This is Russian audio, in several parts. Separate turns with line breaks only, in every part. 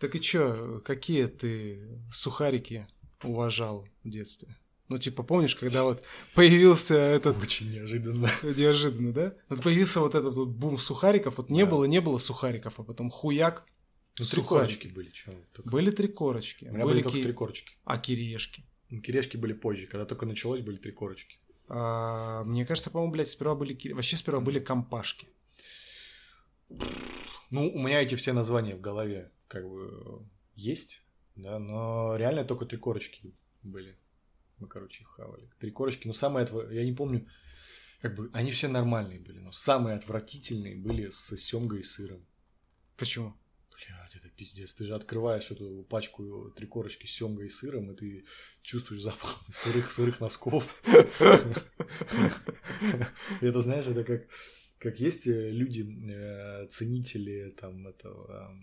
Так и чё, какие ты сухарики уважал в детстве? Ну, типа, помнишь, когда вот появился этот...
Очень неожиданно.
Неожиданно, да? Вот появился вот этот вот бум сухариков, вот не
Да.
было, не было сухариков, а потом хуяк,
Ну, три
Сухарики.
корочки были. Чё, только-
были три корочки,
У меня были, только
ки-
три корочки.
а кириешки.
Ну, Кирешки были позже. Когда только началось, были три корочки.
А, мне кажется, по-моему, блядь, сперва были... Вообще сперва были компашки.
Ну, у меня эти все названия в голове как бы есть, да, но реально только три корочки были. Мы, короче, их хавали. Три корочки, но самые отв... я не помню, как бы они все нормальные были, но самые отвратительные были с семгой и сыром.
Почему?
Блядь, это пиздец. Ты же открываешь эту пачку три корочки с семгой и сыром, и ты чувствуешь запах сырых сырых носков. Это, знаешь, это как, как есть э, люди, э, ценители там этого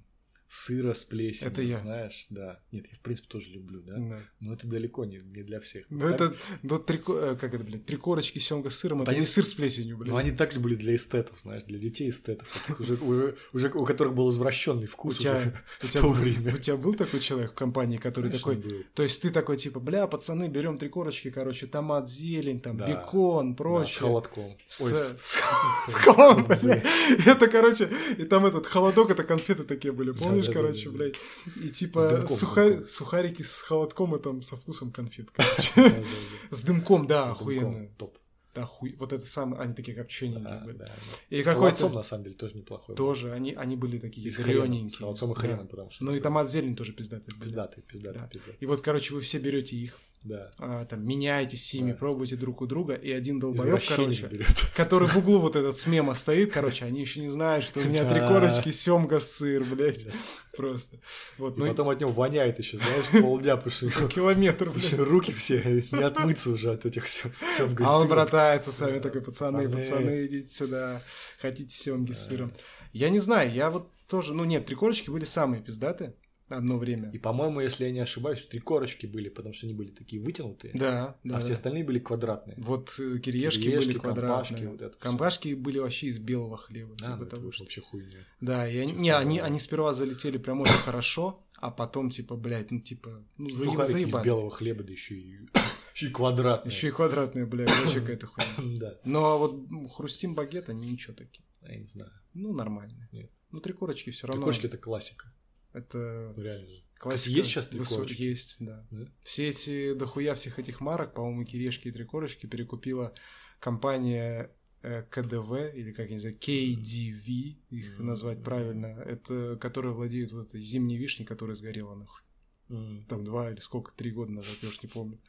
сыра с плесенью,
Это я.
знаешь, да. Нет, я в принципе тоже люблю, да.
Да.
Но это далеко не, не для всех.
Ну,
Так-
это, ну, три, э, как это, блядь, три корочки семга с сыром, это
Да
не сыр с плесенью, блядь.
Но они также были для эстетов, знаешь, для детей эстетов, уже, уже, уже у которых был извращенный
у
вкус
тебя,
уже
у,
в
тебя
то
был,
время.
у тебя был такой человек в компании, который
Конечно,
такой,
был.
то есть ты такой типа, бля, пацаны, берем три корочки, короче, томат, зелень, там,
Да.
бекон,
Да, с
прочее.
холодком.
С-
Ой,
с-
с-
холодом, бля. Это, короче, и там этот холодок, это конфеты такие были, помнишь,
Да-да-да-да.
короче, блядь. И типа сухарики с холодком и там со вкусом конфет, короче. С дымком, да, охуенно.
Топ.
Да, хуй. Вот это самое, они такие копчененькие
Да,
были.
да, да.
И
С
какой-то-
холодцом, на самом деле, тоже неплохой.
Тоже, они, они были такие
И
зелененькие.
С холодцом и
Да.
хреном, потому что...
Ну и томат зелень тоже пиздатый.
Пиздатый, пиздатый,
Да.
пиздатый.
И вот, короче, вы все берете их,
Да.
а, там, меняетесь с ними,
Да.
пробуете друг у друга, и один долбоеб, короче,
берет.
который в углу вот этот с мема стоит, короче, они еще не знают, что у меня три корочки, семга, сыр, блядь,
Да.
просто. Вот,
И
ну, и
потом от него воняет еще, знаешь, полдня, потому что
километр, блядь.
руки все не отмыться уже от этих сем- семга
А он братается с вами такой, пацаны,
пацаны.
идите сюда, хотите семги с сыром. Я не знаю, я вот тоже, ну нет, три корочки были самые пиздатые одно время.
И, по-моему, если я не ошибаюсь, три корочки были, потому что они были такие вытянутые,
Да, да.
а все остальные были квадратные.
Вот э, кириешки,
Кириешки,
были
компашки,
квадратные.
вот это
компашки были вообще из белого хлеба.
Да,
типа
ну, это
того, что-
вообще хуйня.
Да, и они, не, они,
говоря.
они сперва залетели прям очень хорошо, а потом, типа, блядь, ну, типа, ну,
Сухарики из
заебали.
белого хлеба, да еще и, еще и квадратные.
Еще и квадратные, блядь, вообще какая-то хуйня.
Да,
Но вот м, хрустим багет, они ничего такие.
я не знаю.
Ну, нормальные.
Нет.
Ну, три корочки все
Три
равно.
корочки это классика.
Это
Ну, реально же.
классика.
есть сейчас три
высо-
корочки?
Есть, да.
Да?
Все эти, дохуя всех этих марок, по-моему, кирешки и три корочки перекупила компания э, КДВ, или как я не знаю, KDV, их
Мгм.
назвать правильно, это которые владеют вот этой зимней вишней, которая сгорела нахуй.
М.
Там два или сколько, три года назад, я уж не помню.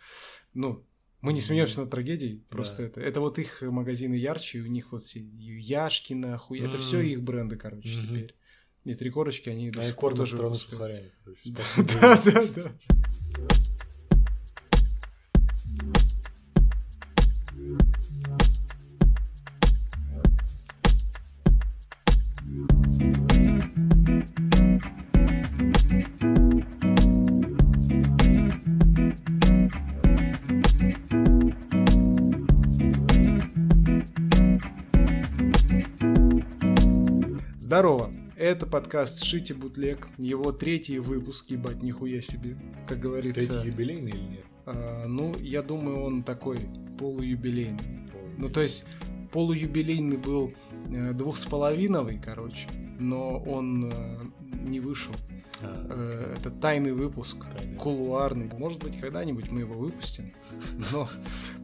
Ну, мы не смеемся над трагедией, просто
Да.
это. Это вот их магазины ярче, у них вот все Яшкина, хуй. Это
Мгм.
все их бренды, короче,
Мгм.
теперь. И три корочки они до сих пор тоже. Да, да, да. Это подкаст «Шите бутлег», его третий выпуск, ебать, нихуя себе, как говорится.
Третий юбилейный или нет?
А, ну, я думаю, он такой полуюбилейный.
Ой,
Ну, то есть полуюбилейный был э, двухсполовиновый, короче, но он э, не вышел.
А,
Э, это тайный выпуск,
Тайный
кулуарный. Может быть, когда-нибудь мы его выпустим, но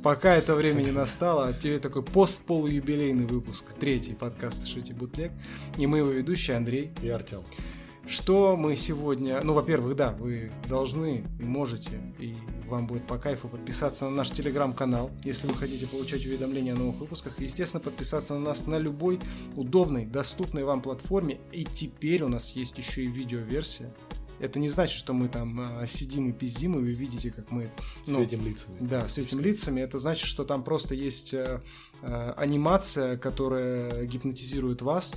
пока это время не настало, а тебе такой пост-полуюбилейный выпуск, третий подкаст «Шути бутлег», и мы его ведущий Андрей.
И Артем.
Что мы сегодня... Ну, во-первых, да, вы должны и можете, и вам будет по кайфу подписаться на наш телеграм-канал, если вы хотите получать уведомления о новых выпусках. И, естественно, подписаться на нас на любой удобной, доступной вам платформе. И теперь у нас есть еще и видеоверсия. Это не значит, что мы там а, сидим и пиздим, и вы видите, как мы... ну,
Светим лицами.
да, светим лицами. Это значит, что там просто есть э, анимация, которая гипнотизирует вас,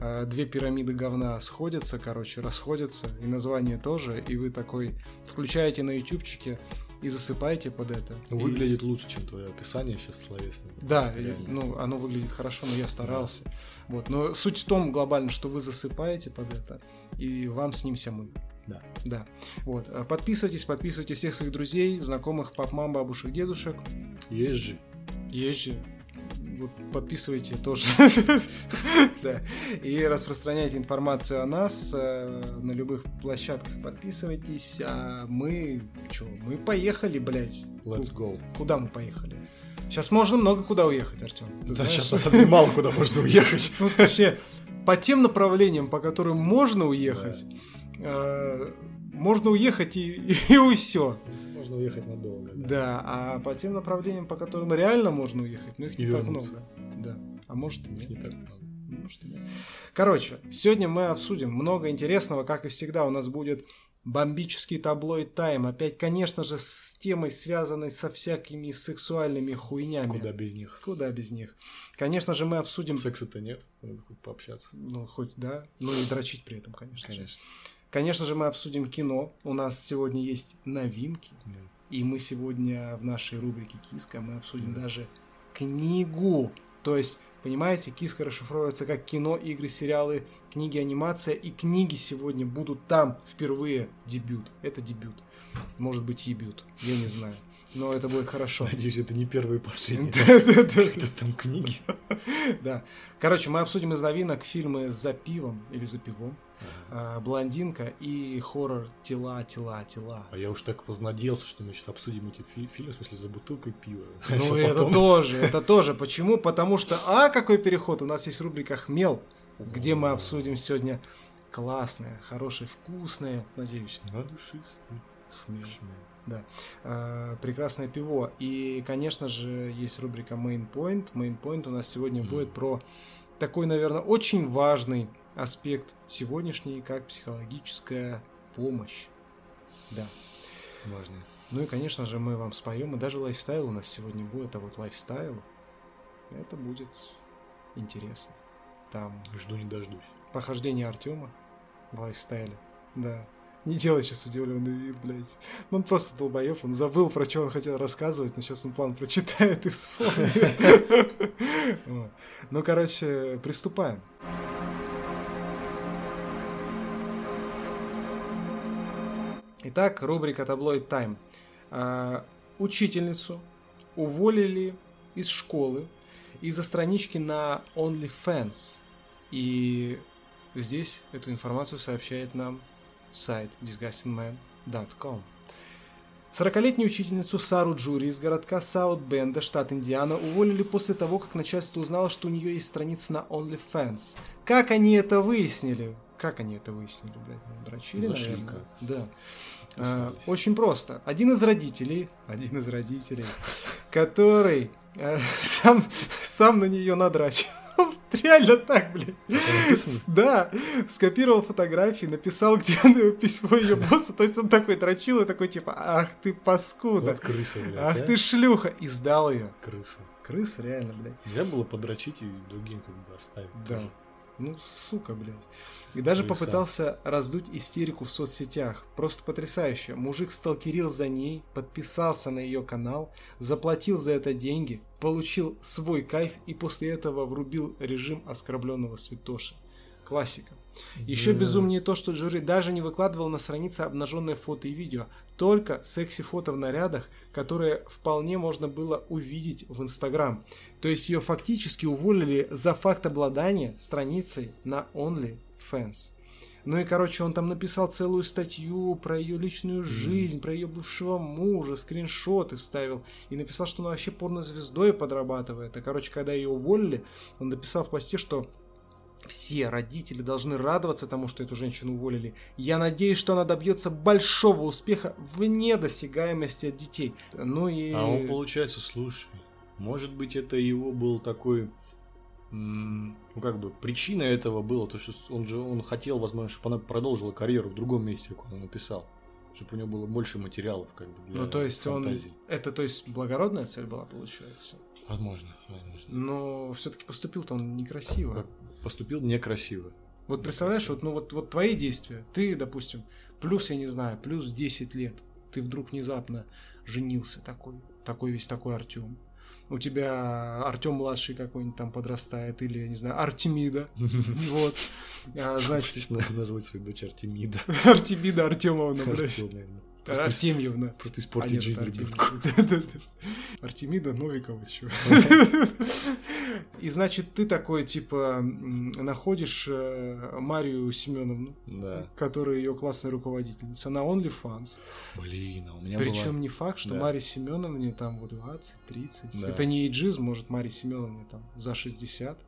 а, две пирамиды говна сходятся, короче, расходятся, и название тоже, и вы такой включаете на ютубчике и засыпаете под это.
Ну,
И-
Выглядит лучше, чем твое описание сейчас словесное.
Да, и, ну, оно выглядит хорошо, но я старался. Вот, но суть в том глобально, что вы засыпаете под это, и вам снимся мы.
Да.
Да. Вот. Э, Подписывайтесь, подписывайте всех своих друзей, знакомых, пап, мам, бабушек, дедушек.
Есть же.
Вот подписывайте тоже. Да. И распространяйте информацию о нас э, на любых площадках. Подписывайтесь. А мы что? Мы поехали, блядь.
Let's go.
Куда мы поехали? Сейчас можно много куда уехать, Артем.
Да, сейчас на самом деле мало куда можно уехать.
Ну, точнее, по тем направлениям, по которым можно уехать, э, можно уехать и, и, все.
Можно уехать надолго.
Да, а по тем направлениям, по которым реально можно уехать, ну их не
И
так
вернуться.
много. Да. А может и
Не
нет.
так много.
Может и нет. Короче, сегодня мы обсудим много интересного, как и всегда. У нас будет бомбический таблоид тайм. Опять, конечно же, с темой, связанной со всякими сексуальными хуйнями.
Куда без них?
Куда без них? Конечно же, мы обсудим...
Секса-то нет, надо хоть пообщаться.
Ну, хоть, да. Ну и дрочить при этом, конечно. же.
Конечно.
Же, мы обсудим кино. У нас сегодня есть новинки.
Да.
И мы сегодня в нашей рубрике «Киска» мы обсудим
Да.
даже книгу. То есть, понимаете, «Киска» расшифровывается как кино, игры, сериалы, книги, анимация. И книги сегодня будут там впервые дебют. Это дебют. Может быть, ебют. Я не знаю. Но это будет хорошо.
Надеюсь, это не первый и последний. Когда там книги.
Да. Короче, мы обсудим из новинок фильмы «За пивом» или «За пивом», а, «Блондинка» и хоррор «Тела, тела, тела».
А я уж так вознадеялся, что мы сейчас обсудим эти фи- фильмы, в смысле, за бутылкой пива.
Ну, это тоже, это тоже. Почему? Потому что, а, какой переход? У нас есть рубрика «Хмел», где мы обсудим сегодня классное, хорошее, вкусное, надеюсь,
На душистый
хмел.
шмель.
Да. А, прекрасное пиво. И, конечно же, есть рубрика Main Point. Main Point у нас сегодня
Мгм.
будет про такой, наверное, очень важный аспект сегодняшний, как психологическая помощь. Да.
Важно.
Ну и, конечно же, мы вам споем, и даже лайфстайл у нас сегодня будет, а вот лайфстайл, это будет интересно. Там
Жду не дождусь.
похождение Артема в лайфстайле, да. Не делай сейчас удивленный вид, блядь. Ну, он просто долбоеб, он забыл, про что он хотел рассказывать, но сейчас он план прочитает и вспомнит. Ну, короче, приступаем. Итак, рубрика «Таблоид Тайм». А, Учительницу уволили из школы из-за странички на OnlyFans. И здесь эту информацию сообщает нам сайт disgustingman.com. 40-летнюю учительницу Сару Джури из городка Саут-Бенда, штат Индиана, уволили после того, как начальство узнало, что у нее есть страница на OnlyFans. Как они это выяснили? Как они это выяснили, блядь? Дрочили,
Зашли
наверное.
как.
Да. А, очень просто. Один из родителей, один из родителей, который э, сам, сам на нее надрачивал. Реально так, блядь. Да, скопировал фотографии, написал, где письмо ее боссу. То есть он такой дрочил и такой типа, ах ты паскуда,
Вот крыса, блядь.
ах
а?
ты шлюха. И сдал ее.
Крыса.
Крыс, реально, блядь.
Нельзя было подрочить и другим как бы оставить.
Да. Ну, сука, блядь. И даже
Крыса.
попытался раздуть истерику в соцсетях. Просто потрясающе. Мужик сталкерил за ней, подписался на ее канал, заплатил за это деньги, получил свой кайф и после этого врубил режим оскорбленного святоши. Классика. Еще безумнее то, что Джури даже не выкладывал на странице обнаженные фото и видео, только секси-фото в нарядах, которые вполне можно было увидеть в Инстаграм. То есть ее фактически уволили за факт обладания страницей на OnlyFans. Ну и, короче, он там написал целую статью про ее личную жизнь, про ее бывшего мужа, скриншоты вставил. И написал, что она вообще порнозвездой подрабатывает. А, короче, когда ее уволили, он написал в посте, что все родители должны радоваться тому, что эту женщину уволили. Я надеюсь, что она добьется большого успеха вне досягаемости от детей. Ну и...
А он, получается, слушай, может быть, это его был такой... Ну, как бы, причина этого было, то, что он же он хотел, возможно, чтобы она продолжила карьеру в другом месте, как он написал. Чтобы у него было больше материалов, как бы, для
Ну, то есть
фантазий.
он... Это, то есть, благородная цель была, получается?
Возможно, возможно.
Но все-таки поступил-то он некрасиво.
Как поступил некрасиво.
Вот представляешь, вот, ну вот, вот твои действия, ты, допустим, плюс, я не знаю, плюс 10 лет, ты вдруг внезапно женился такой, такой весь такой Артем. у тебя Артем младший какой-нибудь там подрастает, или, не знаю, Артемида. Вот. А, значит,
назвать свою дочь Артемида?
Артемида Артемовна, блядь.
Просто-
Артемьевна.
Просто
А,
испортить
нет,
жизнь ребенку.
Артемида. Новикова еще. И значит, ты такой, типа, находишь э, Марию Семеновну,
Да.
которая ее классная руководительница, на OnlyFans.
Блин, а у меня
Причем
была...
не факт, что
Да.
Марии Семеновне там вот 20-30.
Да.
Это не эйджизм, может, Марии Семеновне там за 60.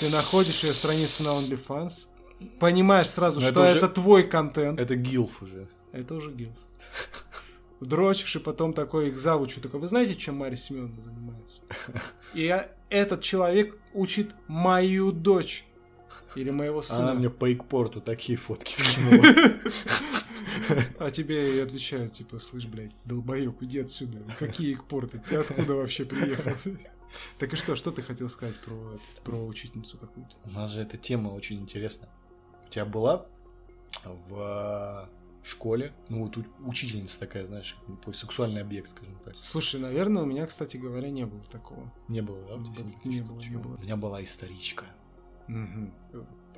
Ты находишь ее страницу на OnlyFans, понимаешь сразу,
Но
что
это
твой контент.
Это гилф уже.
Это уже гилф. Дрочишь, и потом такой к завучу такой, вы знаете, чем Мария Семеновна занимается? И я- этот человек учит мою дочь. Или моего сына.
Она мне по Икпорту такие фотки скинула.
А тебе и отвечают, типа, слышь, блядь, долбоёб, иди отсюда. Какие их порты? Ты откуда вообще приехал? Так и что, что ты хотел сказать про, про учительницу какую-то?
У нас же эта тема очень интересна. У тебя была в школе, ну вот учительница такая, знаешь, твой сексуальный объект, скажем так.
Слушай, наверное, у меня, кстати говоря, не было такого.
Не было, да? Тебе
не было, не было.
У меня была историчка.
Мгм.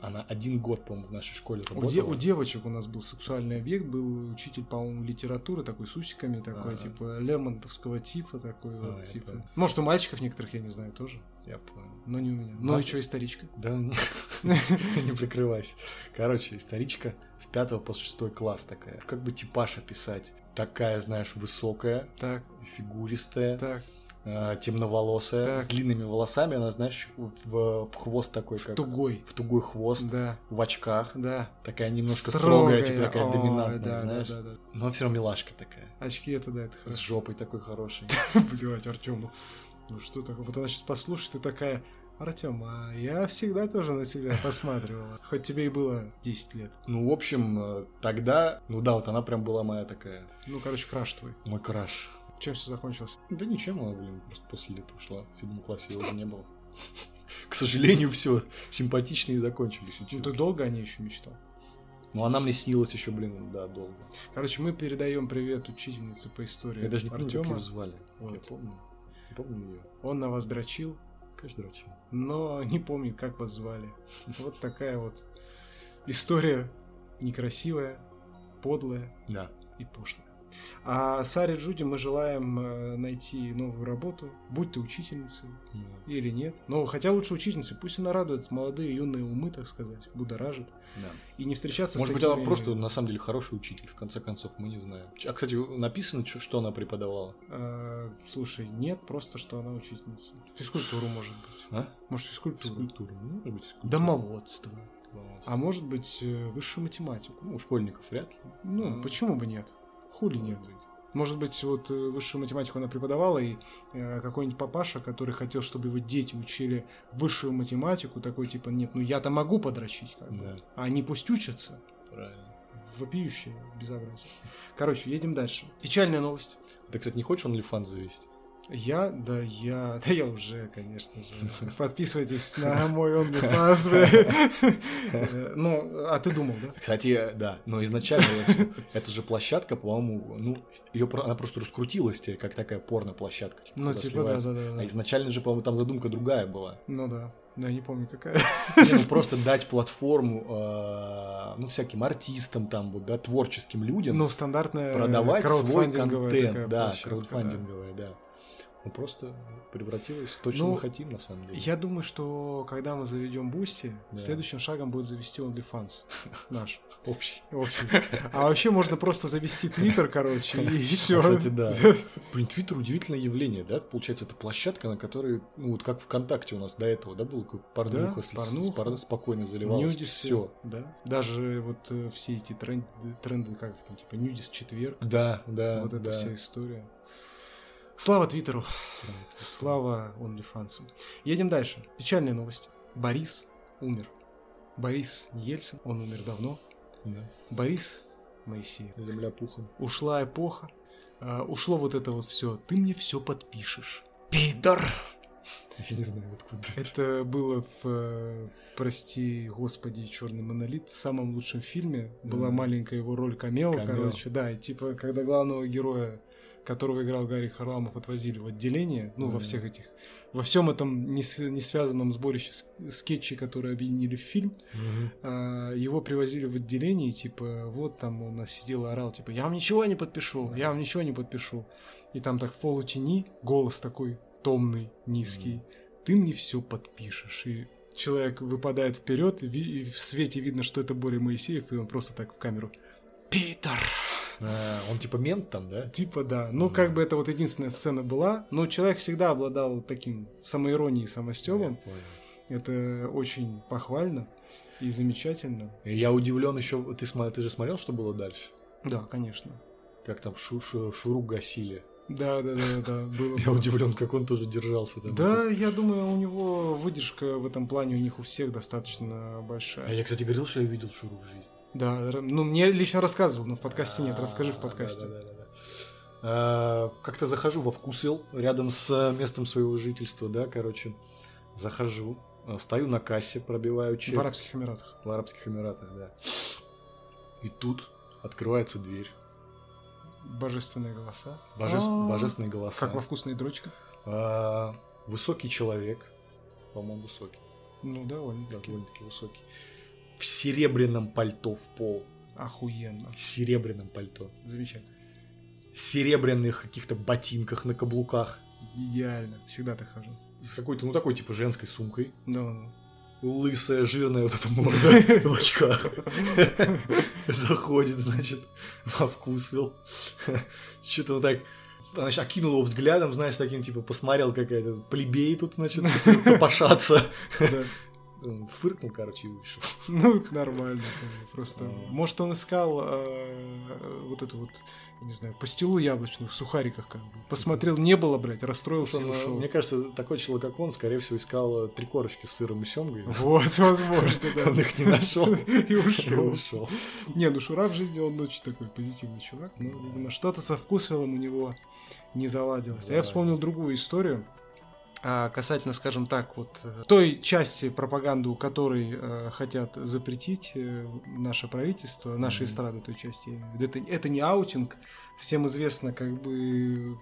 Она один год, по-моему, в нашей школе
У,
работала.
де- у девочек у нас был сексуальный объект, был учитель, по-моему, литературы, такой с усиками, такой,
А.
типа, лермонтовского типа, такой
А,
вот, типа.
понял.
Может, у мальчиков некоторых, я не знаю, тоже,
Я понял.
но не у меня.
У
Ну и что, историчка?
Да, не, не прикрывайся. Короче, историчка с 5 по 6 класс такая. Как бы типаж описать? Такая, знаешь, высокая,
Так,
фигуристая,
так,
темноволосая,
Так.
с длинными волосами. Она, знаешь, в, в хвост такой,
в
как...
тугой.
В тугой хвост,
Да,
в очках.
да.
Такая немножко строгая, типа такая
Ой,
доминантная,
да,
знаешь.
Да, да, да.
Но все равно милашка такая.
Очки это да, это
С
хорошо.
жопой такой хорошей.
Блять, Артем, ну, ну что такое? Вот она сейчас послушает и такая, Артем, а я всегда тоже на тебя посматривала. Хоть тебе и было 10 лет.
Ну, в общем, э, тогда, ну да, вот она прям была моя такая,
Ну, короче, краш твой.
мой краш.
Чем все закончилось?
Да ничем, она, блин, просто после лета ушла. В седьмом классе ее уже не было. К сожалению, все симпатичные закончились
Ну, ты долго о ней еще мечтал?
Ну, она мне снилась еще, блин, да, долго.
Короче, мы передаем привет учительнице по истории
Я даже не помню, как ее звали.
Вот.
Я помню. Я помню ее.
Он на вас дрочил,
Конечно, дрочил.
но не помнит, как вас звали. Вот такая вот история некрасивая, подлая
Да.
и пошлая. А Саре Джуди мы желаем э, найти новую работу, будь ты учительницей
Да.
или нет. Но хотя лучше учительницей, пусть она радует молодые юные умы, так сказать, будоражит.
Да.
И не встречаться
Может
с
быть,
такими...
она просто на самом деле хороший учитель, в конце концов, мы не знаем. А, кстати, написано, что она преподавала.
Э, слушай, нет, просто что она учительница. Физкультуру, может быть.
А?
Может, физкультуру.
Физкультуру. Ну, может быть, физкультуру.
Домоводство. А может быть, э, высшую математику.
Ну, у школьников вряд ли.
Ну,
А.
почему бы нет? Хули нет? Может быть, вот э, высшую математику она преподавала, и э, какой-нибудь папаша, который хотел, чтобы его дети учили высшую математику, такой типа, нет, ну я-то могу подрочить, как бы,
Да,
а они пусть учатся.
правильно.
Вопиющее безобразие. Короче, едем дальше. Печальная новость.
Ты, кстати, не хочешь OnlyFans завести?
Я, да я, да я уже, конечно же. Подписывайтесь на мой OnlyFans, бля. Э, Ну, а ты думал, да?
Кстати, да, но изначально это же площадка, по-моему, ну, ее она просто раскрутилась как такая порно-площадка.
Ну,
куда
типа, да, да, да.
А
да.
изначально же, по-моему, там задумка другая была.
Ну да. Но я не помню, какая.
Не, ну, просто дать платформу, э, ну, всяким артистам, там, вот, да, творческим людям,
Ну, стандартная
продавать свой контент,
такая
да,
площадка,
краудфандинговая, да. Ну, просто превратилась в то, что
Ну,
мы хотим, на самом деле.
Я думаю, что когда мы заведем Бусти,
Да.
следующим шагом будет завести OnlyFans наш.
Общий.
В общем. А вообще можно просто завести Твиттер, короче, и все.
Кстати, да. Блин, Твиттер удивительное явление, да? Получается, это площадка, на которой, ну, вот как ВКонтакте у нас до этого, да, был порнуха,
Да,
с- с-
порнуха.
пор- спокойно заливалась.
Нюдис,
Все.
Да. Даже вот э, все эти тренды, тренды, как там, типа Нюдис четверг,
Да, да,
вот эта вся история. Слава Твиттеру,
Слава.
OnlyFans. Едем дальше. Печальные новости. Борис умер. Борис Ельцин, он умер давно.
Да.
Борис Моисеев.
Земля пухом.
Ушла эпоха, а, ушло вот это вот все. Ты мне все подпишешь. Пидор!
Я не знаю, откуда.
Это было в, э, прости господи, черный монолит в самом лучшем фильме. Была маленькая его роль камео,
Камео.
короче, да, и типа, когда главного героя которого играл Гарри Харламов, отвозили в отделение, ну,
Мгм.
во всех этих, во всем этом не, не связанном сборище скетчей, которые объединили в фильм, а, его привозили в отделение, и, типа, вот там он сидел и орал, типа, я вам ничего не подпишу, я вам ничего не подпишу. И там так в полутени голос такой томный, низкий,
Мгм.
ты мне все подпишешь. И человек выпадает вперед, и в свете видно, что это Боря Моисеев, и он просто так в камеру. Питер!
А, он типа мент там, да?
Типа да. Ну, как бы это вот единственная сцена была, но человек всегда обладал таким самоиронией и самостебом. Это очень похвально и замечательно.
Я удивлен еще. Ты, смо- ты же смотрел, что было дальше?
Да, конечно.
Как там шу, шу- Шуру гасили.
Да, да, да, да, было.
Я
было.
удивлен, как он тоже держался там.
Да, я думаю, у него выдержка в этом плане у них у всех достаточно
А
большая.
я, кстати, говорил, что я видел Шуру в жизни.
Да, ну мне лично рассказывал, но в подкасте нет.
А,
Расскажи в подкасте.
да-да-да-да. А, Как-то захожу во вкусвилл, рядом с э, местом своего жительства, да, короче. Захожу, э, стою на кассе, пробиваю чек.
В Арабских Эмиратах.
В Арабских Эмиратах, да. И тут открывается дверь.
Божественные голоса.
Божес-
А,
Божественные голоса.
Как во вкусной дрочка.
А, Высокий человек. По-моему, высокий.
Ну, довольно
Да,
таки.
довольно-таки высокий. В серебряном пальто в пол.
Охуенно.
В серебряном пальто.
Замечательно.
серебряных каких-то ботинках на каблуках.
Идеально. Всегда так хожу.
С какой-то, ну такой типа женской сумкой.
Да.
Лысая, жирная вот эта морда в очках. Заходит, значит, во вкусвилл. Что-то вот так значит, окинул его взглядом, знаешь, таким, типа, посмотрел какая-то плебей тут, значит, копошаться. Он Фыркнул, короче, и вышел.
Ну, нормально. Просто,
А.
может, он искал э, вот эту вот, не знаю, пастилу яблочную в сухариках, как бы. Посмотрел, не было, блядь, расстроился и ушел.
Мне кажется, такой человек, как он, скорее всего, искал э, три корочки с сыром и семгой.
Вот, возможно, да.
Он их не нашел.
И ушел. Не, ну Шура в жизни он очень такой позитивный чувак, но, видимо, что-то со вкусвиллом у него не заладилось. А я вспомнил другую историю а, касательно, скажем так, вот э, той части пропаганду, которой э, хотят запретить э, наше правительство, наши
Мгм.
эстрады той части. Это, это не аутинг, всем известно, как бы,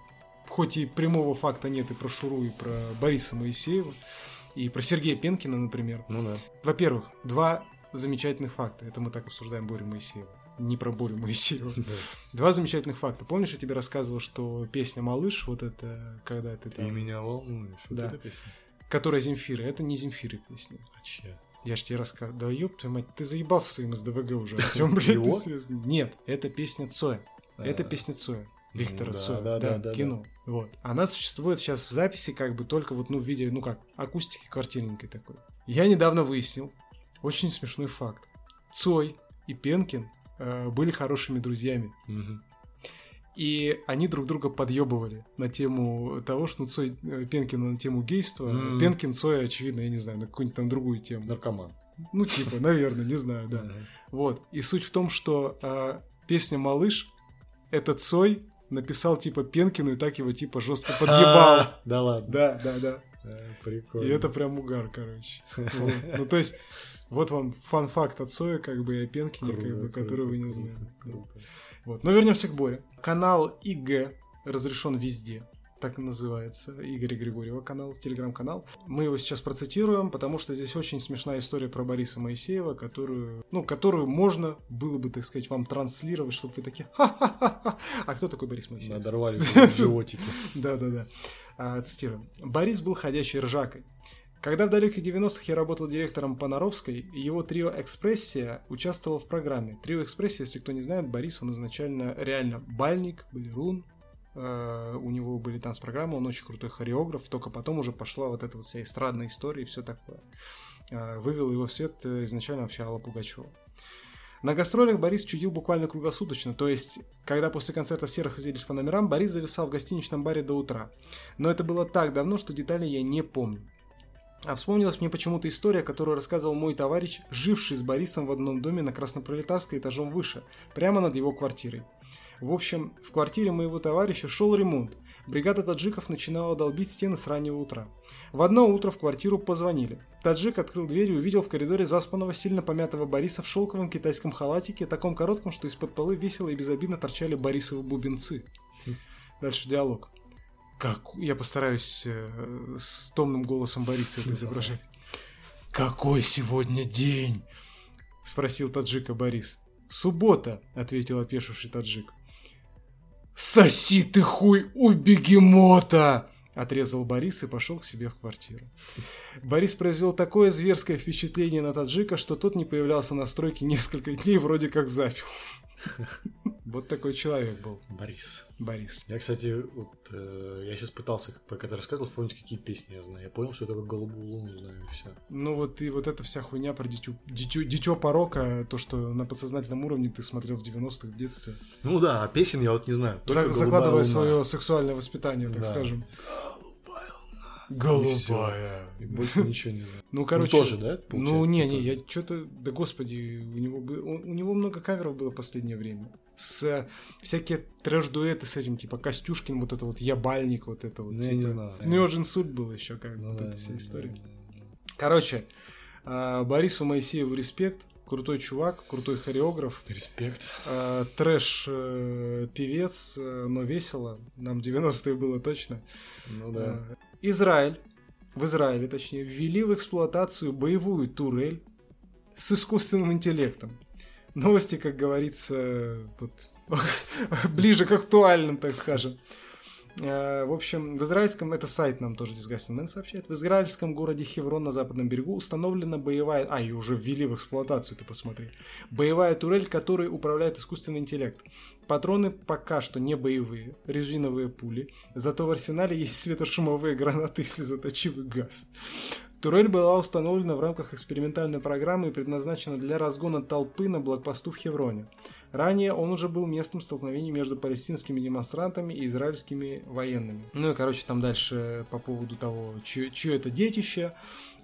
хоть и прямого факта нет и про Шуру, и про Бориса Моисеева, и про Сергея Пенкина, например.
Ну да.
Во-первых, два замечательных факта. Это мы так обсуждаем Борю Моисеева. Не про Борю Моисеева. Два замечательных факта. Помнишь, я тебе рассказывал, что песня «Малыш», вот это, когда ты
Ты
там...
меня волнуешь. Вот
Да.
эта песня.
Которая Земфира, это не Земфиры песня.
А чья?
Я ж тебе рассказывал. Да ёб твою мать, ты заебался своим СДВГ уже. Артём, блядь, ты? Нет, это песня Цоя. Это
А,
песня Цоя.
ну
Виктора
да,
Цоя.
да, да, да,
кино. Вот. Она существует сейчас в записи, как бы только вот, ну, в виде, ну как, акустики квартирненькой такой. Я недавно выяснил очень смешной факт. Цой и Пенкин были хорошими друзьями. И они друг друга подъебывали на тему того, что ну, Цой э, Пенкина на тему гейства,
М.
Пенкин Цой, очевидно, я не знаю, на какую-нибудь там другую тему.
Наркоман.
Ну, типа, наверное, не знаю, да.
Мгм.
Вот. И суть в том, что э, песня «Малыш» этот Цой написал типа Пенкину и так его типа жестко подъебал.
А, Да ладно.
Да, да, да.
Э, Прикольно.
И это прям угар, короче. Ну, то есть, вот вам фан-факт от Цоя, как бы, и о Пенкине, как бы,
Круто,
который вы не
круто,
знали.
круто.
Вот. Но вернемся к Боре. Канал ИГ разрешен везде. Так и называется. Игоря Григорьева канал, телеграм-канал. Мы его сейчас процитируем, потому что здесь очень смешная история про Бориса Моисеева, которую, ну, которую можно было бы, так сказать, вам транслировать, чтобы вы такие ха-ха-ха. А кто такой Борис Моисеев?
Надорвали в животике.
Да-да-да. А, цитирую. «Борис был ходячей ржакой. Когда в далеких 90-х я работал директором по Наровской, его трио «Экспрессия» участвовало в программе. Трио «Экспрессия», если кто не знает, Борис, он изначально реально бальник, балерун, э, у него были танцпрограммы, он очень крутой хореограф, только потом уже пошла вот эта вот вся эстрадная история и все такое. Э, вывел его в свет э, изначально вообще Алла Пугачева. На гастролях Борис чудил буквально круглосуточно, то есть, когда после концерта все расходились по номерам, Борис зависал в гостиничном баре до утра. Но это было так давно, что деталей я не помню. А вспомнилась мне почему-то история, которую рассказывал мой товарищ, живший с Борисом в одном доме на Краснопролетарской этажом выше, прямо над его квартирой. В общем, в квартире моего товарища шел ремонт. Бригада таджиков начинала долбить стены с раннего утра. В одно утро в квартиру позвонили. Таджик открыл дверь и увидел в коридоре заспанного, сильно помятого Бориса в шелковом китайском халатике, таком коротком, что из-под полы весело и безобидно торчали Борисовы бубенцы. Дальше диалог. Как? Я постараюсь э, с томным голосом Бориса это изображать. Какой сегодня день? Спросил таджика Борис. Суббота, ответил опешивший таджик. Соси ты хуй у бегемота! Отрезал Борис и пошел к себе в квартиру. Борис произвел такое зверское впечатление на таджика, что тот не появлялся на стройке несколько дней, вроде как запил. Вот такой человек был.
Борис.
Борис.
Я, кстати, вот, э, я сейчас пытался, пока ты рассказывал, вспомнить, какие песни я знаю. Я понял, что я только «Голубую луну» знаю, и все.
Ну вот и вот эта вся хуйня про дитю, дитё, дитё порока, то, что на подсознательном уровне ты смотрел в 90-х в детстве.
Ну да, а песен я вот не знаю.
За- закладывая
«Голубая луна».
свое сексуальное воспитание, так
Да.
скажем.
Голубая.
Голубая.
И больше ничего не знаю.
Ну,
Ну,
короче...
тоже, да?
Ну,
получается,
не, не,
тоже?
я что-то, да господи, у него, бы- у, у него много каверов было в последнее время. С э, всякие трэш-дуэты с этим, типа Костюшкин, вот это вот ябальник, вот это вот.
Ну, я
типа.
не знаю.
Ну, его же инсульт был еще, как
Ну
вот
да,
эта вся
да,
история.
да, да.
Короче, а, Борису Моисееву респект, крутой чувак, крутой хореограф,
Респект.
а, трэш-певец, э, но весело, нам 90-е было точно.
Ну да.
Израиль, в Израиле точнее, ввели в эксплуатацию боевую турель с искусственным интеллектом. Новости, как говорится, вот, ближе к актуальным, так скажем. Э, В общем, в израильском, это сайт нам тоже Disgusting Man сообщает, в израильском городе Хеврон на западном берегу установлена боевая, а, ее уже ввели в эксплуатацию, ты посмотри, боевая турель, которой управляет искусственный интеллект. Патроны пока что не боевые, резиновые пули, зато в арсенале есть светошумовые гранаты и слезоточивый газ. Турель была установлена в рамках экспериментальной программы и предназначена для разгона толпы на блокпосту в Хевроне. Ранее он уже был местом столкновений между палестинскими демонстрантами и израильскими военными. Ну и, короче, там дальше по поводу того, чье, это детище.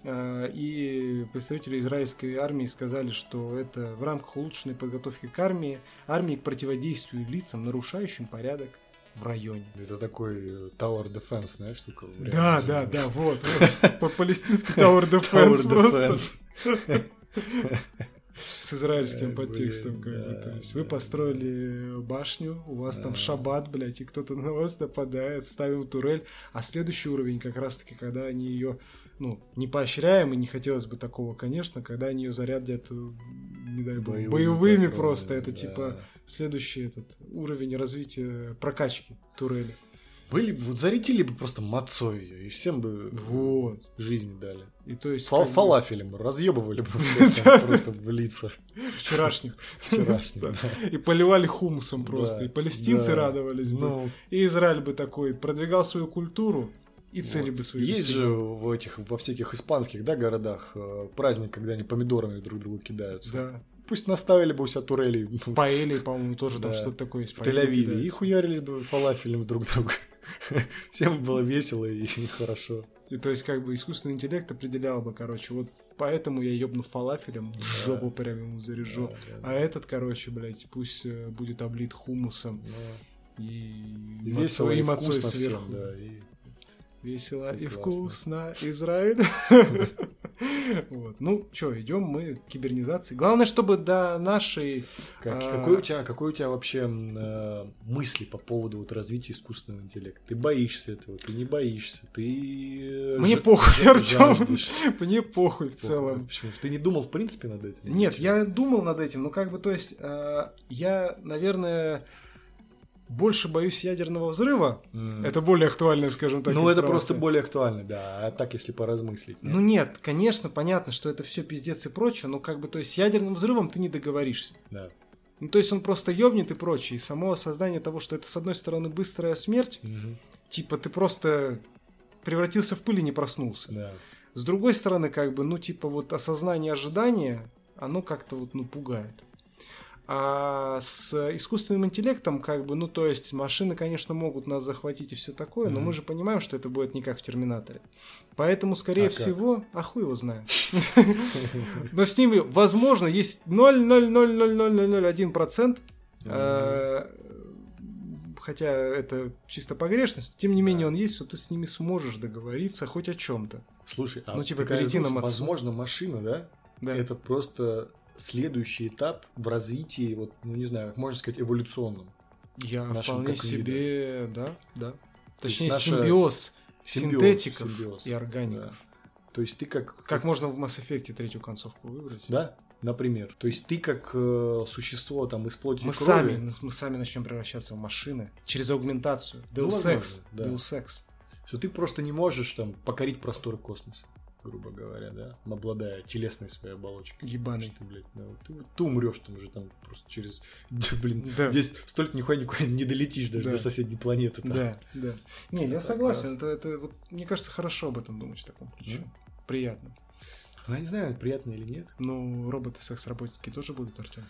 Э, И представители израильской армии сказали, что это в рамках улучшенной подготовки к армии, армии к противодействию лицам, нарушающим порядок в районе.
Это такой э, Tower Defense, знаешь, штука?
Да, да,
жизни.
да, вот. вот. По-палестински Tower Defense просто. С израильским
Ай,
подтекстом, как бы.
да,
То есть вы
да.
построили башню, у вас там
Да.
шаббат, блядь, и кто-то на вас нападает, ставим турель. А следующий уровень как раз-таки, когда они ее, ну, не поощряем, и не хотелось бы такого, конечно, когда они ее зарядят, э, не дай бог,
Боевыми
боевыми, просто. Это
да.
типа следующий этот уровень развития прокачки турели.
Были бы, вот зарядили бы просто мацой ее, и всем бы
Вот.
жизни дали.
И то есть...
Фал-
как бы,
Фалафелем разъебывали бы просто в лица
Вчерашних.
вчерашних.
И поливали хумусом просто. И палестинцы радовались бы.
Ну,
И Израиль бы такой продвигал свою культуру и цели
вот.
бы свои
Есть же в этих, во всяких испанских, да, городах э, праздник, когда они помидорами друг другу кидаются.
Да.
Пусть наставили бы у себя турели
Паэли, по-моему, тоже там
Да.
что-то такое есть.
в Тель-Авиве и
Паэли
хуярили бы фалафелем друг друга. Всем было весело и хорошо.
И то есть, как бы искусственный интеллект определял бы, короче, вот поэтому я ебну фалафелем, в жопу прям ему заряжу.
Да, да,
А этот, короче, блядь, пусть э, будет облит хумусом и,
И весело,
и
вкусно
сверху.
всем, да. и-
Весело и вкусно, Израиль. Вот. Ну, что, идем мы к кибернизации. Главное, чтобы до нашей...
Как-
А.
какой, у тебя, какой у тебя вообще э, мысли по поводу вот развития искусственного интеллекта? Ты боишься этого, ты не боишься, ты... э,
Мне похуй,
жаждешь.
Мне похуй в целом.
Почему? Ты не думал в принципе над этим?
Нет, я думал над этим, но как бы, то есть, э, я, наверное, больше боюсь ядерного взрыва.
М.
Это более актуальная, скажем так,
Ну, это просто более актуально, да. А так, если поразмыслить.
Ну нет, конечно, понятно, что это все пиздец и прочее, но как бы, то есть, с ядерным взрывом ты не договоришься.
Да.
Ну, то есть он просто ёбнет и прочее. И само осознание того, что это, с одной стороны, быстрая смерть,
Мгм.
типа ты просто превратился в пыль и не проснулся.
Да.
С другой стороны, как бы, ну, типа, вот осознание ожидания, оно как-то вот, ну, пугает. А с искусственным интеллектом, как бы, ну, то есть, машины, конечно, могут нас захватить и все такое, но мы же понимаем, что это будет не как в Терминаторе. Поэтому, скорее
А как?
всего, а хуй его знает. Но с ними, возможно, есть 0,0000001%, э, хотя это чисто погрешность, тем не менее он есть, что ты с ними сможешь договориться хоть о чем-то.
Слушай, а
Ну, типа, перейти на мацу.
Возможно, машина, да?
Да.
Это просто следующий этап в развитии, вот, ну не знаю, как можно сказать, эволюционном.
Я вполне себе, да, да. Точнее,
наша-
симбиоз,
Симбиоз,
синтетиков
симбиоз,
и органиков.
да. То есть ты как...
Как можно в Mass Effect третью концовку выбрать?
Да, например. То есть ты как э, существо там из плоти
Мы
крови...
сами, мы сами начнем превращаться в машины через аугментацию.
Ну,
Deus Ex.
да.
Deus Ex.
Что ты просто не можешь там покорить просторы космоса, грубо говоря, да, обладая телесной своей оболочкой.
Ебаный.
Ты, блядь, ну, ты, ты умрешь там уже там просто через, блин,
Да.
здесь столько нихуя никуда не долетишь даже
Да.
до соседней планеты. там.
Да, да. Не, я
Это
согласен.
как
Это, это вот, мне кажется, хорошо об этом думать в таком ключе.
Ну.
Приятно.
Ну, я не знаю, приятно или нет.
Ну, роботы-секс-работники тоже будут, Артем.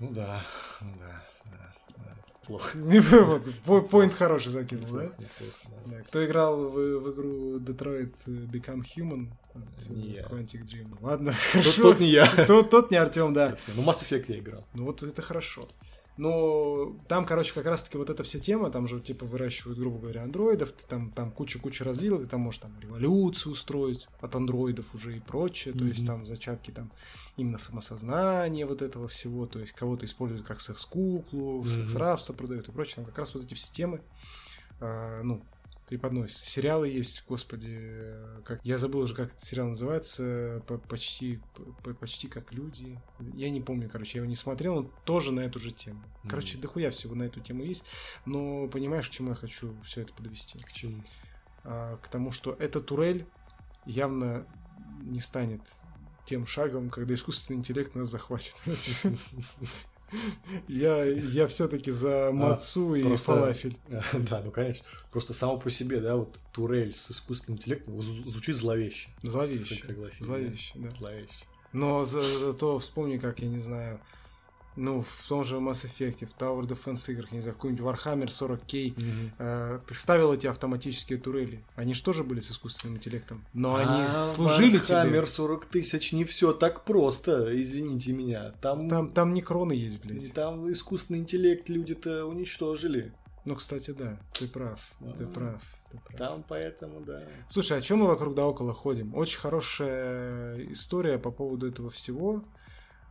Ну да, ну да, да, да. Плохо.
Вот, по- Поинт хороший закинул, да?
Неплохо, неплохо.
Кто играл в, игру Detroit Become Human от. Quantic Dream? Ладно, хорошо.
тот не я.
Тот не Артем, да.
Ну, Mass Effect я играл.
Ну вот это хорошо. Но там, короче, как раз-таки вот эта вся тема, там же, типа, выращивают, грубо говоря, андроидов, ты там, там куча-куча развил, ты там можешь там революцию устроить от андроидов уже и прочее, то есть там зачатки там именно самосознания вот этого всего, то есть кого-то используют как секс-куклу,
Мгм.
секс-рабство продают и прочее, там как раз вот эти все темы, а, ну, преподносятся. Сериалы есть, господи, как я забыл уже, как этот сериал называется, по- почти, по- почти как люди. Я не помню, короче, я его не смотрел, он тоже на эту же тему. Короче,
Мгм.
дохуя всего на эту тему есть, но понимаешь, к чему я хочу все это подвести?
К чему?
А, к тому, что эта турель явно не станет тем шагом, когда искусственный интеллект нас захватит. Я, я все-таки за мацу и
просто-
фалафель.
Да, ну конечно. Просто само по себе, да, вот турель с искусственным интеллектом зв- звучит зловеще.
Зловеще.
Согласен.
Зловеще, да.
Зловеще.
Но за- зато вспомни, как, я не знаю, ну, в том же Mass Effect, в Tower Defense играх, не знаю, какой-нибудь Warhammer 40k, э, ты ставил эти автоматические турели. Они же тоже были с искусственным интеллектом. Но они
А
служили
Warhammer
тебе.
40 тысяч не все так просто, извините меня. Там,
Там, там не кроны есть, блядь.
там искусственный интеллект люди-то уничтожили.
Ну, кстати, да, ты прав, ты
А.
прав, ты прав.
Там поэтому, да.
Слушай, о чем мы вокруг да около ходим? Очень хорошая история по поводу этого всего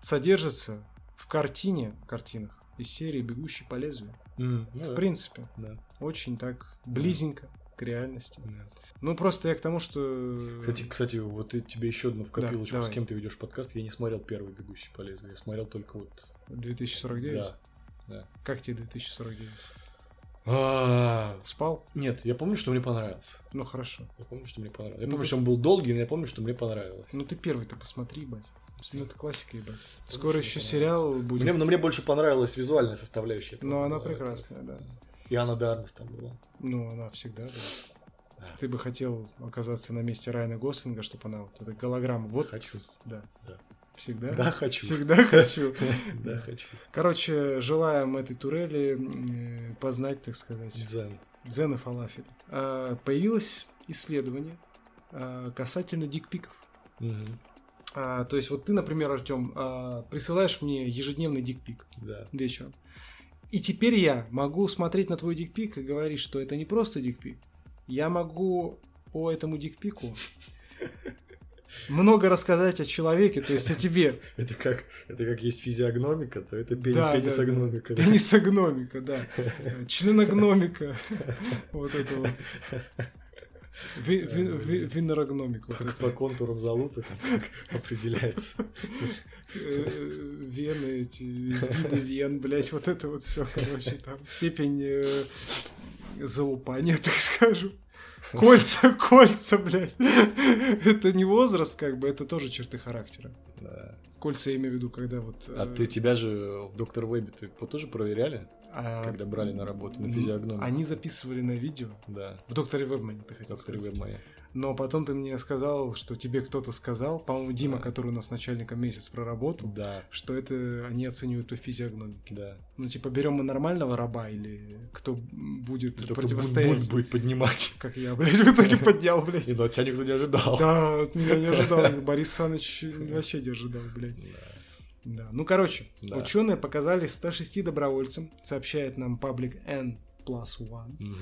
содержится в картине, картинах из серии «Бегущий по лезвию».
М, ну
В
да,
принципе,
да,
очень так близенько к реальности.
да.
Ну, просто я к тому, что...
Кстати, кстати, вот и тебе еще одну в
Да,
копилочку, с
давай.
кем ты ведешь подкаст. Я не смотрел первый бегущий по лезвию, я смотрел только вот.
2049?
Да. да.
Как тебе 2049?
А,
Спал?
Нет, я помню, что мне понравился.
Ну, хорошо.
Я помню, что мне понравилось. Я
Ну,
помню,
ты-
что он был долгий, но я помню, что мне понравилось.
Ну, ты первый-то посмотри, ебать. Ну, это классика, ебать. Скоро еще сериал будет.
Мне, но мне больше понравилась визуальная составляющая.
Ну, она прекрасная, да.
И Анна Дармас там была.
Ну, она всегда, да. Ты бы хотел оказаться на месте Райана Гослинга, чтобы она вот эта голограмма. Вот,
Хочу.
да.
Да.
Всегда?
Да, хочу.
Всегда хочу.
Да, хочу.
Короче, желаем этой турели познать, так сказать,
Дзен.
дзен и фалафель. А, Появилось исследование а, касательно дикпиков. А, То есть вот ты, например, Артем, присылаешь мне ежедневный дикпик
Да.
вечером. И теперь я могу смотреть на твой дикпик и говорить, что это не просто дикпик. Я могу по этому дикпику много рассказать о человеке, то есть о тебе.
Это как, это как есть физиогномика, то это пени-
Да, да,
пенисогномика. да.
Пенисогномика, да. Членогномика. Вот это вот. Ви- ви- ви- Винорогномика. вот
По, контурам залупы как определяется.
Э, Вены эти, изгибы вен, блять, вот это вот все, короче, там степень э, залупания, так скажем. Кольца, кольца, блядь. Это не возраст, как бы, это тоже черты характера.
Да.
Кольца я имею в виду, когда вот...
А
э,
ты тебя же в Доктор Вебе ты тоже проверяли,
а,
когда брали на работу на физиогномику?
Они записывали на видео.
Да.
В докторе Вебмане, ты хотел
Доктор
сказать.
Веб моя.
Но потом ты мне сказал, что тебе кто-то сказал, по-моему, Дима,
Да.
который у нас начальником месяц проработал,
Да,
что это они оценивают по физиогномике.
да.
Ну, типа, берем мы нормального раба или кто будет
Только
противостоять?
Бунт будет поднимать.
Как я, блядь, в итоге поднял, блядь.
Ну, от тебя никто не ожидал.
Да, от меня не ожидал. Борис Саныч вообще не ожидал, блядь.
Да.
Ну, короче,
Да.
ученые показали 106 добровольцам, сообщает нам паблик N plus one,
Мгм.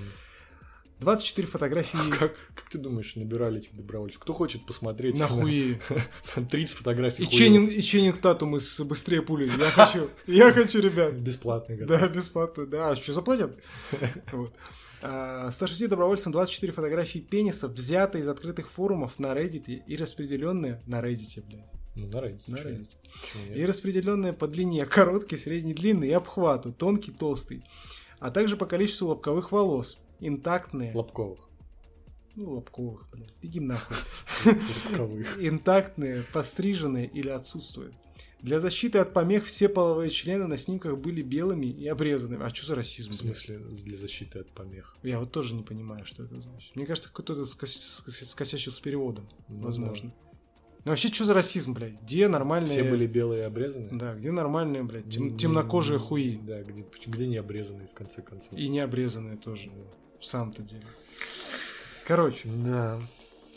24 фотографии...
Как, как ты думаешь, набирали этих добровольцев? Кто хочет посмотреть
на хуи?
30 фотографий
И Ченнинг, и Ченнинг Татум из «Быстрее пули». Я хочу, я хочу, ребят.
Бесплатно.
Да, бесплатно, да. А что, заплатят? Вот. 160 добровольцам 24 фотографии пенисов, взятые из открытых форумов на Reddit и распределенные на Reddit, блядь.
Ну, на Reddit.
На Reddit. И распределенные по длине, короткий, средний, длинный и обхвату, тонкий, толстый. А также по количеству лобковых волос, интактные.
Лобковых.
Ну, лобковых, блядь. Иди нахуй. Интактные, постриженные или отсутствуют. Для защиты от помех все половые члены на снимках были белыми и обрезанными. А что за расизм?
В смысле для защиты от помех?
Я вот тоже не понимаю, что это значит. Мне кажется, кто-то скосячил с переводом, ну, возможно. Да. Ну вообще, что за расизм, блядь? Где нормальные...
Все были белые и обрезанные?
Да, где нормальные, блядь, тем... темнокожие хуи?
Да, где, где не обрезанные, в конце концов.
И не обрезанные тоже, да. В самом-то деле. Короче.
Да.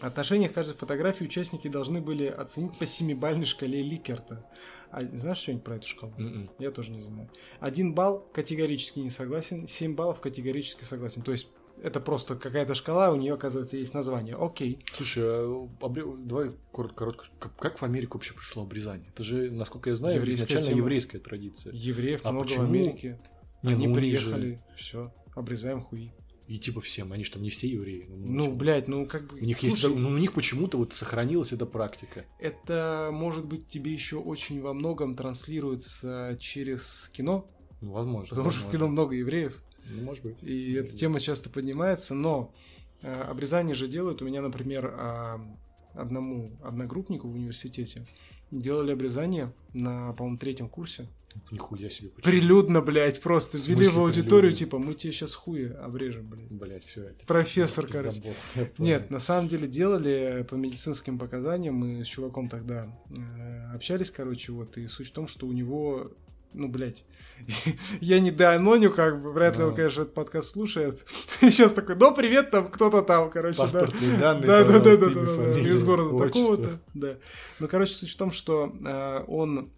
Отношение к каждой фотографии участники должны были оценить по семибальной шкале Ликерта. А знаешь что-нибудь про эту шкалу?
Mm-mm. М-м.
Я тоже не знаю. Один балл категорически не согласен, семь баллов категорически согласен. То есть это просто какая-то шкала, у нее, оказывается, есть название. Окей.
Слушай, а обре... давай коротко, коротко. Как в Америку вообще пришло обрезание? Это же, насколько я знаю, еврейская изначально тема. еврейская традиция.
Евреев а много почему? в Америке. Не, Они ну, приехали, же... все, обрезаем хуи.
И типа всем, они же там не все евреи.
Ну, ну типа, блядь, ну как бы...
У них, Слушай, есть, ну, у них почему-то вот сохранилась эта практика.
Это, может быть, тебе еще очень во многом транслируется через кино.
Ну, возможно.
Потому
возможно.
что в кино много евреев.
Ну, может быть.
И эта тема часто поднимается, но э, обрезание же делают. У меня, например, э, одному одногруппнику в университете делали обрезание на, по-моему, третьем курсе.
Нихуя себе.
Почему? Прилюдно, блядь, просто ввели в аудиторию, прилюдно? типа, мы тебе сейчас хуя обрежем, блядь.
Блядь, все это.
Профессор, это короче. Нет, на самом деле делали по медицинским показаниям, мы с чуваком тогда э, общались, короче, вот, и суть в том, что у него ну, блядь, я не доаноню, как бы, вряд ли он, конечно, этот подкаст слушает. И сейчас такой, ну, привет, там кто-то там, короче, да.
данные,
да, да, да, да, да, из города такого-то, да. Ну, короче, суть в том, что э, он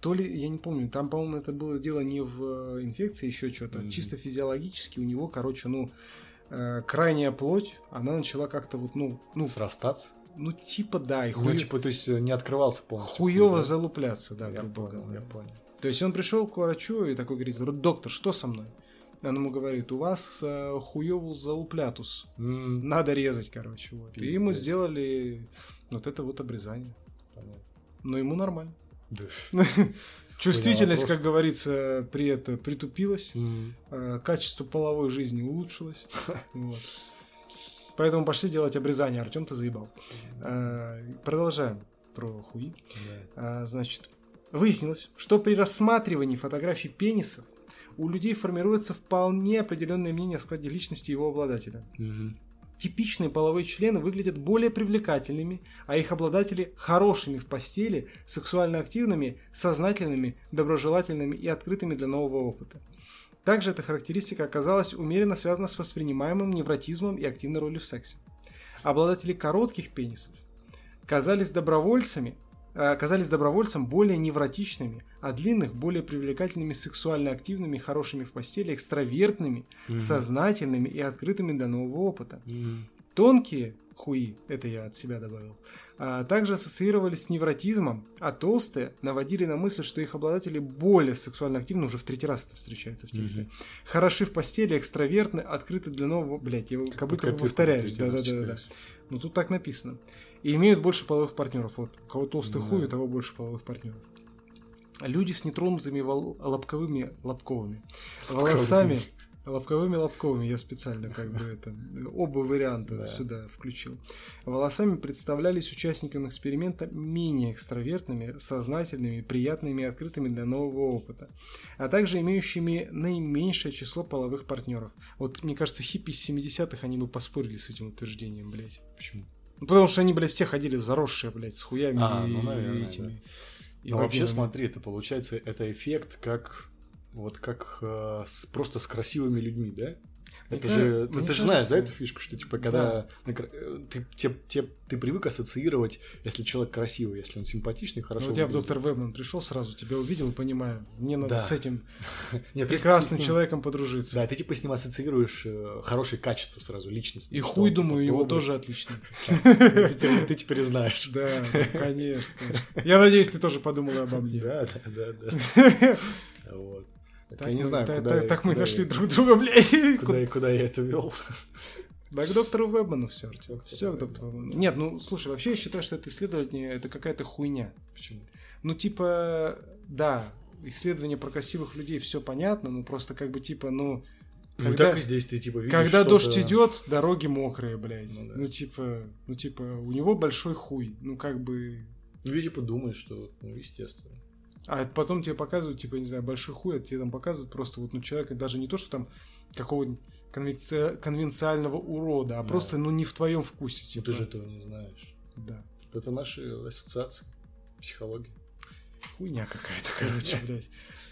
то ли, я не помню, там, по-моему, это было дело не в инфекции, еще что-то, mm-hmm. чисто физиологически у него, короче, ну, э, крайняя плоть, она начала как-то вот, ну... ну
Срастаться?
Ну, типа, да. И
хуй... Ну, типа, то есть э, не открывался полностью.
Хуево да? залупляться, да,
я грубо понял, говоря. Я понял.
То есть он пришел к врачу и такой говорит, доктор, что со мной? Он ему говорит, у вас э, хуевус залуплятус.
Mm.
Надо резать, короче. Вот. И ему сделали вот это вот обрезание.
Понятно.
Но ему нормально.
Да.
Чувствительность, как говорится, при это притупилась.
Mm.
Качество половой жизни улучшилось. Вот. Поэтому пошли делать обрезание. Артем, ты заебал. А, продолжаем про хуи. А, значит, выяснилось, что при рассматривании фотографий пенисов у людей формируется вполне определенное мнение о складе личности его обладателя.
Угу.
Типичные половые члены выглядят более привлекательными, а их обладатели хорошими в постели, сексуально активными, сознательными, доброжелательными и открытыми для нового опыта. Также эта характеристика оказалась умеренно связана с воспринимаемым невротизмом и активной ролью в сексе. Обладатели коротких пенисов казались добровольцами, э, казались добровольцам более невротичными, а длинных более привлекательными, сексуально активными, хорошими в постели, экстравертными,
mm-hmm.
сознательными и открытыми для нового опыта.
Mm-hmm.
Тонкие хуи, это я от себя добавил, а также ассоциировались с невротизмом, а толстые наводили на мысль, что их обладатели более сексуально активны, уже в третий раз это встречается в тексте. Mm-hmm. Хороши в постели, экстравертны, открыты для нового... Блять, я как, как будто бы повторяюсь. Да-да-да. Ну тут так написано. И имеют больше половых партнеров. Вот, у кого толстый mm-hmm. хуй, у того больше половых партнеров. Люди с нетронутыми вол... лобковыми лобковыми волосами Лобковыми лобковыми я специально как бы это оба варианта да. сюда включил. Волосами представлялись участникам эксперимента менее экстравертными, сознательными, приятными и открытыми для нового опыта, а также имеющими наименьшее число половых партнеров. Вот мне кажется, хиппи из 70-х они бы поспорили с этим утверждением, блядь.
Почему?
Ну, потому что они, блядь, все ходили заросшие, блядь, с хуями
а,
и,
ну, наверное,
и этими. Да.
И ну, вообще, смотри, это получается, это эффект как вот как э, с, просто с красивыми людьми, да? Это же, ты, ты же знаешь, да, эту фишку, что типа, когда э, ты, те- те- ты привык ассоциировать, если человек красивый, если он симпатичный,
Ну,
хорошо.
вот я в доктор Вебман пришел сразу, тебя увидел и понимаю, мне надо
Да.
с этим
Не, ты-
прекрасным
ты
человеком подружиться.
Да, ты типа с ним ассоциируешь э, хорошие качества сразу, личность.
И хуй,
он, типа,
думаю, него
добрый.
тоже отличный.
Ты теперь знаешь.
Да, ну, конечно, конечно. Я надеюсь, ты тоже подумала обо мне.
Да, да, да, да. Вот. Так
Так
Я не
мы-
знаю,
так-
куда
так-
я-
так мы
куда
нашли
я-
друг друга, блядь.
Куда, и куда я это вел?
Да к доктору Вебману все.
Доктор
Все к доктору Вебману. Нет, ну слушай, вообще я считаю, что это исследование это какая-то хуйня.
Почему?
Ну, типа, да, исследование про красивых людей все понятно, ну просто как бы типа, ну.
Ну
Когда,
так и здесь ты типа видишь
когда дождь идет, дороги мокрые, блядь.
Ну
Ну,
да.
типа, ну типа, у него большой хуй. Ну как бы.
Ну, и типа думаешь, что, ну, естественно.
А потом тебе показывают, типа, не знаю, большой хуй, а тебе там показывают просто вот, ну, человека даже не то, что там какого-нибудь конвенци- конвенциального урода, а
Да.
просто, ну, не в твоем вкусе,
Ну,
типа.
ты же этого не знаешь.
Да.
Это наши ассоциации, психология.
Хуйня какая-то, короче, блядь.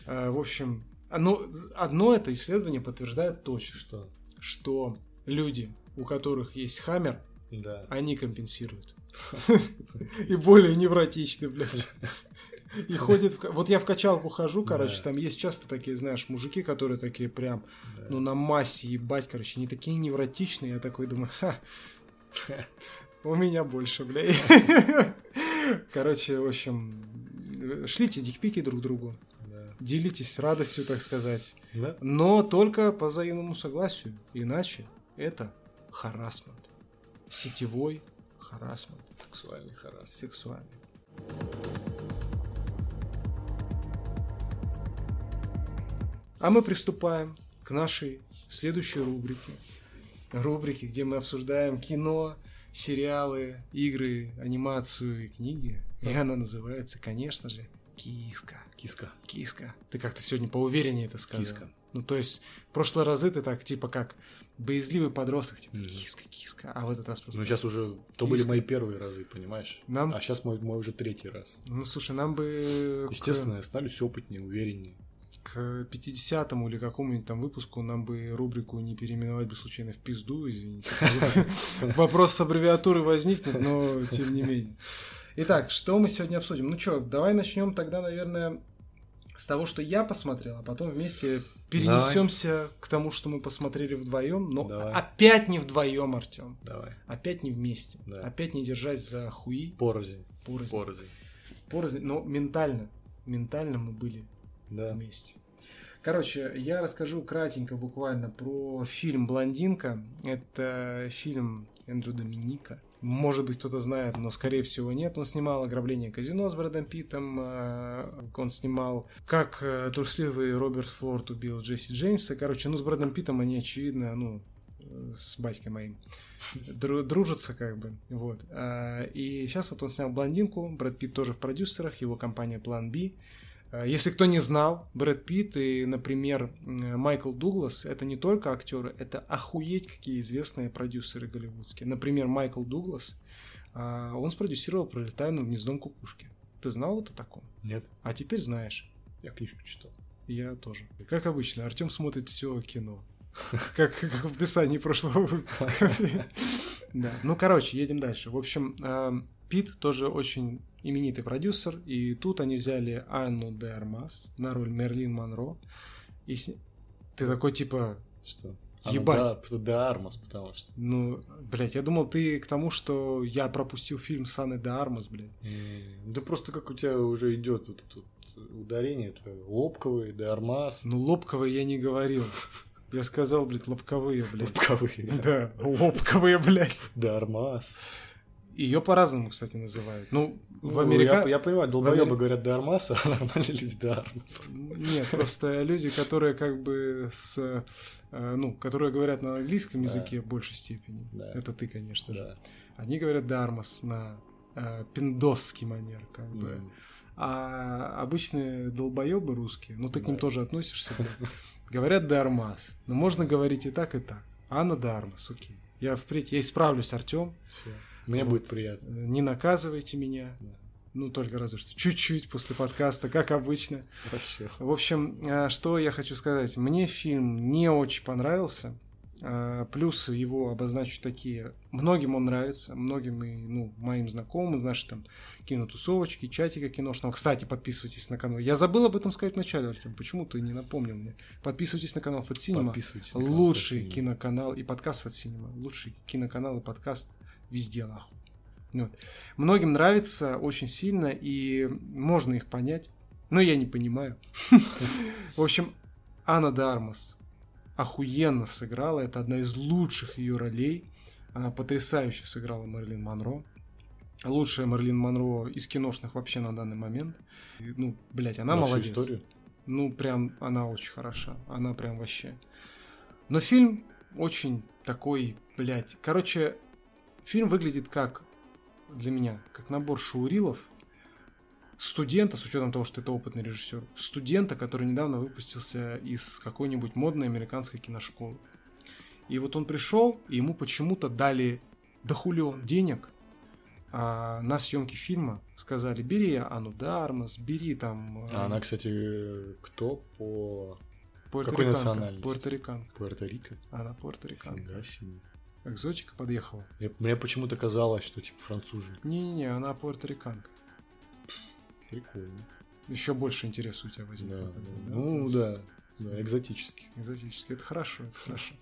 А, В общем, одно, одно это исследование подтверждает точно,
Что?
что люди, у которых есть хаммер,
Да.
они компенсируют. И более невротичны, блядь. И в ка- Вот я в качалку хожу, короче, там есть часто такие, знаешь, мужики, которые такие прям, ну, на массе ебать, короче, они такие невротичные. Я такой думаю, ха, у меня больше, блядь. Короче, в общем, шлите дикпики друг другу. Делитесь радостью, так сказать. Но только по взаимному согласию. Иначе это харасмент. Сетевой харасмент.
Сексуальный харас.
Сексуальный. А мы приступаем к нашей следующей рубрике. Рубрике, где мы обсуждаем кино, сериалы, игры, анимацию и книги. И она называется, конечно же, Киска.
Киска.
Киска. Ты как-то сегодня поувереннее это сказал.
Киска.
Ну, то есть, в прошлые разы ты так, типа, как боязливый подросток, типа,
Мгм.
киска, киска. А в этот раз просто...
Ну, сейчас уже... То были
Киска.
мои первые разы, понимаешь?
Нам,
А сейчас мой, мой уже третий раз.
ну, слушай, нам бы... к-
Естественно, я становлюсь опытнее, увереннее.
К 50-му или какому-нибудь там выпуску нам бы рубрику не переименовать бы случайно в пизду, извините. Вопрос с аббревиатурой возникнет, но тем не менее. Итак, что мы сегодня обсудим? Ну что, давай начнем тогда, наверное, с того, что я посмотрел, а потом вместе перенесемся к тому, что мы посмотрели вдвоем, но
Давай.
опять не вдвоем, Артем.
Давай.
Опять не вместе.
Да.
Опять не держась за хуи.
Порознь.
Порознь.
Порознь.
Порознь. Но ментально. Ментально мы были
Да.
вместе. Короче, я расскажу кратенько буквально про фильм «Блондинка». Это фильм Эндрю Доминика. Может быть, кто-то знает, но, скорее всего, нет. Он снимал «Ограбление казино» с Брэдом Питтом. э, Он снимал «Как э, трусливый Роберт Форд убил Джесси Джеймса». Короче, ну, с Брэдом Питтом они, очевидно, ну, с батькой моим дру- дружатся как бы, вот. А, И сейчас вот он снял «Блондинку», Брэд Питт тоже в продюсерах, его компания «План Би». А, Если кто не знал, Брэд Питт и, например, Майкл Дуглас это не только актеры, это охуеть какие известные продюсеры голливудские. Например, Майкл Дуглас, а, он спродюсировал «Пролетая над гнездом кукушки». Ты знал это таком?
Нет.
А теперь знаешь.
Я книжку читал.
Я тоже. Как обычно, Артем смотрит все кино. Как, как в описании прошлого выпуска. Да. Ну, короче, едем дальше. В общем, эм, Пит тоже очень именитый продюсер, и тут они взяли Анну де Армас на роль Мерлин Монро. И с- Ты такой, типа,
Что?
Ебать.
Да, да, Армас, потому что.
ну, блядь, я думал, ты к тому, что я пропустил фильм с Анной де Армас, блядь.
М, Да просто как у тебя уже идет вот это вот ударение твое. Лобковый, да, Армас.
Ну, лобковые я не говорил. Я сказал, блядь, лобковые, блядь.
Лобковый, да.
Лобковые, блядь.
Да, Армас.
Ее по-разному, кстати, называют. Ну, в
Ну,
Америка...
я, я понимаю, долбоебы
Амери-
говорят до Армаса, а нормальные люди до Армаса.
Нет, просто люди, которые как бы с... э, Ну, которые говорят на английском языке в большей степени. Это ты, конечно же. Они говорят дармас на э, пиндосский манер, как бы. А обычные долбоебы русские, ну ты к ним тоже относишься, говорят дармас. Но можно говорить и так, и так. Анна дармас, окей. Я впредь, я исправлюсь, Артем.
Мне
Вот.
будет приятно.
Не наказывайте меня.
Да.
Ну, только разве что чуть-чуть после подкаста, как обычно.
Хорошо.
В общем, а, что я хочу сказать. Мне фильм не очень понравился. А, плюсы его обозначу такие. Многим он нравится, многим и ну, моим знакомым из нашей там кинотусовочки, чатика киношного. Кстати, подписывайтесь на канал. Я забыл об этом сказать вначале, Артем. Почему ты не напомнил мне? Подписывайтесь на канал Фат
канал
Лучший киноканал и подкаст Фат Лучший киноканал и подкаст везде, нахуй. Вот. Многим нравится очень сильно, и можно их понять. Но я не понимаю. В общем, Анна Дармас охуенно сыграла. Это одна из лучших ее ролей. Она потрясающе сыграла Марлин Монро. Лучшая Марлин Монро из киношных вообще на данный момент. Ну, блять, она
На
молодец.
историю.
Ну, прям она очень хороша. Она прям вообще. Но фильм очень такой, блядь. Короче, фильм выглядит как для меня, как набор шаурилов студента, с учетом того, что это опытный режиссер, студента, который недавно выпустился из какой-нибудь модной американской киношколы. И вот он пришел, и ему почему-то дали дохулион денег а, на съемки фильма. Сказали, бери Ану Дармас, бери там...
А она, кстати, кто по
Пуэрториканка,
национальности?
Пуэрториканка.
Пуэрто-Рико?
Она пуэрториканка.
Фига себе.
Экзотика подъехала.
Мне, мне почему-то казалось, что типа француженка.
Не-не-не, она пуэрториканка.
Прикольно.
Еще больше интереса у тебя возникло.
Да,
бы,
да. Ну да, да, экзотический.
есть Экзотически. Это хорошо, это хорошо.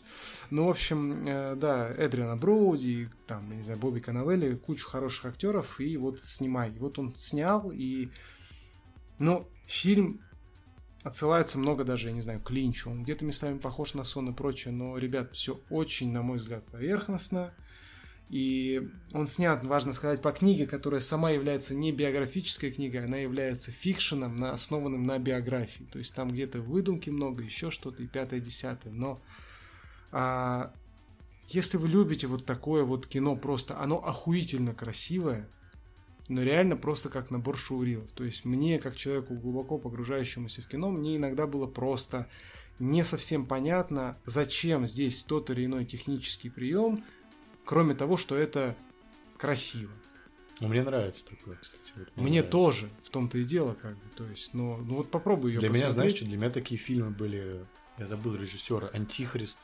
Ну, в общем, э, да, Эдриана Броуди, там, я не знаю, Бобби Канавелли, кучу хороших актеров, и вот снимай. И вот он снял, и... Ну, фильм отсылается много даже, я не знаю, к Линчу. Он где-то местами похож на сон и прочее, но, ребят, все очень, на мой взгляд, поверхностно. И он снят, важно сказать, по книге, которая сама является не биографической книгой, она является фикшеном, на, основанным на биографии. То есть там где-то выдумки много, еще что-то, и пятое, десятое. Но а, если вы любите вот такое вот кино, просто оно охуительно красивое, но реально просто как набор шаурилов. То есть мне, как человеку глубоко погружающемуся в кино, мне иногда было просто не совсем понятно, зачем здесь тот или иной технический прием, кроме того, что это красиво.
Ну, мне нравится такое, кстати. вот
Мне
нравится.
тоже, в том-то и дело, как бы. То есть, ну, ну вот попробуй ее
Для меня, знаешь, что, для меня такие фильмы были... Я забыл режиссера. Антихрист.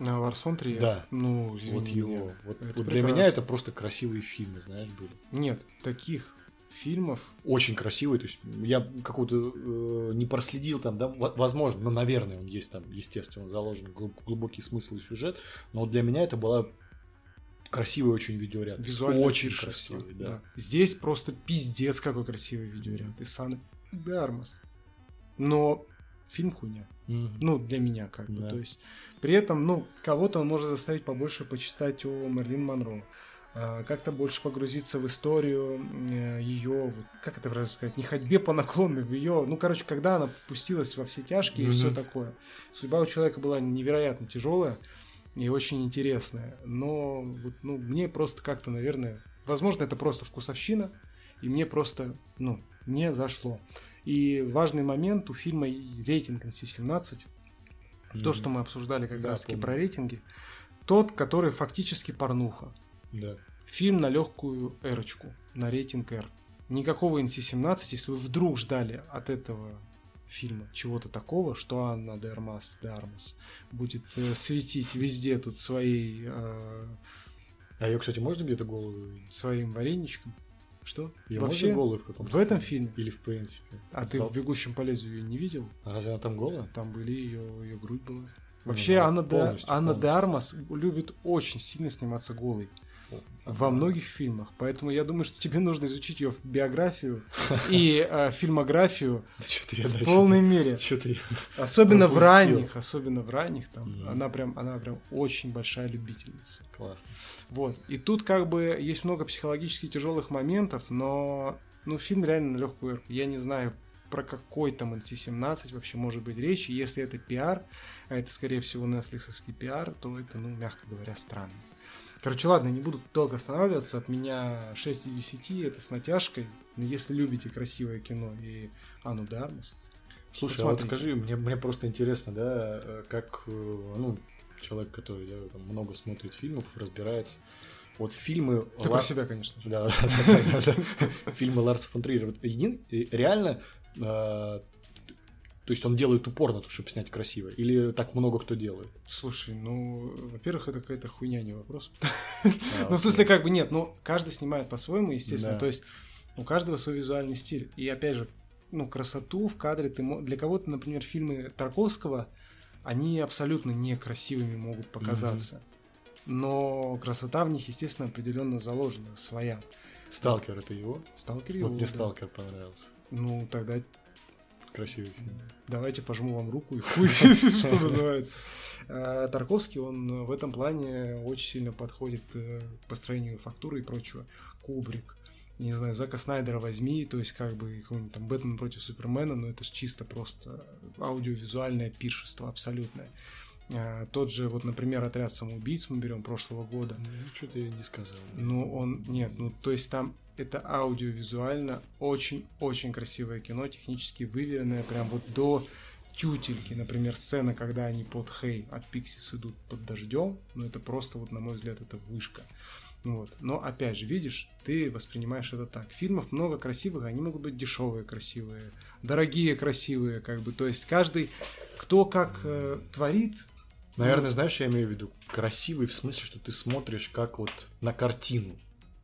На Ларс фон Триер?
Да.
Ну, извини
вот его.
меня.
Вот,
Это
вот для меня это просто красивые фильмы, знаешь, были.
Нет, таких фильмов
Очень красивые. То есть я какой-то э, не проследил там, да, во- возможно, ну, наверное, он есть там, естественно, заложен глуб- глубокий смысл и сюжет. Но для меня это была красивый очень видеоряд.
визуально
Очень красивый, да.
Здесь просто пиздец какой красивый видеоряд. И Сан Дармас. Но фильм хуйня.
Мгм.
Ну, для меня как бы.
Да.
То есть, при этом, ну, кого-то он может заставить побольше почитать о Мерлин Монро. а, Как-то больше погрузиться в историю ее, вот, как это правильно сказать, не ходьбе по наклонной, в ее, ну, короче, когда она пустилась во все тяжкие и
Мгм.
все такое. Судьба у человека была невероятно тяжелая и очень интересная. Но вот, ну, мне просто как-то, наверное, возможно, это просто вкусовщина, и мне просто, ну, не зашло. И важный момент у фильма рейтинг NC-17, то,
Мгм.
что мы обсуждали как
Да,
раз таки
помню.
про рейтинги, тот, который фактически порнуха.
Да.
Фильм на легкую эрочку, на рейтинг R. Никакого NC-17, если вы вдруг ждали от этого фильма чего-то такого, что Анна Дермас, Дармас будет э, светить везде тут своей, э,
А ее, кстати, можно где-то голову
своим вареничком. Что?
Её
Вообще,
можно голую в каком-то
в этом
фильме? Или в принципе?
А ты в «Бегущем по лезвию» её не видел?
А разве она там голая?
Там были ее, ее грудь была.
Ну,
Вообще,
да,
Анна,
полностью,
Анна
полностью.
де Армас любит очень сильно сниматься голой. Во многих фильмах. Поэтому я думаю, что тебе нужно изучить ее биографию и э, фильмографию
Да
в полной мере. Особенно в ранних, особенно в ранних там.
Мгм.
Она прям, она прям очень большая любительница.
Классно.
Вот. И тут как бы есть много психологически тяжелых моментов, но ну, фильм реально легкую. Я не знаю, про какой там NC-17 вообще может быть речь. Если это пиар, а это, скорее всего, нетфликсовский пиар, то это, ну, мягко говоря, странно. Короче, ладно, не буду долго останавливаться. От меня 6 из 10, это с натяжкой. Но если любите красивое кино и Анну Дармас,
Слушай, а вот скажи, мне, мне просто интересно, да, э, как, э, ну, человек, который да, там много смотрит фильмов, разбирается. Вот фильмы...
ты
Ла-
про себя, конечно.
Да. Фильмы Ларса фон Триера. Реально, э, то есть он делает упор на то, чтобы снять красиво? Или так много кто делает?
Слушай, ну, во-первых, это какая-то хуйня, не вопрос. Ну, в смысле, как бы нет, но каждый снимает по-своему, естественно. То есть у каждого свой визуальный стиль. И опять же, ну, красоту в кадре ты для кого-то, например, фильмы Тарковского, они абсолютно некрасивыми могут показаться. Но красота в них, естественно, определенно заложена, своя.
Сталкер это его?
Сталкер его.
Вот мне Сталкер понравился.
Ну, тогда
красивый фильм.
Давайте пожму вам руку и хуй, что называется. А, Тарковский, он в этом плане очень сильно подходит э, к построению фактуры и прочего. Кубрик, не знаю, Зака Снайдера возьми, то есть как бы какой-нибудь там Бэтмен против Супермена, но это же чисто просто аудиовизуальное пиршество абсолютное. А, тот же, вот, например, отряд самоубийц мы берем прошлого года.
Ну, что-то я не сказал.
Ну, он, нет, ну, то есть там это аудиовизуально очень-очень красивое кино, технически выверенное, прям вот до тютельки, например, сцена, когда они под Хей от Пиксис идут под дождем, ну это просто вот, на мой взгляд, это вышка. Вот. Но опять же, видишь, ты воспринимаешь это так. Фильмов много красивых, они могут быть дешевые, красивые, дорогие, красивые, как бы. То есть каждый, кто как э, творит.
Наверное, ну, знаешь, я имею в виду красивый в смысле, что ты смотришь как вот на картину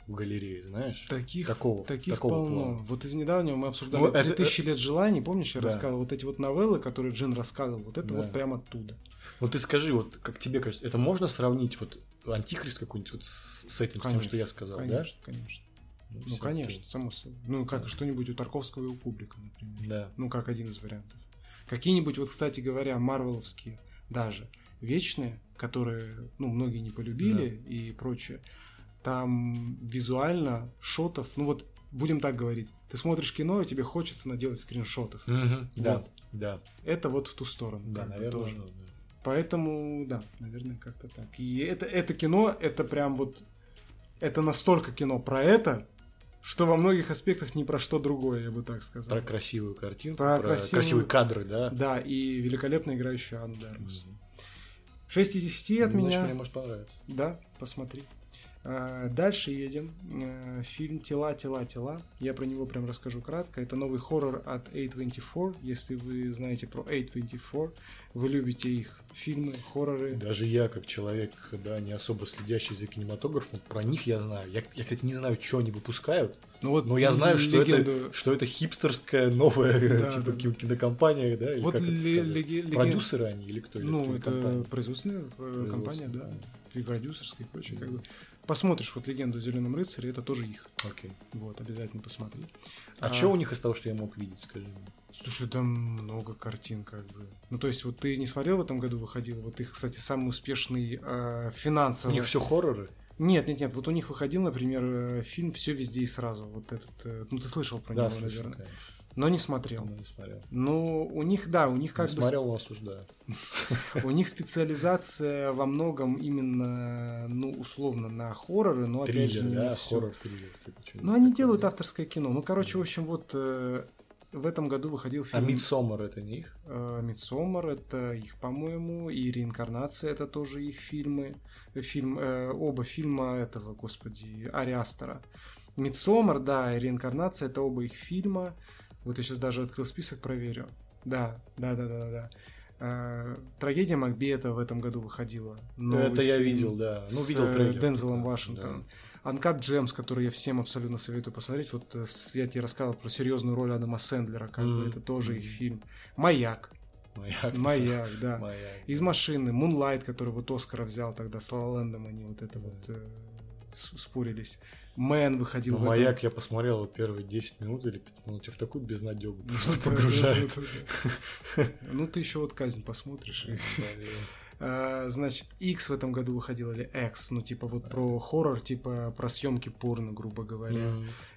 в галерее, знаешь?
Таких,
такого,
таких
такого
полно.
Плана.
Вот из недавнего мы обсуждали вот, 3000 это, лет желаний, помнишь, я да. рассказывал вот эти вот новеллы, которые Джин рассказывал, вот это да. вот прямо оттуда.
Вот ты скажи, вот как тебе кажется, это можно сравнить вот антихрист какой-нибудь вот с, с этим, конечно, с тем, что я сказал,
конечно, да? Конечно, ну, ну конечно, окей. само собой. Ну, как да. что-нибудь у Тарковского и у Кубрика, например.
Да.
Ну, как один из вариантов. Какие-нибудь, вот, кстати говоря, марвеловские даже, вечные, которые, ну, многие не полюбили да. и прочее, там визуально шотов, ну вот будем так говорить, ты смотришь кино, и тебе хочется наделать скриншотов.
Угу, вот. Да, да.
Это вот в ту сторону.
Да, наверное, тоже. Да.
Поэтому, да, наверное, как-то так. И это, это кино, это прям вот, это настолько кино про это, что во многих аспектах ни про что другое, я бы так сказал.
Про красивую картинку,
про, про красивую...
красивые кадры, да?
Да, и великолепно играющую Анну Дармус. Угу. 6 из 10 от
ну,
меня.
мне может понравиться.
Да, посмотри. А, дальше едем. А, фильм «Тела, тела, тела». Я про него прям расскажу кратко. Это новый хоррор от A24. Если вы знаете про A24, вы любите их фильмы, хорроры.
Даже я, как человек, да, не особо следящий за кинематографом, про них я знаю. Я, я кстати, не знаю, что они выпускают. Ну вот но я знаю, что это, что это хипстерская новая да, типа, да. кинокомпания, да? Или
вот
как
ли, ли,
Продюсеры они или кто?
Ну, это производственная э, компания, да. И продюсерская и прочее. Как бы посмотришь вот легенду о Зеленом рыцаре, это тоже их.
Окей.
Вот, обязательно посмотри.
А, а что у них из того, что я мог видеть, скажи мне?
Слушай, там много картин, как бы. Ну, то есть, вот ты не смотрел в этом году выходил? Вот их, кстати, самый успешный э, финансово.
У них все хорроры?
Нет, нет, нет. Вот у них выходил, например, э, фильм Все везде и сразу. Вот этот. Э, ну, ты слышал про
да,
него,
слышал,
наверное.
Конечно.
Но не смотрел.
Но не смотрел.
Ну, у них, да, у них как
не бы... смотрел, но осуждаю.
У них специализация во многом именно, ну, условно, на хорроры, но опять же
да, хоррор триллер.
Ну, они делают авторское кино. Ну, короче, в общем, вот э, в этом году выходил
фильм... А Мидсомер это не их?
Э, Мидсомер это их, по-моему, и Реинкарнация это тоже их фильмы. Фильм, э, оба фильма этого, господи, Ариастера. Мидсомер, да, и Реинкарнация это оба их фильма. Вот я сейчас даже открыл список, проверю. Да, да, да, да, да. А, Трагедия Макбета в этом году выходила.
Это я видел, да.
Ну, видел трейлер. Дензелом да, Вашингтоном. Да. Uncut Gems, который я всем абсолютно советую посмотреть. Вот э, я тебе рассказывал про серьезную роль Адама Сэндлера, как mm-hmm. бы это тоже их фильм. Маяк.
Маяк.
Маяк, да.
Маяк.
Из машины. Moonlight, который вот Оскара взял тогда с Лалендом, они вот это вот э, спорились. Men выходил
ну, Маяк я посмотрел первые 10 минут или 5 минут, я в такую безнадегу просто погружает.
Ну, ты еще вот казнь посмотришь. А, значит, X в этом году выходил, или X, ну, типа вот про хоррор, типа про съемки порно, грубо говоря.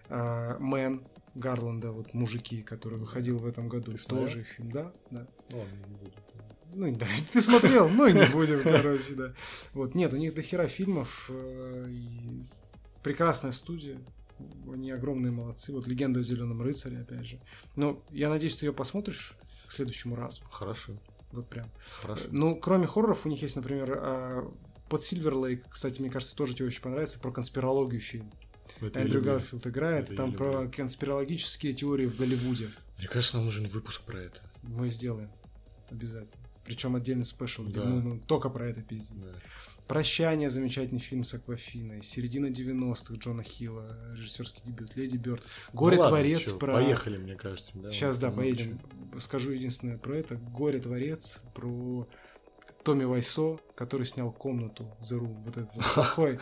А, Men Гарланда, вот мужики, который выходил в этом году, тоже фильм, да? Да. Ну, да, ты смотрел, ну и не будем, короче, да. Вот, нет, у них до хера фильмов, э, и прекрасная студия, они огромные молодцы. Вот легенда о зеленом рыцаре, опять же. Но я надеюсь, ты ее посмотришь к следующему разу.
Хорошо.
Вот прям.
Хорошо.
Ну, кроме хорроров, у них есть, например, а, под Сильвер Лейк, кстати, мне кажется, тоже тебе очень понравится, про конспирологию фильм. Это Эндрю Гарфилд играет, это там про конспирологические теории в Голливуде.
Мне кажется, нам нужен выпуск про это.
Мы сделаем. Обязательно. Причем отдельный спешл, где
Да.
мы, мы только про это пиздим.
Да.
Прощание, замечательный фильм с Аквафиной. Середина 90-х Джона Хилла, режиссерский дебют. Леди Бёрд. Горе
Ну ладно,
про.
Поехали, мне кажется. Да,
Сейчас, да,
ну,
поедем. Скажу единственное про это. Горе творец про Томми Вайсо, который снял комнату The Room. Вот этот вот плохой.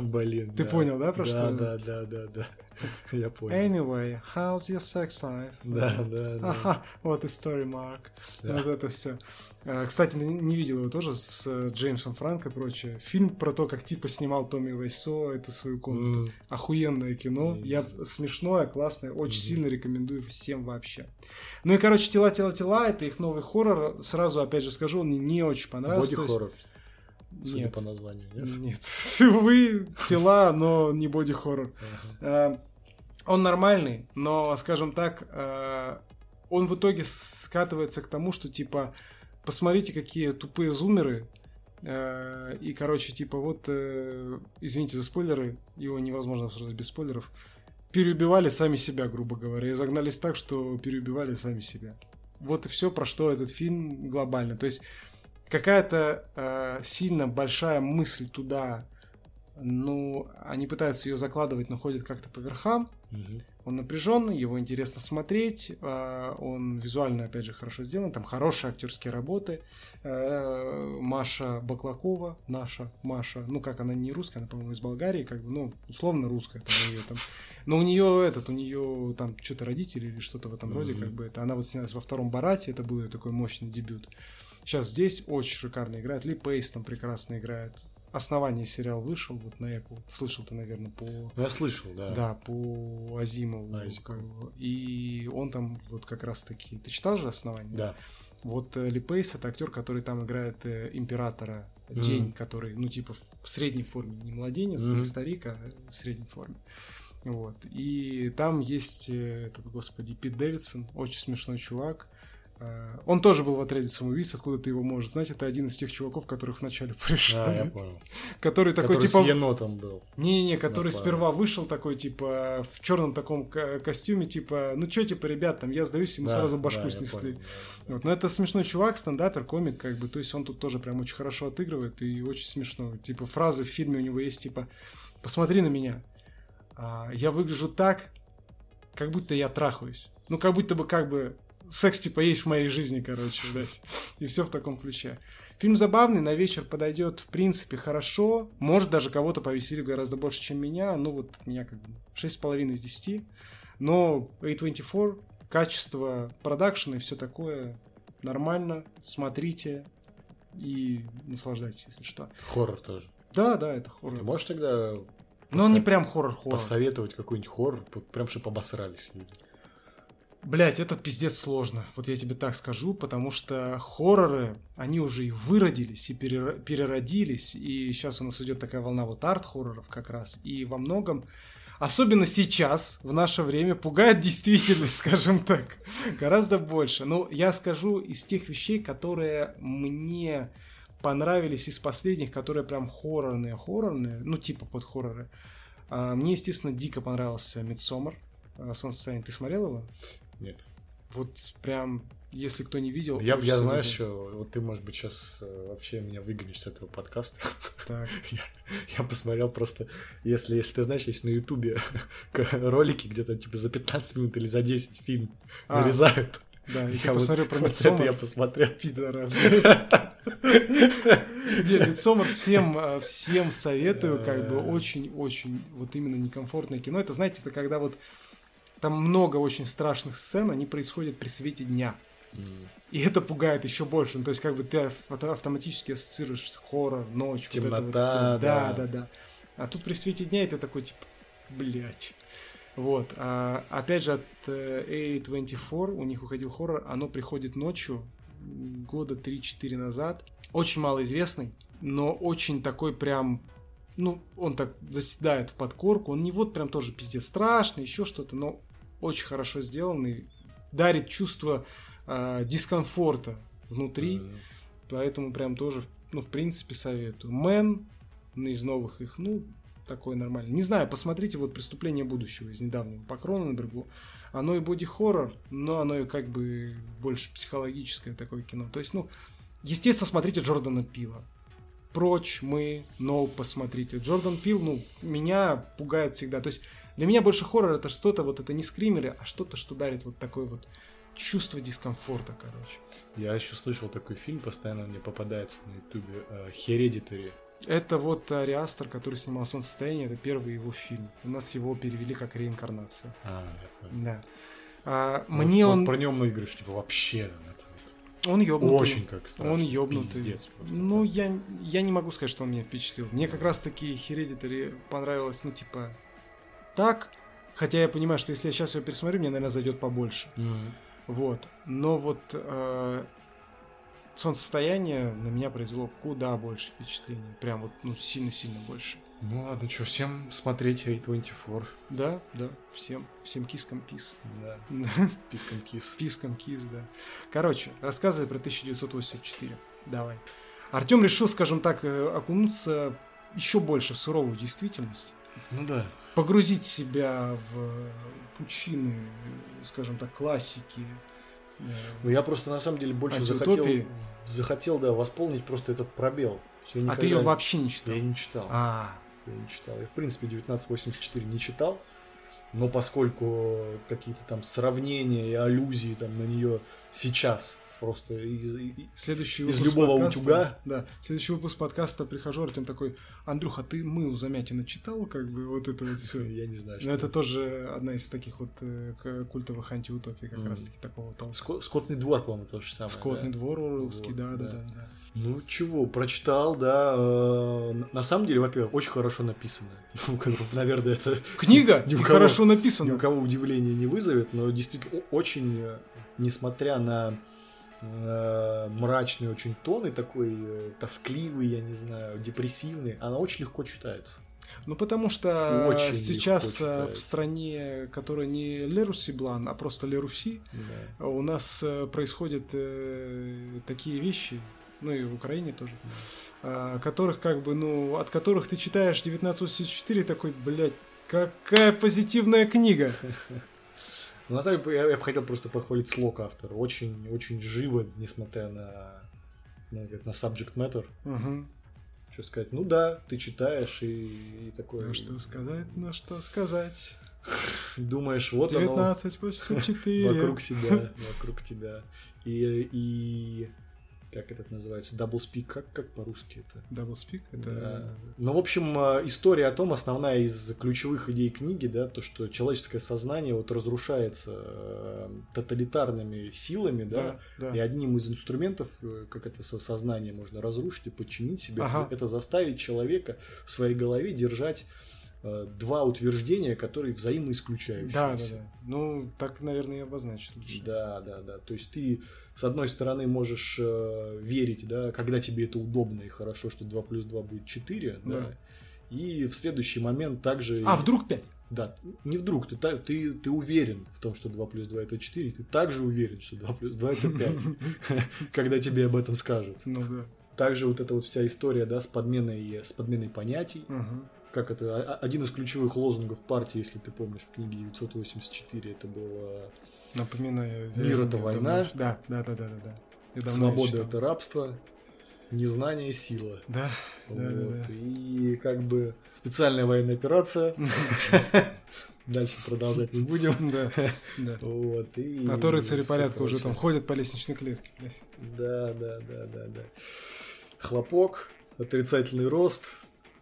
Блин.
Ты понял, да, про что?
Да, да, да, да. Я понял.
Anyway, how's your sex life?
Да, да, да.
Вот и story mark. Вот это все. Кстати, не видел его тоже с э, Джеймсом Франко и прочее. Фильм про то, как типа снимал Томми Вайсо эту свою комнату.
М,
Охуенное кино.
Мгм.
Я смешное, классное, очень
Мгм.
сильно рекомендую всем вообще. Ну и, короче, тела, тела, тела это их новый хоррор. Сразу, опять же, скажу, он мне не очень понравился.
Боди-хоррор, судя
Нет.
по названию, нет?
Нет. Вы тела, но не боди-хоррор.
Ага.
Э, Он нормальный, но, скажем так, э, он в итоге скатывается к тому, что типа, посмотрите, какие тупые зумеры. э, И, короче, типа, вот, э, извините за спойлеры, его невозможно обсуждать без спойлеров. Переубивали сами себя, грубо говоря, и загнались так, что переубивали сами себя. Вот и все, про что этот фильм глобально. То есть какая-то э, сильно большая мысль туда, ну, они пытаются ее закладывать, но ходят как-то по верхам.
Мгм.
Он напряженный, его интересно смотреть, э, он визуально, опять же, хорошо сделан, там хорошие актерские работы. Э, Маша Баклакова, наша Маша, ну как она не русская, она, по-моему, из Болгарии, как бы, ну, условно русская, там, у неё там. Но у нее этот, у нее там что-то родители или что-то в этом роде,
Мгм.
как бы это. Она вот снялась во втором Барате, это был её такой мощный дебют. Сейчас здесь очень шикарно играет. Ли Пейс там прекрасно играет. Основание сериал вышел, вот на Apple. Слышал ты, наверное, по
Ну, я слышал, да.
да, по Азимову. Бы. И он там вот как раз таки... Ты читал же «Основание»?
Да.
Вот э, Ли Пейс это актер, который там играет э, императора
Мгм.
День, который, ну, типа, в средней форме. Не младенец,
Мгм.
не старик, а в средней форме. Вот. И там есть э, этот, господи, Пит Дэвидсон, очень смешной чувак. Э, Он тоже был в отряде самоубийц, откуда ты его можешь знать. Это один из тех чуваков, которых вначале
А,
порешали.
я понял.
который такой,
Который
типа...
с енотом был.
Не-не-не, который сперва вышел такой, типа, в черном таком ко- костюме, типа, ну чё, типа, ребят, там, я сдаюсь, ему
Да,
сразу
да,
башку
я
снесли.
понял, да, да.
Вот, но это смешной чувак, стендапер, комик, как бы, то есть он тут тоже прям очень хорошо отыгрывает и очень смешно. Типа, фразы в фильме у него есть, типа, посмотри на меня, а, я выгляжу так, как будто я трахаюсь. Ну, как будто бы, как бы, секс, типа, есть в моей жизни, короче, блядь. И все в таком ключе. Фильм забавный, на вечер подойдет, в принципе, хорошо. Может, даже кого-то повеселит гораздо больше, чем меня. Ну, вот меня как бы 6,5 из 10. Но A24, качество продакшена и все такое нормально. Смотрите и наслаждайтесь, если что.
Хоррор тоже.
Да, да, это
Ты
хоррор.
можешь тогда
Но он не прям хоррор-хоррор.
посоветовать какой-нибудь хоррор, прям чтобы обосрались люди?
Блять, это пиздец сложно. Вот я тебе так скажу, потому что хорроры, они уже и выродились, и переродились, и сейчас у нас идет такая волна вот арт-хорроров как раз, и во многом, особенно сейчас, в наше время, пугает действительность, скажем так, гораздо больше. Но я скажу из тех вещей, которые мне понравились из последних, которые прям хоррорные-хоррорные, ну типа под хорроры. А, Мне, естественно, дико понравился Мидсомер. Солнцестояние. Ты смотрел его?
Нет.
Вот прям, если кто не видел...
Я, я знаешь, что вот ты, может быть, сейчас вообще меня выгонишь с этого подкаста.
Так.
Я, я посмотрел просто, если, если ты знаешь, есть на Ютубе ролики где-то типа за 15 минут или за 10 фильм
А,
нарезают.
Да, и
Я
ты
вот-
посмотрел про
вот это я посмотрел.
Пидорас. Нет, Мидсомер всем, э, всем советую, как бы
Э.
очень-очень вот именно некомфортное кино. Это, знаете, это когда вот там много очень страшных сцен, они происходят при свете дня. И это пугает еще больше. Ну, то есть, как бы ты авто- автоматически ассоциируешь хоррор, ночь, вот это вот
Темнота,
всё. Да,
да.
да. А тут при свете дня это такой, типа, блять. Вот. А, опять же, от э, A24 у них выходил хоррор. Оно приходит ночью, года 3-4 назад. Очень малоизвестный, но очень такой прям... Ну, он так заседает в подкорку. Он не вот прям тоже пиздец страшный, еще что-то, но очень хорошо сделанный. Дарит чувство э, дискомфорта внутри.
м.
Поэтому прям тоже, ну, в принципе, советую. Мэн из новых их, ну, такое нормально. Не знаю, посмотрите вот «Преступление будущего» из недавнего по Кроненбергу. Оно и боди-хоррор, но оно и как бы больше психологическое такое кино. То есть, ну, естественно, смотрите Джордана Пила. Прочь, мы, но посмотрите. Джордан Пил, ну, меня пугает всегда. То есть, для меня больше хоррор это что-то, вот это не скримеры, а что-то, что дарит вот такой вот чувство дискомфорта, короче.
Я еще слышал такой фильм, постоянно мне попадается на ютубе, Hereditary.
Это вот Ариастер, который снимал «Солнцестояние», это первый его фильм. У нас его перевели как «Реинкарнация».
А,
Да. А,
вот,
мне
вот
он...
про него многие говорят, что типа вообще
Он ёбнутый.
очень как страшно.
Он ёбнутый.
Пиздец просто.
Ну, я, я не могу сказать, что он меня впечатлил. Мне как раз-таки Hereditary понравилось, ну, типа, так. Хотя я понимаю, что если я сейчас его пересмотрю, мне, наверное, зайдет побольше.
Мгм.
Вот. Но вот э, солнцестояние на меня произвело куда больше впечатления. Прям вот, ну, сильно-сильно больше.
Ну ладно, что, всем смотреть A24.
Да, да, всем, всем кискам пис.
Да, писком кис.
Пискам кис, да. Короче, рассказывай про 1984. Давай. Артем решил, скажем так, э, окунуться еще больше в суровую действительность.
Ну да.
Погрузить себя в пучины, скажем так, классики. э,
Ну я просто на самом деле больше захотел, захотел, да, восполнить просто этот пробел. Я
А
никогда-
ты ее вообще не читал?
Я не читал.
А,
Я не читал. Я, в принципе, 1984 не читал. Но поскольку какие-то там сравнения и аллюзии там на нее сейчас просто из,
следующий
Из любого
подкаста-
утюга?
Да, следующий выпуск подкаста прихожу, Артем такой, Андрюха, ты мы у Замятина читал, как бы, вот это вот все.
я не знаю,
Но это тоже одна из таких вот э, культовых антиутопий, как раз таки такого толка.
Ско- Скотный двор, по-моему, то же самое.
Скотный
да?
двор
Вот,
да, да,
да.
да, да.
Ну чего, прочитал, да. э, на- самом деле, во-первых, очень хорошо написано. Ну, наверное, это
Книга
Ни кого-
хорошо
ни
написана.
у кого удивления не вызовет, но действительно очень, э, несмотря на мрачный очень тон и такой э, тоскливый, я не знаю, депрессивный, она очень легко читается.
Ну, потому что
Очень
сейчас э, в стране, которая не Леруси Блан, а просто Леруси,
Да.
у нас э, происходят э, такие вещи, ну и в Украине тоже, а, которых как бы, ну, от которых ты читаешь 1984 такой, блядь, какая позитивная книга.
Но на самом деле я, я бы хотел просто похвалить слог автора. Очень, очень живо, несмотря на, ну, как на subject matter.
Мгм.
Что сказать? Ну да, ты читаешь и, и такое.
Ну что сказать, ну что сказать.
Думаешь, вот оно
1984.
вокруг себя, вокруг тебя. И, и как этот называется? Speak, как, как по-русски это?
Doublespeak,
Да.
это...
Ну, в общем, э, история о том, основная из ключевых идей книги, да, то, что человеческое сознание вот разрушается э, тоталитарными силами, да,
Да,
и
да.
одним из инструментов, э, как это со- сознание можно разрушить и подчинить себе,
Ага.
это заставить человека в своей голове держать э, два утверждения, которые взаимоисключающиеся.
Да, да, да. Ну, так, наверное, и обозначить лучше.
Да, да, да. То есть ты, с одной стороны, можешь э, верить, да, когда тебе это удобно и хорошо, что 2 плюс 2 будет 4, да.
Да.
И в следующий момент также...
А, вдруг 5?
Да, не вдруг, ты, ты, ты уверен в том, что 2 плюс 2 это 4, ты также уверен, что 2 плюс 2 это 5, когда тебе об этом скажут.
Ну да.
Также вот эта вот вся история, да, с подменой, с подменой понятий, как это, а- а- один из ключевых лозунгов партии, если ты помнишь, в книге 984, это было
Напоминаю.
Мир это
давно-
война.
Да, да, да, да, да. да.
Свобода это рабство, незнание сила.
Да, да, да,
Вот.
да.
И как бы специальная военная операция. Дальше продолжать не будем.
Да, да.
Вот, и
А то рыцари порядка уже там ходят по лестничной клетке.
Да, да, да, да, да. Хлопок, отрицательный рост.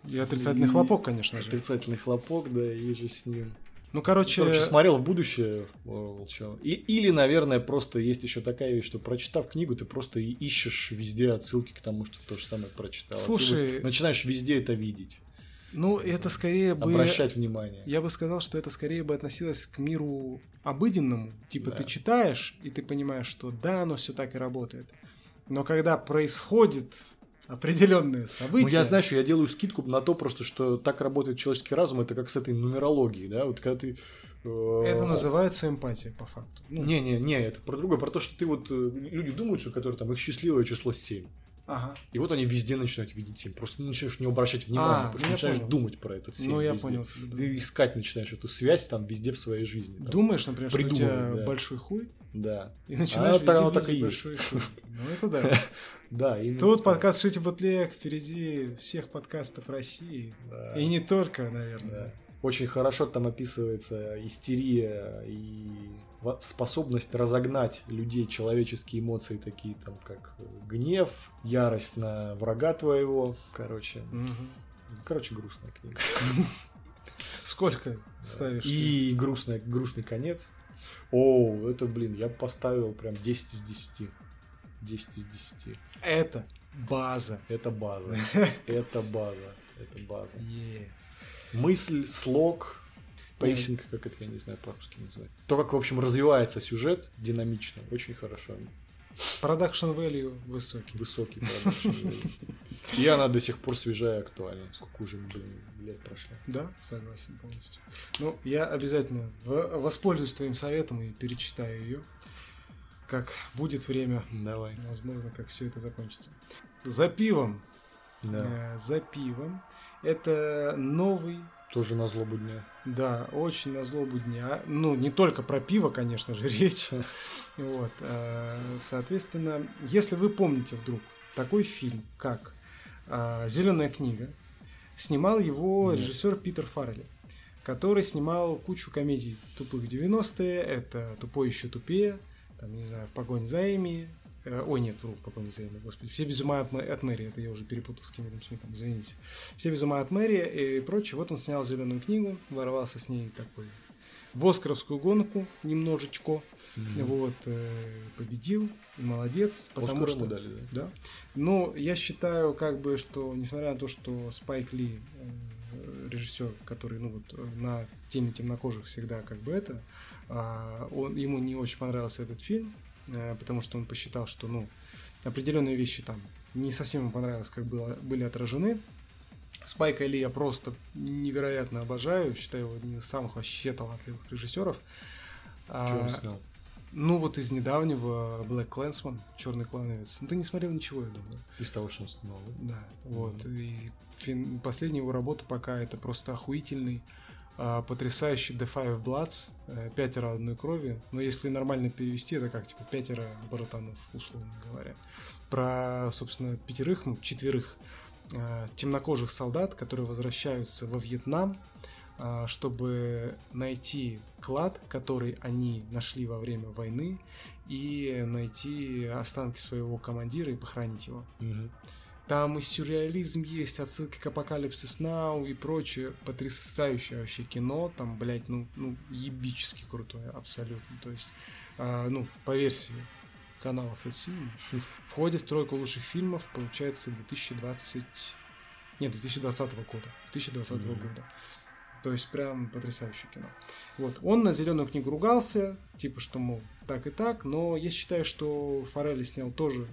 И отрицательный
И-
хлопок, конечно же.
Отрицательный хлопок, да, и же с ним.
Ну, короче,
Короче, смотрел в будущее. Волчо. И, или, наверное, просто есть еще такая вещь, что прочитав книгу, ты просто и ищешь везде отсылки к тому, что ты то же самое прочитал. А ты
Слушай-
вот начинаешь везде это видеть,
ну, это скорее бы...
обращать внимание.
Я бы сказал, что это скорее бы относилось к миру обыденному. Типа
Да.
ты читаешь, и ты понимаешь, что да, оно все так и работает. Но когда происходит определенные события...
Ну, я, знаешь, я делаю скидку на то просто, что так работает человеческий разум, это как с этой нумерологией, да, вот когда ты... э,
Это называется эмпатия, по факту. Ну,
Не, не, не, это про другое, про то, что ты вот... э, Люди думают, что который там их счастливое число 7.
Ага.
И вот они везде начинают видеть семь. Просто начинаешь не обращать внимания,
А,
потому
ну
что
я
начинаешь
понял.
думать про этот семь
Ну, я
везде.
понял. да.
Ты искать начинаешь эту связь там везде в своей жизни. там.
Думаешь, например, что у тебя
да.
большой хуй,
Да.
и начинаешь
оно
везде
так и есть.
большой хуй. Ну, это да.
Да, именно
Тут подкаст «Шите бутлег» впереди всех подкастов России.
Да.
И не только, наверное.
Да. Очень хорошо там описывается истерия и способность разогнать людей человеческие эмоции, такие там как гнев, ярость на врага твоего. Короче,
Мгм.
короче, грустная книга.
Сколько ставишь?
И грустный, грустный конец. О, это, блин, я поставил прям 10 из 10. 10 из 10.
Это база.
Это база. Это база. Это база.
Е.
мысль, слог, pacing, как это, я не знаю по-русски называть. То, как, в общем, развивается сюжет динамично, очень хорошо.
Production value высокий.
Высокий production value. И она до сих пор свежая и актуальна. Сколько уже, блин, лет прошло.
Да, согласен полностью. Ну, я обязательно воспользуюсь твоим советом и перечитаю ее. Как будет время,
Давай.
возможно, как все это закончится. За пивом.
Да.
Э, за пивом. Это новый
Тоже на злобу дня.
Да, очень на злобу дня. Ну, не только про пиво, конечно же, речь. Вот. э, Соответственно, если вы помните вдруг такой фильм, как Зеленая книга, снимал его режиссер Питер Фаррелли, который снимал кучу комедий тупых 90-е. Это Тупой еще тупее, там, не знаю, в погоне за Эми. Э, Ой, нет, вру, за Эми, господи. Все без ума от, Мэ- от Мэри, это я уже перепутал с Кевином Смитом, извините. Все без ума от Мэри и прочее. Вот он снял зеленую книгу, ворвался с ней такой в Оскаровскую гонку немножечко. Вот, э, победил, молодец, потому
Оскар
что...
дали, да?
Да. Но я считаю, как бы, что несмотря на то, что Спайк Ли, э, режиссер, который, ну вот, на теме темнокожих всегда как бы это, а, он, ему не очень понравился этот фильм, потому что он посчитал, что, ну, определенные вещи там не совсем ему понравилось, как было, были отражены. Спайка Ли я просто невероятно обожаю, считаю его одним из самых вообще талантливых режиссеров.
Что
А,
снял?
ну вот из недавнего Black Clansman, Черный клановец. Ну ты не смотрел ничего, я думаю.
Из того, что он снимал, да?
Да, вот. И фин- последняя его работа пока это просто охуительный, а, потрясающий The Five Bloods, э, пятеро одной крови. Но если нормально перевести, это как типа пятеро братанов, условно говоря. Про, собственно, пятерых, ну, четверых а, темнокожих солдат, которые возвращаются во Вьетнам, а, чтобы найти клад, который они нашли во время войны, и найти останки своего командира и похоронить его.
Мгм.
Там и сюрреализм есть, отсылки к Апокалипсис Нау и прочее. Потрясающее вообще кино. Там, блядь, ну, ну ебически крутое, абсолютно. То есть, а, ну, по версии каналов Film, входит в тройку лучших фильмов, получается, 2020... Нет, 2020 года. 2020
Мгм.
года. То есть прям потрясающее кино. Вот. Он на зеленую книгу ругался, типа, что, мол, так и так, но я считаю, что Форелли снял тоже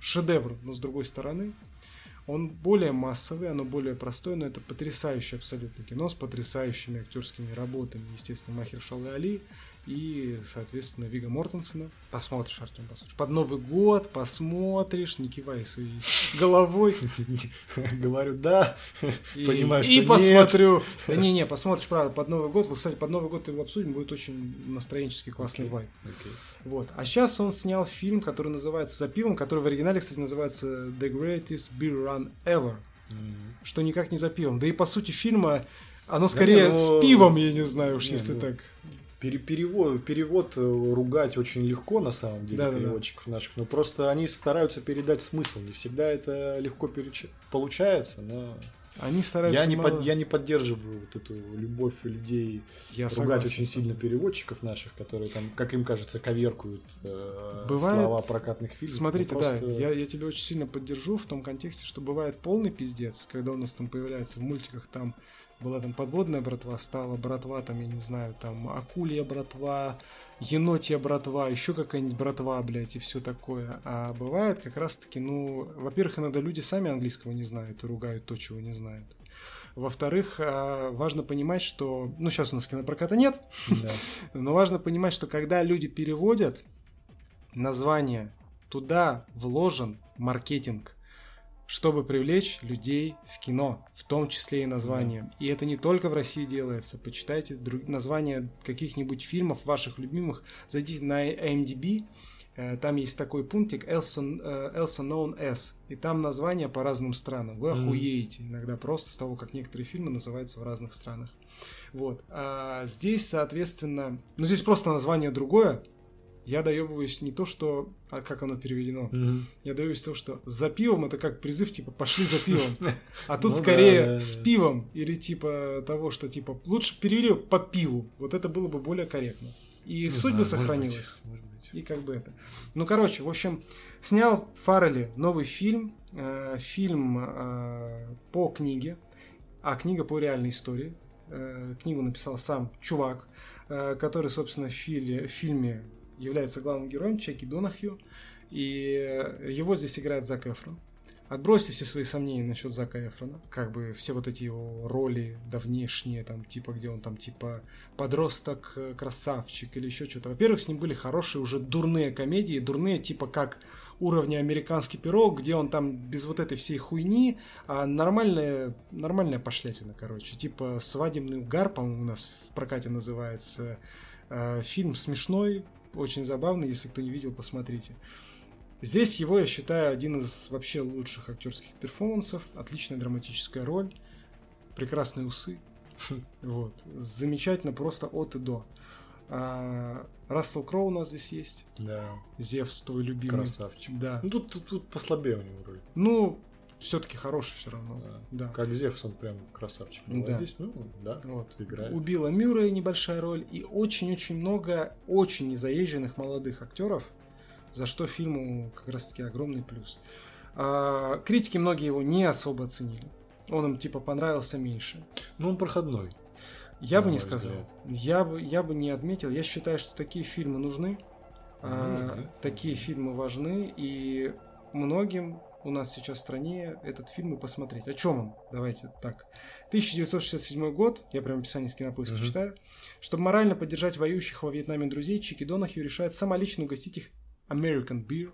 шедевр, но с другой стороны. Он более массовый, оно более простое, но это потрясающее абсолютно кино с потрясающими актерскими работами. Естественно, Махершала Али и, соответственно, Вига Мортенсена. Посмотришь, Артем, посмотришь. Под Новый год посмотришь, не кивай своей головой.
Говорю, да.
И,
Понимаю,
и
что
посмотрю. Да не-не, посмотришь, правда, под Новый год. Вот, Кстати, под Новый год его обсудим, будет очень настроенческий классный вайб.
Окей.
Вот. А сейчас он снял фильм, который называется «За пивом», который в оригинале, кстати, называется «The Greatest Beer Run Ever», что никак не за пивом. Да и по сути фильма оно скорее
не, ну,
с пивом, я не знаю уж,
не,
если
ну,
так.
Пере- перевод, перевод э, ругать очень легко на самом деле
Да-да-да.
переводчиков наших, но просто они стараются передать смысл. Не всегда это легко переч- получается, но
Они стараются
я не,
мало-
под- я не поддерживаю вот эту любовь людей
Я
ругать
согласен
очень сильно переводчиков наших, которые там, как им кажется, коверкуют э,
Бывает-
слова прокатных фильмов.
Смотрите,
Ну,
да,
просто-
я, я тебя очень сильно поддержу в том контексте, что бывает полный пиздец, когда у нас там появляется в мультиках там была там подводная братва, стала братва, там, я не знаю, там акулья братва, енотья братва, еще какая-нибудь братва, блядь, и все такое. А бывает как раз-таки, ну, во-первых, иногда люди сами английского не знают и ругают то, чего не знают. Во-вторых, а, важно понимать, что... Ну, сейчас у нас кинопроката нет,
Да.
но важно понимать, что когда люди переводят название, туда вложен маркетинг. Чтобы привлечь людей в кино, в том числе и названием. И это не только в России делается. Почитайте друг... названия каких-нибудь фильмов ваших любимых, зайдите на IMDb, э, там есть такой пунктик Elsa, э, Elsa Known As, и там названия по разным странам. Вы охуеете иногда просто с того, как некоторые фильмы называются в разных странах. Вот. А здесь, соответственно, ну здесь просто название другое, я доебываюсь не то, что, а как оно переведено. Mm-hmm. Я доебываюсь то, что за пивом это как призыв, типа, пошли за пивом. А тут ну, скорее с пивом или типа того, что типа лучше перевели по пиву. Вот это было бы более корректно. И суть бы сохранилась. И как бы это. Ну, короче, в общем, снял Фаррелли новый фильм. Э, фильм э, по книге, а книга по реальной истории. Э, книгу написал сам чувак, который, собственно, в фильме является главным героем, Чеки Донахью, и его здесь играет Зак Эфрон. Отбросьте все свои сомнения насчет Зака Эфрона, как бы все вот эти его роли давнешние, там, типа, где он там, типа, подросток, э, красавчик или еще что-то. Во-первых, с ним были хорошие уже дурные комедии, дурные, типа, как уровня американский пирог, где он там без вот этой всей хуйни, а нормальная, нормальная пошлятина, короче. Типа свадебный угар, по-моему, у нас в прокате называется. Э, фильм смешной, очень забавный, если кто не видел, посмотрите. Здесь его я считаю один из вообще лучших актерских перформансов, отличная драматическая роль, прекрасные усы, вот, замечательно просто от и до. А, Рассел Кроу у нас здесь есть.
Да.
Зевс, твой любимый.
Красавчик.
Да.
Ну тут, тут, тут послабее у него роль.
Ну, все-таки хороший все равно.
Да. да. Как Зевс, он прям красавчик.
Ну, да.
Здесь, ну, да, вот, играет.
Убила Мюррея небольшая роль и очень-очень много очень незаезженных молодых актеров, за что фильму как раз-таки огромный плюс. А, критики многие его не особо оценили. Он им типа понравился меньше.
Ну, он проходной.
Я бы не сказал. Я бы, я бы не отметил. Я считаю, что такие фильмы нужны. Ну, а. Такие фильмы важны. И многим у нас сейчас в стране этот фильм и посмотреть. О чем он? Давайте так. 1967 год, я прямо описание с кинопоиска uh-huh. читаю. Чтобы морально поддержать воюющих во Вьетнаме друзей, Чики Донахью решает самолично угостить их American Beer,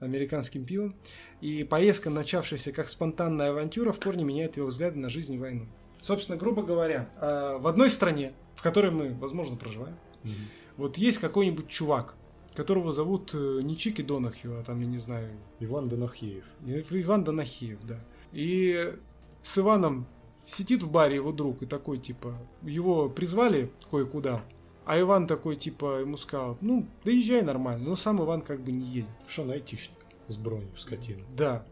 американским пивом. И поездка, начавшаяся как спонтанная авантюра, в корне меняет его взгляды на жизнь и войну. Собственно, грубо говоря, э, в одной стране, в которой мы, возможно, проживаем, mm-hmm. вот есть какой-нибудь чувак, которого зовут э, не Чики Донахью, а там, я не знаю...
Иван Донахиев.
Иван Донахиев, да. И с Иваном сидит в баре его друг и такой, типа, его призвали кое-куда, а Иван такой, типа, ему сказал, ну, доезжай нормально, но сам Иван как бы не едет.
Что он айтишник с бронью, скотина.
Да.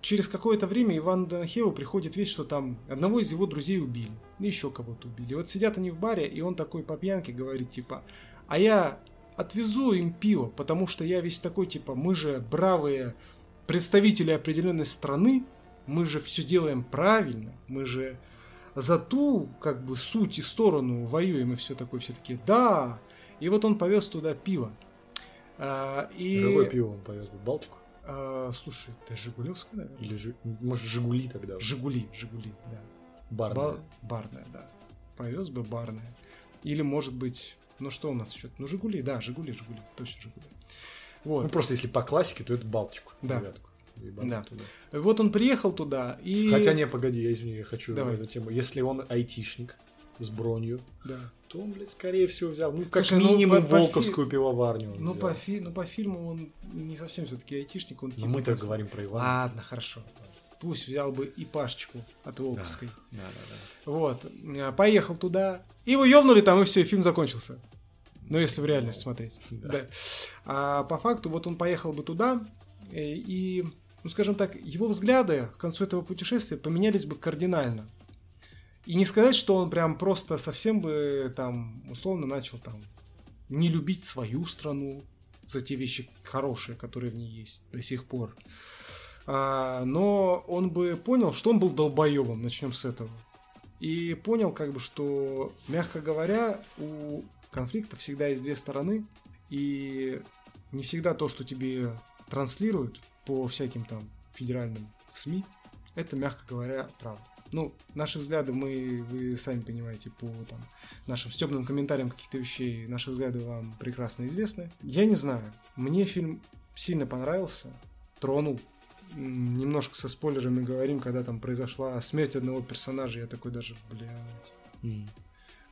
Через какое-то время Иван Донахеву приходит весть, что там одного из его друзей убили, еще кого-то убили. И вот сидят они в баре, и он такой по пьянке говорит, типа, а я отвезу им пиво, потому что я весь такой, типа, мы же бравые представители определенной страны, мы же все делаем правильно, мы же за ту, как бы, суть и сторону воюем и все такое, все таки да. И вот он повез туда пиво.
А, и... Какое пиво он повез? Балтику?
А, слушай, это Жигулевское, наверное?
Или, Жи... может, Жигули тогда?
Жигули, Жигули, да.
Барная. Ба...
Барная, да. Повез бы барная. Или, может быть, ну что у нас еще? Ну, Жигули, да, Жигули, Жигули, точно Жигули.
Вот. Ну, просто если по классике, то это Балтику.
Да. Девятку. Да. Туда. Вот он приехал туда и...
Хотя не, погоди, я извини, я хочу Давай. эту тему. Если он айтишник с бронью,
да.
то он, блядь, скорее всего взял, ну, как Слушай, ну, минимум, ну, по, волковскую по фи... пивоварню
ну, по фи... ну, по фильму он не совсем все-таки айтишник. Он,
типа, мы так говорим про Ивана.
Ладно, хорошо. Пусть взял бы и Пашечку от Волковской.
Да, да, да,
да. Вот. Э, поехал туда. Его ёбнули там, и все, и фильм закончился. Ну, если в реальность смотреть. Да. да. А по факту, вот он поехал бы туда, э, и, ну, скажем так, его взгляды к концу этого путешествия поменялись бы кардинально. И не сказать, что он прям просто совсем бы там, условно, начал там не любить свою страну за те вещи хорошие, которые в ней есть до сих пор. А, но он бы понял, что он был долбоебом, начнем с этого. И понял, как бы, что, мягко говоря, у конфликта всегда есть две стороны, и не всегда то, что тебе транслируют по всяким там федеральным СМИ, это, мягко говоря, правда. Ну, наши взгляды мы, вы сами понимаете, по там, нашим стебным комментариям каких-то вещей, наши взгляды вам прекрасно известны. Я не знаю, мне фильм сильно понравился, тронул. Немножко со спойлерами говорим, когда там произошла смерть одного персонажа, я такой даже, блядь,
М.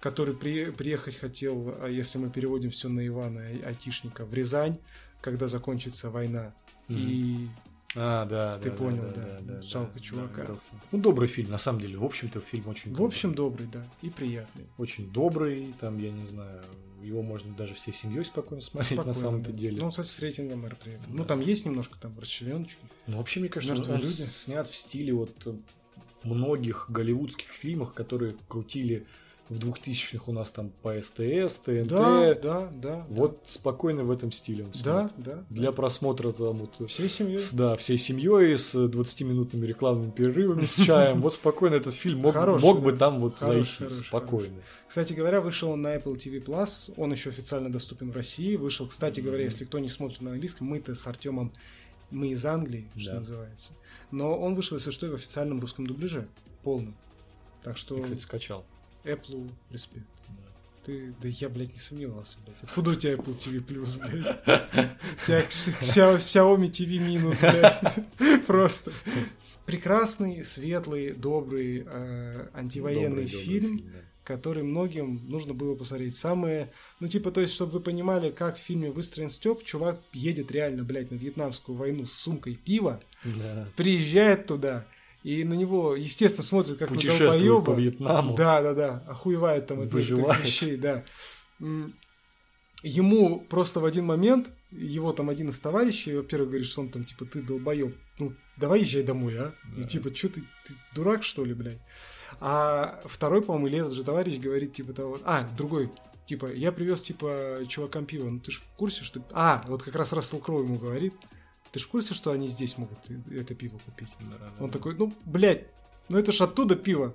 который при- приехать хотел, а если мы переводим все на Ивана, айтишника, в Рязань, когда закончится война.
Мгм.
И
А, да,
Ты
да,
понял,
да,
да.
да, да,
Жалко
да,
чувака.
да, ну, добрый фильм, на самом деле. В общем-то, фильм очень
в общем добрый, да, и приятный.
очень добрый, там, я не знаю, его можно даже всей семьей спокойно смотреть на
Спокойно,
самом-то
да.
деле.
Ну, кстати, с рейтингом R при этом.
Да.
Ну, там есть немножко там расчленочки.
Ну, вообще, мне кажется, он,
Мертвые
он
люди.
снят в стиле вот многих голливудских фильмов, которые крутили в 2000-х у нас там по СТС, ТНТ.
Да, да, да.
Вот спокойно в этом стиле он.
Да, да.
Для просмотра там вот...
Всей семьей.
с- да, всей семьей с 20-минутными рекламными перерывами с чаем. Вот спокойно этот фильм мог,
Хороший,
мог бы
да.
там вот
Хороший,
зайти
хороший,
спокойно.
Кстати говоря, вышел он на Apple TV Plus. Он еще официально доступен в России. Вышел, кстати говоря,
Мгм.
если кто не смотрит на английском, мы-то с Артемом, мы из Англии, что
Да.
называется. Но он вышел, если что, и в официальном русском дубляже. Полном. Так что
Я, кстати, скачал.
Apple респект.
Да.
Ты, да я, блядь, не сомневался, блядь. Откуда у тебя Apple TV Plus, блядь? У тебя Xi- Xia- Xiaomi TV минус, блядь. Просто. Прекрасный, светлый, добрый, э, антивоенный фильм, который многим нужно было посмотреть. Самые, ну типа, то есть, чтобы вы понимали, как в фильме выстроен Степ, чувак едет реально, блядь, на вьетнамскую войну с сумкой пива,
Да.
приезжает туда, и на него, естественно, смотрят как на долбоеба.
по Вьетнаму.
Да, да, да. Охуевает там от
Выживает.
вещей, да. Ему просто в один момент, его там один из товарищей, во-первых, говорит, что он там, типа, ты долбоеб, ну, давай езжай домой, а? Ну,
Да.
типа, что ты, ты дурак, что ли, блядь? А второй, по-моему, или этот же товарищ говорит, типа, того, а, другой, типа, я привез, типа, чувакам пиво, ну, ты ж в курсе, что... А, вот как раз Рассел Кроу ему говорит, ты ж в курсе, что они здесь могут это пиво купить?
Да, да,
Он
да.
такой, ну, блядь, ну это ж оттуда пиво.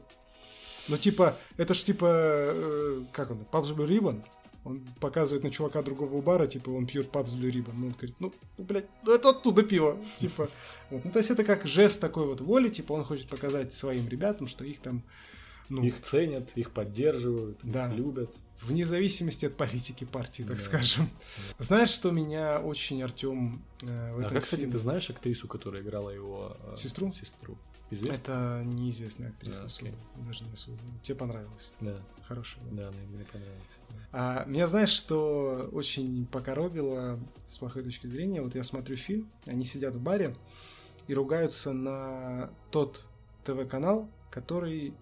Ну, типа, это ж типа, э, как он, Пабс Блю Ribbon. Он показывает на чувака другого бара, типа, он пьет Пабс Блю Ribbon. Ну, он говорит, ну, ну, блядь, ну это оттуда пиво. Типа, вот. Ну, то есть это как жест такой вот воли, типа, он хочет показать своим ребятам, что их там, ну,
Их ценят, их поддерживают,
Да.
их любят.
Вне зависимости от политики партии, так
Да.
скажем. Знаешь, что меня очень, Артем, э, в
А
этом
как, кстати, ты знаешь актрису, которая играла его э,
Сестру?
Сестру. Известно?
Это неизвестная актриса.
Да, окей.
Даже не особо. Тебе понравилось.
Да,
Хорошая. да.
да, мне, мне понравилось.
А, меня знаешь, что очень покоробило с плохой точки зрения? Вот я смотрю фильм, они сидят в баре и ругаются на тот ТВ-канал, который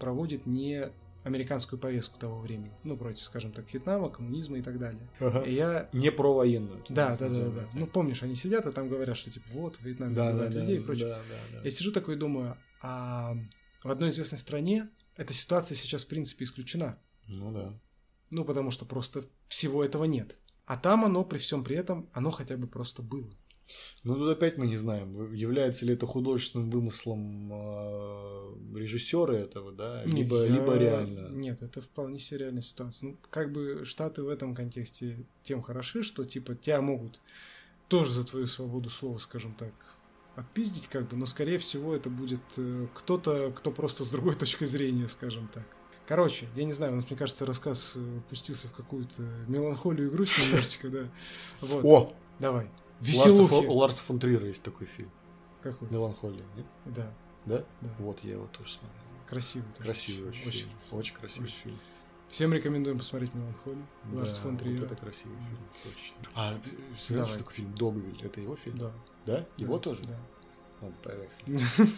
проводит не американскую повестку того времени. Ну, против, скажем так, Вьетнама, коммунизма и так далее. И я...
Не про военную.
Да, да, да, да. Ну, помнишь, они сидят, и там говорят, что типа вот, в Вьетнаме
да, да,
убивают
да,
людей и прочее.
да, да, да.
Я сижу такой и думаю, а в одной известной стране эта ситуация сейчас, в принципе, исключена.
Ну да.
Ну, потому что просто всего этого нет. А там оно, при всем при этом, оно хотя бы просто было.
Ну тут опять мы не знаем, является ли это художественным вымыслом э, режиссера этого, да, либо,
я-
либо реально.
Нет, это вполне себе реальная ситуация. Ну, как бы Штаты в этом контексте тем хороши, что, типа, тебя могут тоже за твою свободу слова, скажем так, отпиздить, как бы, но, скорее всего, это будет э, кто-то, кто просто с другой точки зрения, скажем так. Короче, я не знаю, у нас, мне кажется, рассказ э, пустился в какую-то меланхолию и грусть немножечко, да. Вот.
О!
Давай.
Фон, у
Веселухи.
Ларса фон Трира есть такой фильм.
Какой?
Меланхолия, нет?
Да,
Да?
да.
Вот я его тоже смотрел.
Красивый.
Красивый очень,
Очень.
фильм. Очень красивый
Очень.
фильм.
Всем рекомендуем посмотреть «Меланхолию». Ларс
Да,
фон
вот
Триера.
это красивый фильм, точно. А, знаешь,
Давай.
такой фильм «Догвиль»? Это его фильм?
Да.
Да? Его
да,
тоже?
Да.
Ну, поехали.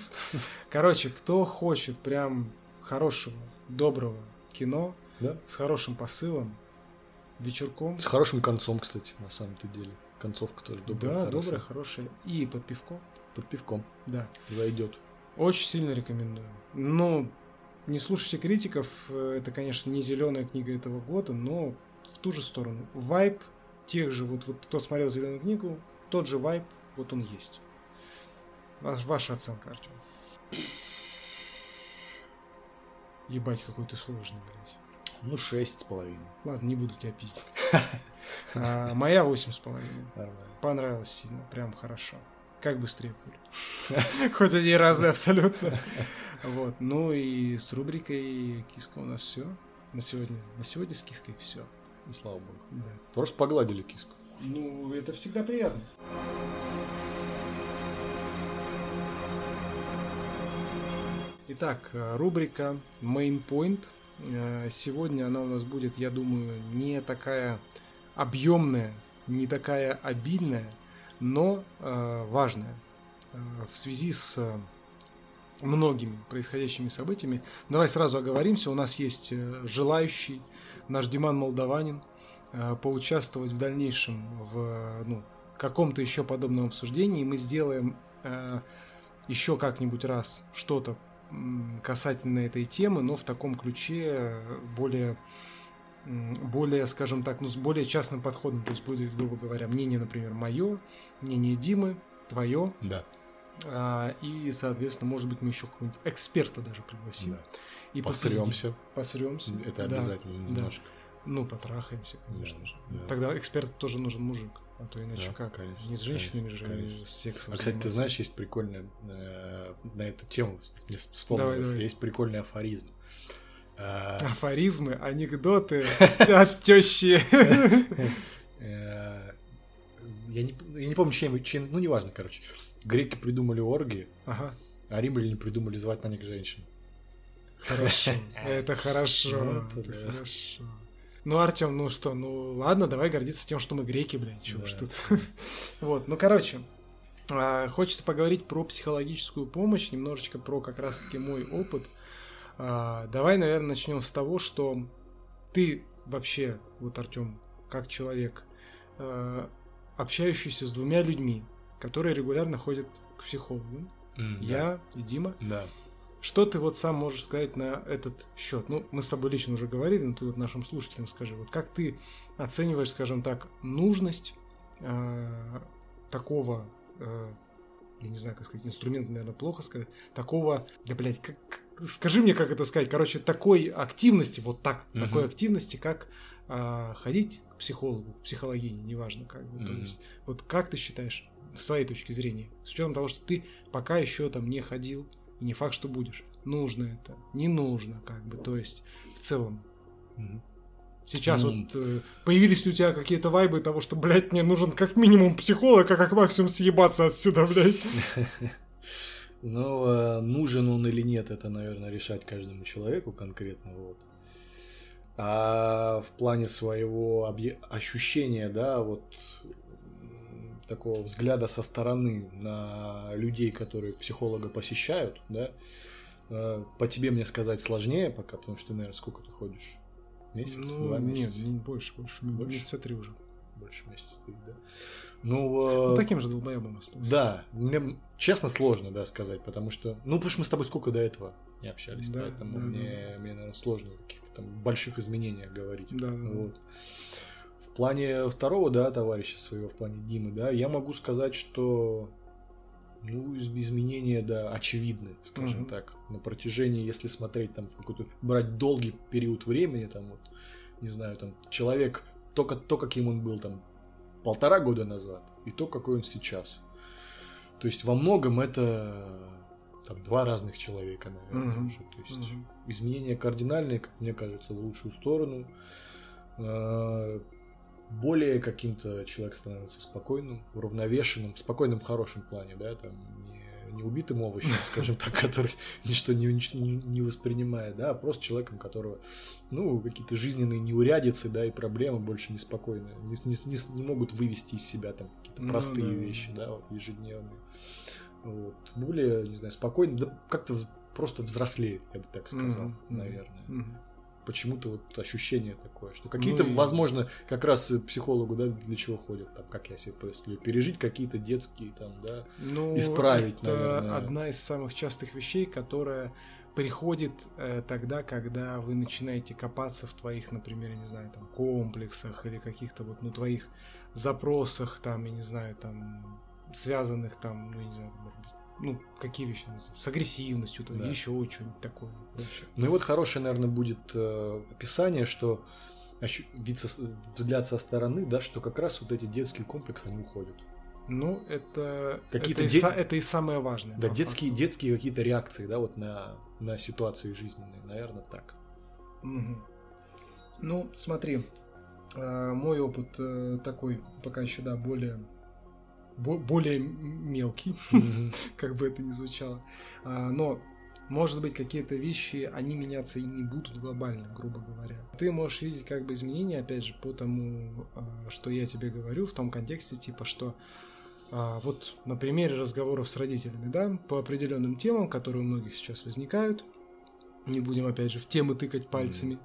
Короче, кто хочет прям хорошего, доброго кино
Да?
с хорошим посылом, вечерком,
С хорошим концом, кстати, на самом-то деле. Концовка тоже добрая.
да,
хорошая.
доброе, хорошее, и под пивко,
Под пивком
да,
зайдет.
очень сильно рекомендую. Ну, не слушайте критиков, э, это, конечно, не зеленая книга этого года, но в ту же сторону. Вайп тех же, вот, вот кто смотрел зеленую книгу, тот же вайп, вот он есть. Ваш- Ваша оценка, Артем. Ебать, какой ты сложный, блядь.
Ну, шесть с половиной.
Ладно, не буду тебя пиздить. А, моя восемь с половиной. Понравилось сильно, прям хорошо. Как быстрее пули. Хоть они разные абсолютно. Вот. Ну и с рубрикой Киска у нас все. На сегодня. На сегодня с Киской все.
Ну, слава богу.
Да.
Просто погладили киску.
Ну, это всегда приятно. Итак, э, рубрика Main Point. Э, сегодня она у нас будет, я думаю, не такая объемная, не такая обильная, но э, важная в связи с многими происходящими событиями. Давай сразу оговоримся, у нас есть желающий, наш Диман Молдаванин, поучаствовать в дальнейшем в ну, каком-то еще подобном обсуждении. Мы сделаем еще как-нибудь раз что-то касательно этой темы, но в таком ключе более более, скажем так, ну, с более частным подходом. То есть будет, грубо говоря, мнение, например, мое, мнение Димы, твое.
Да.
А, и, соответственно, может быть, мы еще какого-нибудь эксперта даже пригласим. Да.
И посремся.
Посремся.
Это обязательно да, немножко.
Да. Ну, потрахаемся, конечно да, же. Да. Тогда эксперт тоже нужен мужик. А то иначе да, как? Конечно, не с женщинами конечно, же, конечно. с сексом.
А, кстати, ты знаешь, есть прикольная э, на эту тему, мне вспомнилось, давай, давай. есть прикольный афоризм.
А... Афоризмы, анекдоты от тещи.
Э, я не, я не помню, чем, чем, ну неважно, короче. Греки придумали оргии,
ага.
а римляне придумали звать на них женщин.
Хорошо, это хорошо, это хорошо. Ну, Артем, ну что, ну ладно, давай гордиться тем, что мы греки, блядь, чё да. уж тут. вот, ну короче, а, хочется поговорить про психологическую помощь, немножечко про как раз-таки мой опыт. А, давай, наверное, начнем с того, что ты вообще, вот Артем, как человек, а, общающийся с двумя людьми, которые регулярно ходят к психологу, mm, я да. и Дима.
Да.
Что ты вот сам можешь сказать на этот счет? Ну, мы с тобой лично уже говорили, но ты вот нашим слушателям скажи, вот как ты оцениваешь, скажем так, нужность э, такого, э, я не знаю, как сказать, инструмент, наверное, плохо сказать, такого, да, блядь, как, скажи мне, как это сказать, короче, такой активности, вот так, угу. такой активности, как э, ходить к психологу, к психологине, неважно как бы, угу. то есть, вот как ты считаешь, с твоей точки зрения, с учетом того, что ты пока еще там не ходил, и не факт, что будешь. Нужно это, не нужно, как бы, то есть в целом. Сейчас mm. вот э, появились у тебя какие-то вайбы того, что, блядь, мне нужен как минимум психолог, а как максимум съебаться отсюда, блядь.
Ну, э, нужен он или нет, это, наверное, решать каждому человеку конкретно, вот. А в плане своего ощущения, да, вот такого взгляда со стороны на людей, которые психолога посещают, да, э, по тебе мне сказать сложнее пока, потому что, наверное, сколько ты ходишь? Месяц, ну, два месяца?
Нет, не больше, больше, больше, месяца три уже.
Больше месяца три, да. Ну,
ну таким же долбоебом
остался. Да, мне честно сложно, да, сказать, потому что, ну, потому что мы с тобой сколько до этого не общались, да, поэтому да, мне, да. мне, наверное, сложно о каких-то там больших изменениях говорить.
Да, да.
Вот. Да. В плане второго, да, товарища своего, в плане Димы, да, я могу сказать, что ну, изменения, да, очевидны, скажем uh-huh. так. На протяжении, если смотреть там в какой-то, брать долгий период времени, там вот, не знаю, там, человек, только то, каким он был там полтора года назад, и то, какой он сейчас. То есть во многом это там два разных человека, наверное, uh-huh. уже. То есть uh-huh. изменения кардинальные, как мне кажется, в лучшую сторону. Более каким-то человек становится спокойным, уравновешенным, в спокойном хорошем плане, да, там не, не убитым овощем, скажем так, который ничто не, не, не воспринимает, да, а просто человеком, которого, ну, какие-то жизненные неурядицы, да, и проблемы больше неспокойные, не, не, не, не могут вывести из себя там какие-то ну простые ну, да. вещи, да, вот, ежедневные. Вот. Более, не знаю, спокойно, да, как-то просто взрослеет, я бы так сказал, mm-hmm. наверное. Mm-hmm почему-то вот ощущение такое, что какие-то, ну, возможно, как раз психологу, да, для чего ходят, там, как я себе представляю, пережить какие-то детские, там, да, ну, исправить,
это наверное. одна из самых частых вещей, которая приходит э, тогда, когда вы начинаете копаться в твоих, например, я не знаю, там, комплексах или каких-то вот, ну, твоих запросах, там, я не знаю, там, связанных там, ну, не знаю, может быть, ну, какие вещи, с агрессивностью, то да. еще что-нибудь такое. Вообще.
Ну и вот хорошее, наверное, будет э, описание, что вид со, взгляд со стороны, да, что как раз вот эти детские комплексы, они уходят.
Ну, это, какие-то это, де... и, это и самое важное.
Да, детские, детские какие-то реакции, да, вот на, на ситуации жизненные, наверное, так.
Угу. Ну, смотри, э, мой опыт э, такой пока еще, да, более более мелкий, как бы это ни звучало. А, но может быть, какие-то вещи, они меняться и не будут глобально, грубо говоря. Ты можешь видеть как бы изменения, опять же, по тому, а, что я тебе говорю, в том контексте, типа, что а, вот на примере разговоров с родителями, да, по определенным темам, которые у многих сейчас возникают, не будем, опять же, в темы тыкать пальцами,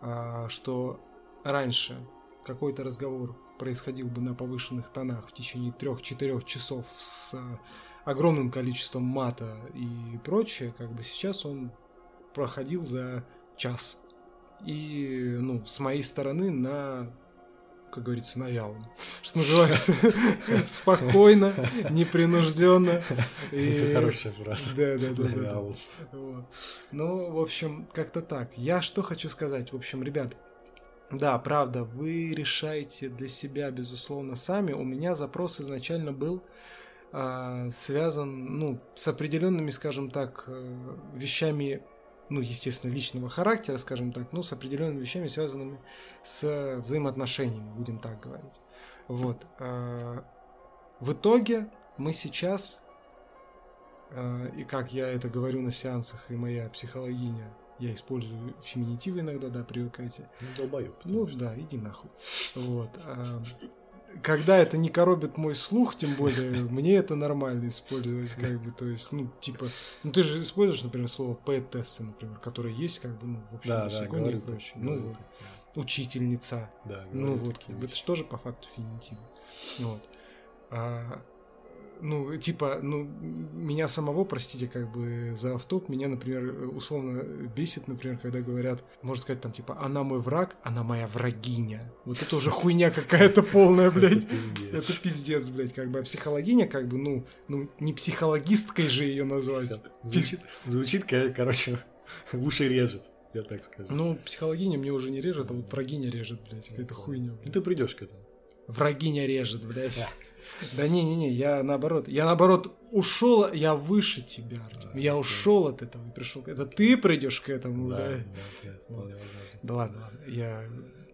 mm-hmm. что раньше какой-то разговор происходил бы на повышенных тонах в течение трех-четырех часов с огромным количеством мата и прочее, как бы сейчас он проходил за час. И, ну, с моей стороны на как говорится, на вялом. Что называется, спокойно, непринужденно.
Хорошая фраза.
Да, да, да. да. Ну, в общем, как-то так. Я что хочу сказать. В общем, ребят, да, правда, вы решаете для себя, безусловно, сами. У меня запрос изначально был а, связан ну, с определенными, скажем так, э, вещами, ну, естественно, личного характера, скажем так, ну, с определенными вещами, связанными с взаимоотношениями, будем так говорить. Вот. А, в итоге мы сейчас, а, и как я это говорю на сеансах, и моя психологиня, я использую феминитивы иногда, да, привыкайте.
Ну, долбоёб.
Ну, да, иди нахуй. Вот когда это не коробит мой слух, тем более, мне это нормально использовать, как бы, то есть, ну, типа, ну, ты же используешь, например, слово п-тесты, например, которые есть, как бы, ну, в общем,
да, да, говорю, и
прочее. Ну, вот, учительница.
Да,
ну, вот, как бы, это же тоже по факту феминитив. Вот. А, ну, типа, ну, меня самого, простите, как бы за автоп, меня, например, условно бесит, например, когда говорят, можно сказать, там, типа, она мой враг, она моя врагиня. Вот это уже хуйня какая-то полная, блядь. Это пиздец, блядь, как бы. А психологиня, как бы, ну, ну, не психологисткой же ее назвать.
Звучит, звучит короче, уши режет. Я так скажу.
Ну, психологиня мне уже не режет, а вот врагиня режет, блядь, какая-то хуйня. Блядь.
Ну, ты придешь к этому.
Врагиня режет, блядь. Да не-не-не, я наоборот, я наоборот ушел, я выше тебя, Артем. А, я ушел от этого и пришел. Это ты придешь к этому, да? Да, да, да, да ладно, ладно, я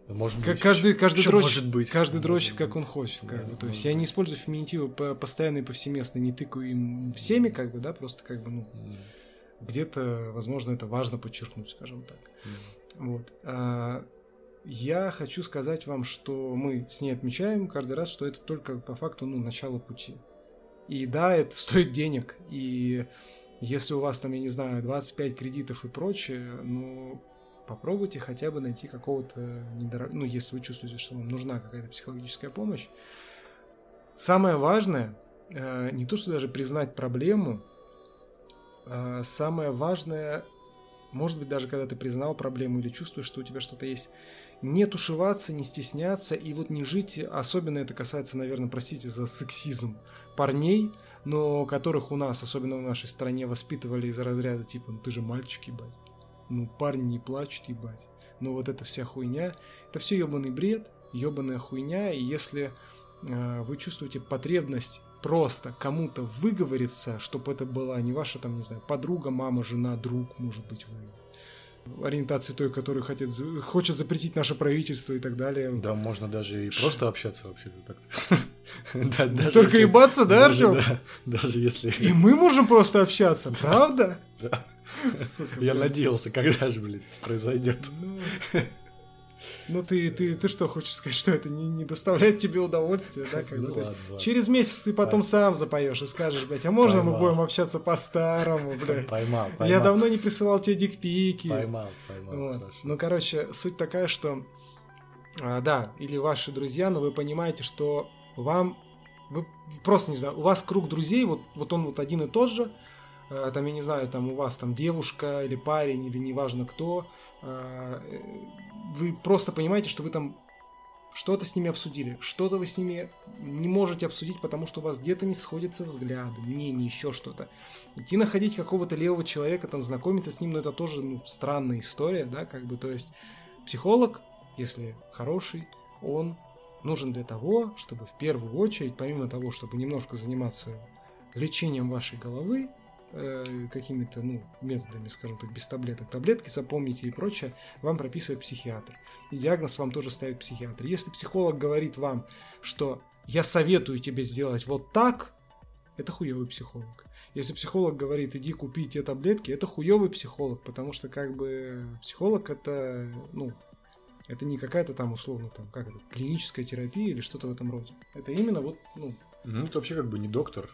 может
быть. Каждый, каждый дрочит, может быть. каждый дрочит, как он хочет. Как бы. То есть я не использую феминитивы постоянно и повсеместно, не тыкаю им всеми, как бы, да, просто как бы, ну, где-то, возможно, это важно подчеркнуть, скажем так. Вот. А, я хочу сказать вам, что мы с ней отмечаем каждый раз, что это только по факту ну, начало пути. И да, это стоит денег. И если у вас там, я не знаю, 25 кредитов и прочее, ну, попробуйте хотя бы найти какого-то недорог... ну, если вы чувствуете, что вам нужна какая-то психологическая помощь. Самое важное, э, не то, что даже признать проблему, э, самое важное, может быть, даже когда ты признал проблему или чувствуешь, что у тебя что-то есть, не тушеваться, не стесняться и вот не жить, особенно это касается, наверное, простите за сексизм, парней, но которых у нас, особенно в нашей стране, воспитывали из разряда типа, ну ты же мальчик, ебать, ну парни не плачут, ебать, ну вот эта вся хуйня, это все ебаный бред, ебаная хуйня, и если э, вы чувствуете потребность просто кому-то выговориться, чтобы это была не ваша там, не знаю, подруга, мама, жена, друг, может быть, вы ориентации той, которую хотят, хочет запретить наше правительство и так далее.
Да, можно даже и просто общаться вообще-то так
Только ебаться, да, Артем?
Даже если...
И мы можем просто общаться, правда?
Да. Я надеялся, когда же, блин, произойдет. Ну,
ну ты, ты, ты что хочешь сказать, что это не, не доставляет тебе удовольствия, да? Как ну, ладно, ладно. Через месяц ты потом сам запоешь и скажешь, блядь, а можно поймал. мы будем общаться по-старому, блядь?
Поймал, поймал.
Я давно не присылал тебе дикпики.
Поймал, поймал.
Вот. Ну, короче, суть такая, что а, да, или ваши друзья, но вы понимаете, что вам вы просто не знаю, у вас круг друзей, вот, вот он вот один и тот же, там, я не знаю, там у вас там девушка или парень, или неважно кто, э, вы просто понимаете, что вы там что-то с ними обсудили, что-то вы с ними не можете обсудить, потому что у вас где-то не сходятся взгляды, мнения, еще что-то. Идти находить какого-то левого человека, там знакомиться с ним, ну это тоже ну, странная история, да, как бы, то есть психолог, если хороший, он нужен для того, чтобы в первую очередь, помимо того, чтобы немножко заниматься лечением вашей головы, Э, какими-то ну, методами, скажем так, без таблеток, таблетки запомните и прочее, вам прописывает психиатр. И диагноз вам тоже ставит психиатр. Если психолог говорит вам, что я советую тебе сделать вот так, это хуевый психолог. Если психолог говорит, иди купи те таблетки, это хуевый психолог, потому что как бы психолог это, ну, это не какая-то там условно там как это клиническая терапия или что-то в этом роде. Это именно вот ну.
Ну это вообще как бы не доктор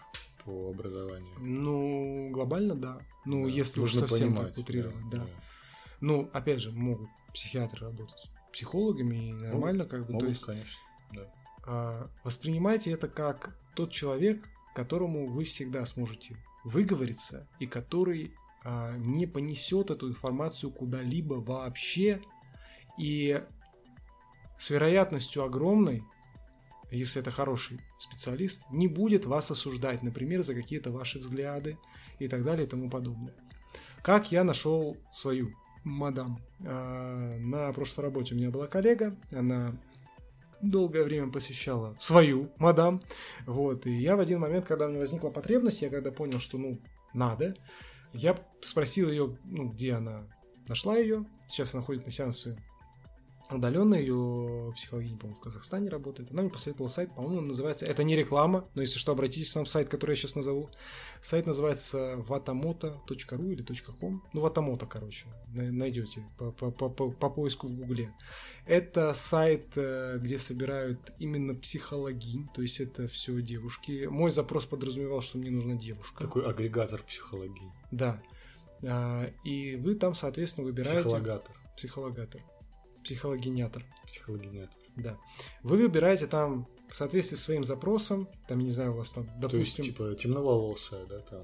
по образованию.
Ну глобально да. Ну да, если уж совсем понимать, так утрировать, да. да. Ну опять же могут психиатры работать психологами и нормально могут, как бы.
Могут,
то есть,
конечно. Да.
А, воспринимайте это как тот человек, которому вы всегда сможете выговориться и который а, не понесет эту информацию куда-либо вообще и с вероятностью огромной, если это хороший специалист, не будет вас осуждать, например, за какие-то ваши взгляды и так далее и тому подобное. Как я нашел свою мадам? А, на прошлой работе у меня была коллега, она долгое время посещала свою мадам. Вот, и я в один момент, когда у меня возникла потребность, я когда понял, что, ну, надо, я спросил ее, ну, где она нашла ее. Сейчас она ходит на сеансы удаленно, ее психологиня, по-моему, в Казахстане работает. Она мне посоветовала сайт, по-моему, называется... Это не реклама, но если что, обратитесь в сайт, который я сейчас назову. Сайт называется vatamoto.ru или .com. Ну, ватамото, короче, найдете по, по, по, по, по поиску в Гугле. Это сайт, э, где собирают именно психологинь, то есть это все девушки. Мой запрос подразумевал, что мне нужна девушка.
Такой агрегатор психологии.
Да. А, и вы там, соответственно, выбираете...
Психологатор.
Психологатор. Психологинятор.
Психологинятор.
Да. Вы выбираете там в соответствии с своим запросом, там, я не знаю, у вас там, допустим... То есть,
типа, темноволосая, да, там...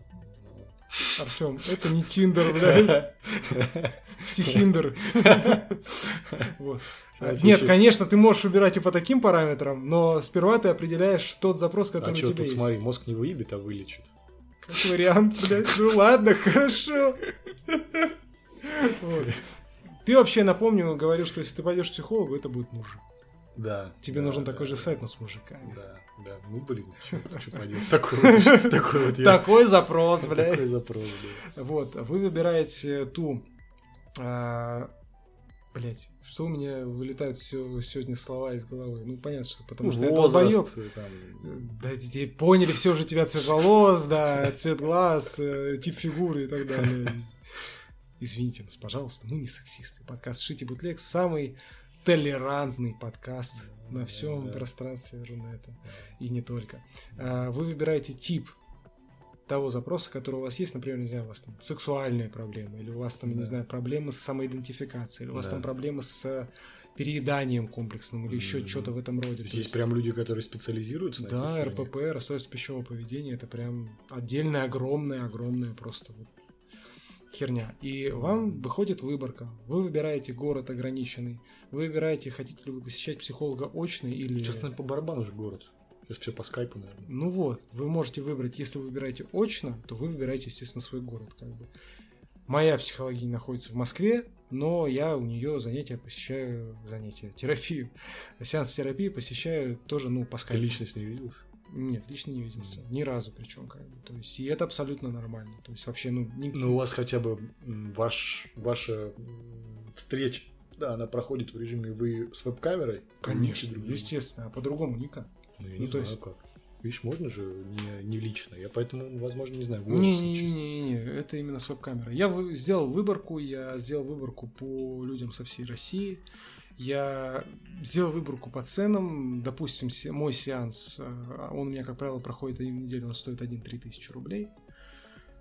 Артем, это не Тиндер, блядь. Психиндер. вот. Нет, конечно, ты можешь выбирать и по таким параметрам, но сперва ты определяешь тот запрос, который
а
у
тебя
тут, есть.
смотри, мозг не выебет, а вылечит.
Как вариант, блядь. Ну ладно, хорошо. вот. Ты вообще, напомню, говорил, что если ты пойдешь к психологу, это будет мужик.
Да.
Тебе
да,
нужен
да,
такой
да,
же сайт, но с мужиками.
Да, да. Ну, блин, что поделать. Такой вот
Такой запрос, блядь.
Такой запрос,
да. Вот, вы выбираете ту... А, блять, что у меня вылетают все, сегодня слова из головы? Ну, понятно, что потому что
возраст,
это там... Да, поняли все уже тебя цвет волос, да, цвет глаз, э, тип фигуры и так далее. Извините нас, пожалуйста, мы не сексисты. Подкаст «Шити Бутлег» самый толерантный подкаст да, на всем да, пространстве Рунета. Да. И не только. А, вы выбираете тип того запроса, который у вас есть, например, не знаю, у вас там сексуальные проблемы, или у вас там, да. не знаю, проблемы с самоидентификацией, или у вас да. там проблемы с перееданием комплексным или еще mm-hmm. что-то в этом роде.
Есть, есть прям люди, которые специализируются на
Да, РПП, расстройство пищевого поведения, это прям отдельная, огромная, огромная просто вот херня. И вам выходит выборка. Вы выбираете город ограниченный. Вы выбираете, хотите ли вы посещать психолога очный или...
Наверное, по барабану же город. Сейчас все по скайпу, наверное.
Ну вот, вы можете выбрать, если вы выбираете очно, то вы выбираете, естественно, свой город. Как бы. Моя психология находится в Москве, но я у нее занятия посещаю, занятия, терапию, сеанс терапии посещаю тоже, ну, по скайпу.
Ты лично с ней виделся?
Нет, лично не виделся. Ни разу причем как бы. То есть, и это абсолютно нормально. То есть, вообще, ну...
Не... Ну, у вас хотя бы ваш, ваша встреча, да, она проходит в режиме вы с веб-камерой?
Конечно, естественно. А по-другому никак.
Ну, я не ну, знаю, есть... как. Видишь, можно же не, не лично. Я поэтому, возможно, не знаю.
Не-не-не, это именно с веб-камерой. Я сделал выборку, я сделал выборку по людям со всей России я сделал выборку по ценам. Допустим, мой сеанс, э, он у меня, как правило, проходит один в неделю, он стоит 1-3 тысячи рублей.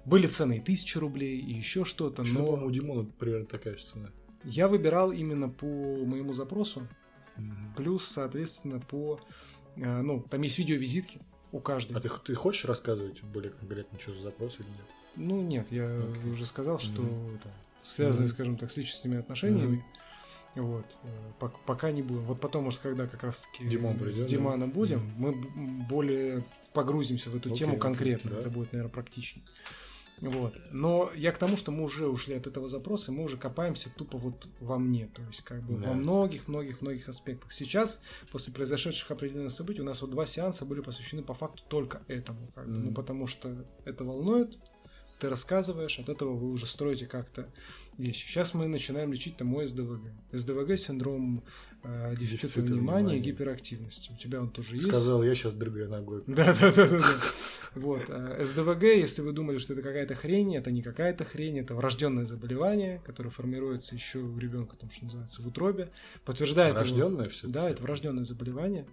Были цены и 1000 рублей, и еще что-то,
но... по у Димона примерно такая же цена.
Я выбирал именно по моему запросу, mm-hmm. плюс, соответственно, по... Э, ну, там есть видеовизитки у каждого.
А ты, ты хочешь рассказывать более конкретно, что за запрос или нет?
Ну, нет, я okay. уже сказал, что mm-hmm. это связано, mm-hmm. скажем так, с личностными отношениями. Mm-hmm вот, э, пока не будем. Вот потом, может, когда как раз-таки
Димон
придет, с Диманом да? будем, mm. мы более погрузимся в эту okay, тему конкретно. Okay, Это будет, наверное, практичнее. Вот. Но я к тому, что мы уже ушли от этого запроса, мы уже копаемся тупо вот во мне, то есть как бы да. во многих-многих-многих аспектах. Сейчас, после произошедших определенных событий, у нас вот два сеанса были посвящены по факту только этому, как бы, mm. ну потому что это волнует, ты рассказываешь, от этого вы уже строите как-то вещи. Сейчас мы начинаем лечить там СДВГ. СДВГ синдром э, дефицита,
Дефицита
внимания,
внимания.
и гиперактивности. У тебя он тоже есть.
Сказал, я сейчас дрыгаю ногой.
Да, да, да, да, да. Вот. а СДВГ, если вы думали, что это какая-то хрень, это не какая-то хрень, это врожденное заболевание, которое формируется еще у ребенка, там, что называется, в утробе. Подтверждает его-
Рожденное все?
Да, это врожденное заболевание.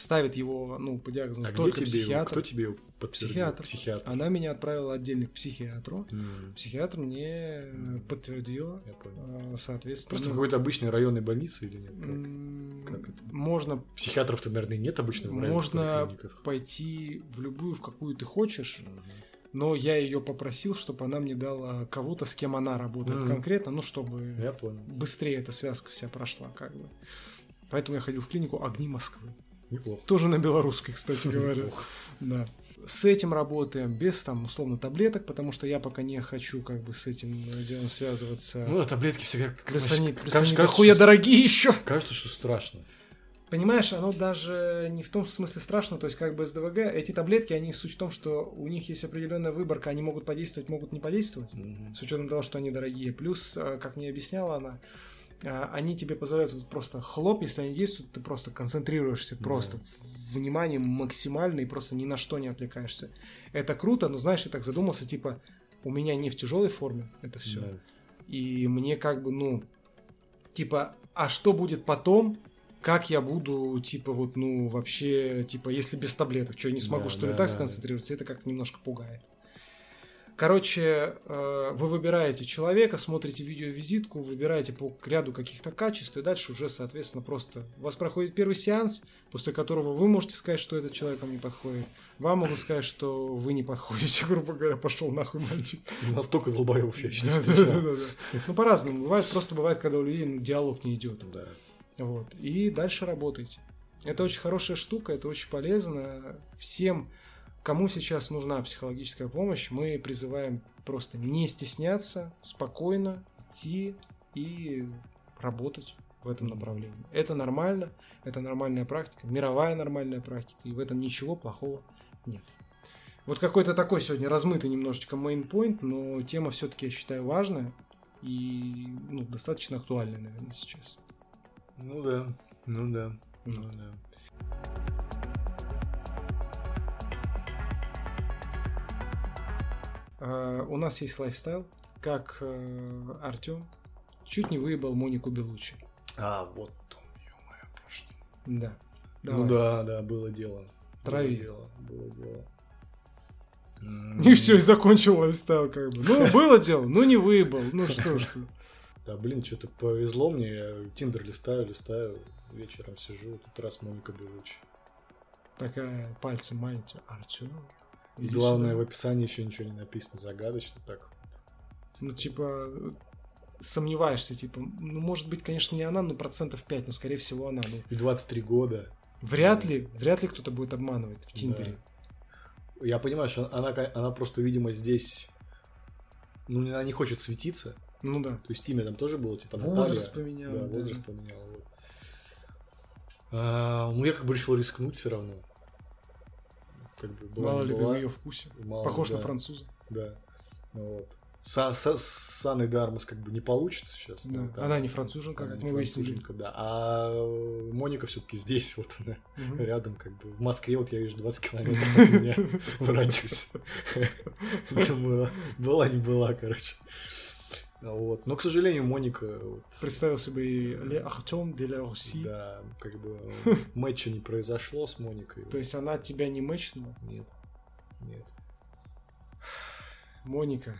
Ставит его, ну, по диагнозу
А
только
тебе его?
психиатр.
Кто тебе его подтвердил?
Психиатр.
Психиатр.
Она меня отправила отдельно к психиатру.
М,
Психиатр мне э, подтвердил, э, соответственно...
Просто в
ну,
какой-то обычной районной больнице или нет? Как?
м,
как это?
Можно
Психиатров-то, наверное, нет обычно в
Можно пойти в любую, в какую ты хочешь,
Мгм.
но я ее попросил, чтобы она мне дала кого-то, с кем она работает
Мгм.
конкретно, ну, чтобы
Я понял.
быстрее эта связка вся прошла, как бы. Поэтому я ходил в клинику «Огни Москвы».
Неплохо.
Тоже на белорусской, кстати говоря.
Неплохо.
Да. С этим работаем, без там, условно, таблеток, потому что я пока не хочу как бы с этим э, делом связываться.
Ну, да, таблетки всегда... как-
Плюс они,
кажется,
плюс они
кажется, что-
дорогие еще.
Кажется, что страшно.
Понимаешь, оно даже не в том смысле страшно, то есть как бы СДВГ, эти таблетки, они суть в том, что у них есть определенная выборка, они могут подействовать, могут не подействовать,
Мгм.
с учетом того, что они дорогие. Плюс, э, как мне объясняла она, они тебе позволяют вот просто хлоп, если они действуют, ты просто концентрируешься,
Да.
просто внимание максимально и просто ни на что не отвлекаешься. Это круто, но знаешь, я так задумался, типа, у меня не в тяжелой форме это все.
Да.
И мне как бы, ну, типа, а что будет потом? Как я буду, типа, вот, ну, вообще, типа, если без таблеток, что, я не смогу,
Да,
что ли,
да,
так
да.
сконцентрироваться? Это как-то немножко пугает. Короче, э, вы выбираете человека, смотрите видеовизитку, выбираете по ряду каких-то качеств, и дальше уже, соответственно, просто у вас проходит первый сеанс, после которого вы можете сказать, что этот человек вам не подходит. Вам могут сказать, что вы не подходите, грубо говоря, пошел нахуй мальчик.
Настолько долбоев я еще
Да, да, да, да. Ну, по-разному. Бывает, просто бывает, когда у людей ну, диалог не идет.
Да.
Вот. И дальше работайте. Это очень хорошая штука, это очень полезно. Всем, кому сейчас нужна психологическая помощь, мы призываем просто не стесняться, спокойно идти и работать в этом направлении. Это нормально, это нормальная практика, мировая нормальная практика, и в этом ничего плохого нет. Вот какой-то такой сегодня размытый немножечко мейнпоинт, но тема все-таки, я считаю, важная и ну, достаточно актуальная, наверное, сейчас.
Ну да. Ну да. Ну да.
У нас есть лайфстайл, как э, Артем чуть не выебал Монику Беллуччи.
А, вот он, ё-моё, пошли.
Да.
Ну
Давай.
да, да, было дело.
Трави.
Было дело, было дело.
И все, и закончил лайфстайл как бы. Ну, было дело, ну не выебал. Ну что ж ты.
Да, блин, что-то повезло мне. Я Тиндер листаю, листаю. Вечером сижу, тут раз Моника Беллуччи.
Такая пальцем манит. Артем.
И главное, в
сюда».
описании еще ничего не написано. Загадочно так.
Ну, типа, сомневаешься, типа, ну, может быть, конечно, не она, но процентов 5, но, скорее всего, она. Ну,
И 23 года.
вряд ли, вряд ли кто-то будет обманывать в Тиндере.
Я понимаю, что она, она просто, видимо, здесь... Ну, она не хочет светиться.
Ну да.
То есть имя там тоже было, типа Наталья.
Возраст поменял.
Да,
да.
возраст поменял. Вот. А, ну, я как бы решил рискнуть все равно. Как бы была,
Мало ли ты в
была.
ее вкусе.
Мало,
Похож на
да,
француза.
Да. Ну Вот. С, с, с Анной Дармас как бы не получится сейчас.
Да.
там-
Она не француженка,
она
как мы выяснили.
француженка, да. А э, Моника все-таки здесь, вот она,
Мгм.
рядом, как бы. В Москве вот я вижу 20 километров от меня в радиусе. Думаю, была не была, короче. Вот. Но, к сожалению, Моника, вот,
Представил себе и Ле Артем де ла Руси.
да, как бы матча не произошло с Моникой.
То есть она тебя не мэчнула?
Нет. Нет.
Моника.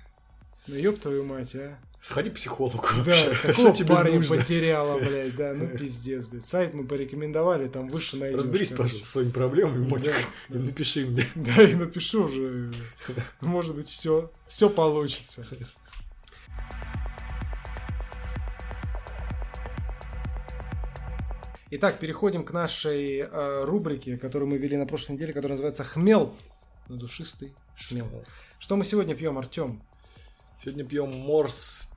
Ну ёб твою мать, а.
Сходи к психологу
Да,
вообще.
какого
Что
парня
нужно?
потеряла, блядь, да, ну пиздец, блядь. Сайт мы порекомендовали, там выше найдешь.
Разберись,
короче.
пожалуйста, с своими проблемами, Моника,
Да,
и напиши мне.
Да, и напишу уже. Может быть, все, все получится. Итак, переходим к нашей э, рубрике, которую мы вели на прошлой неделе, которая называется «Хмел». Душистый шмел. Что мы сегодня пьем, Артем?
Сегодня пьем Morse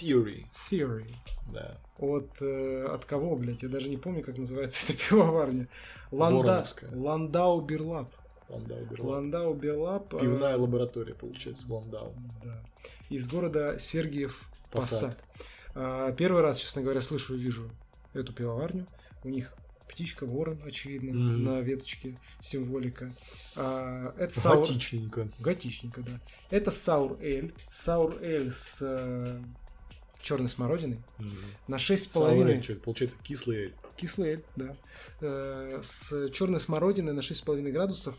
Theory.
Theory.
Да.
От, э, от кого, блядь? Я даже не помню, как называется эта пивоварня. Ланда... Ландау Бирлап.
Ландау Берлап.
Ландау Берлап. э,
Пивная лаборатория, получается, Ландау.
Да. Из города Сергиев
Посад.
Посад. Первый раз, честно говоря, слышу и вижу эту пивоварню. У них птичка, ворон, очевидно,
Мгм.
на веточке символика. А, Это саур...
Готичненько.
Готичненько, да. Это саур эль. Саур эль с черной смородиной на 6,5
Сауэр, что это получается кислый эль.
Кислый эль, да. Э, С черной смородиной на 6,5 градусов.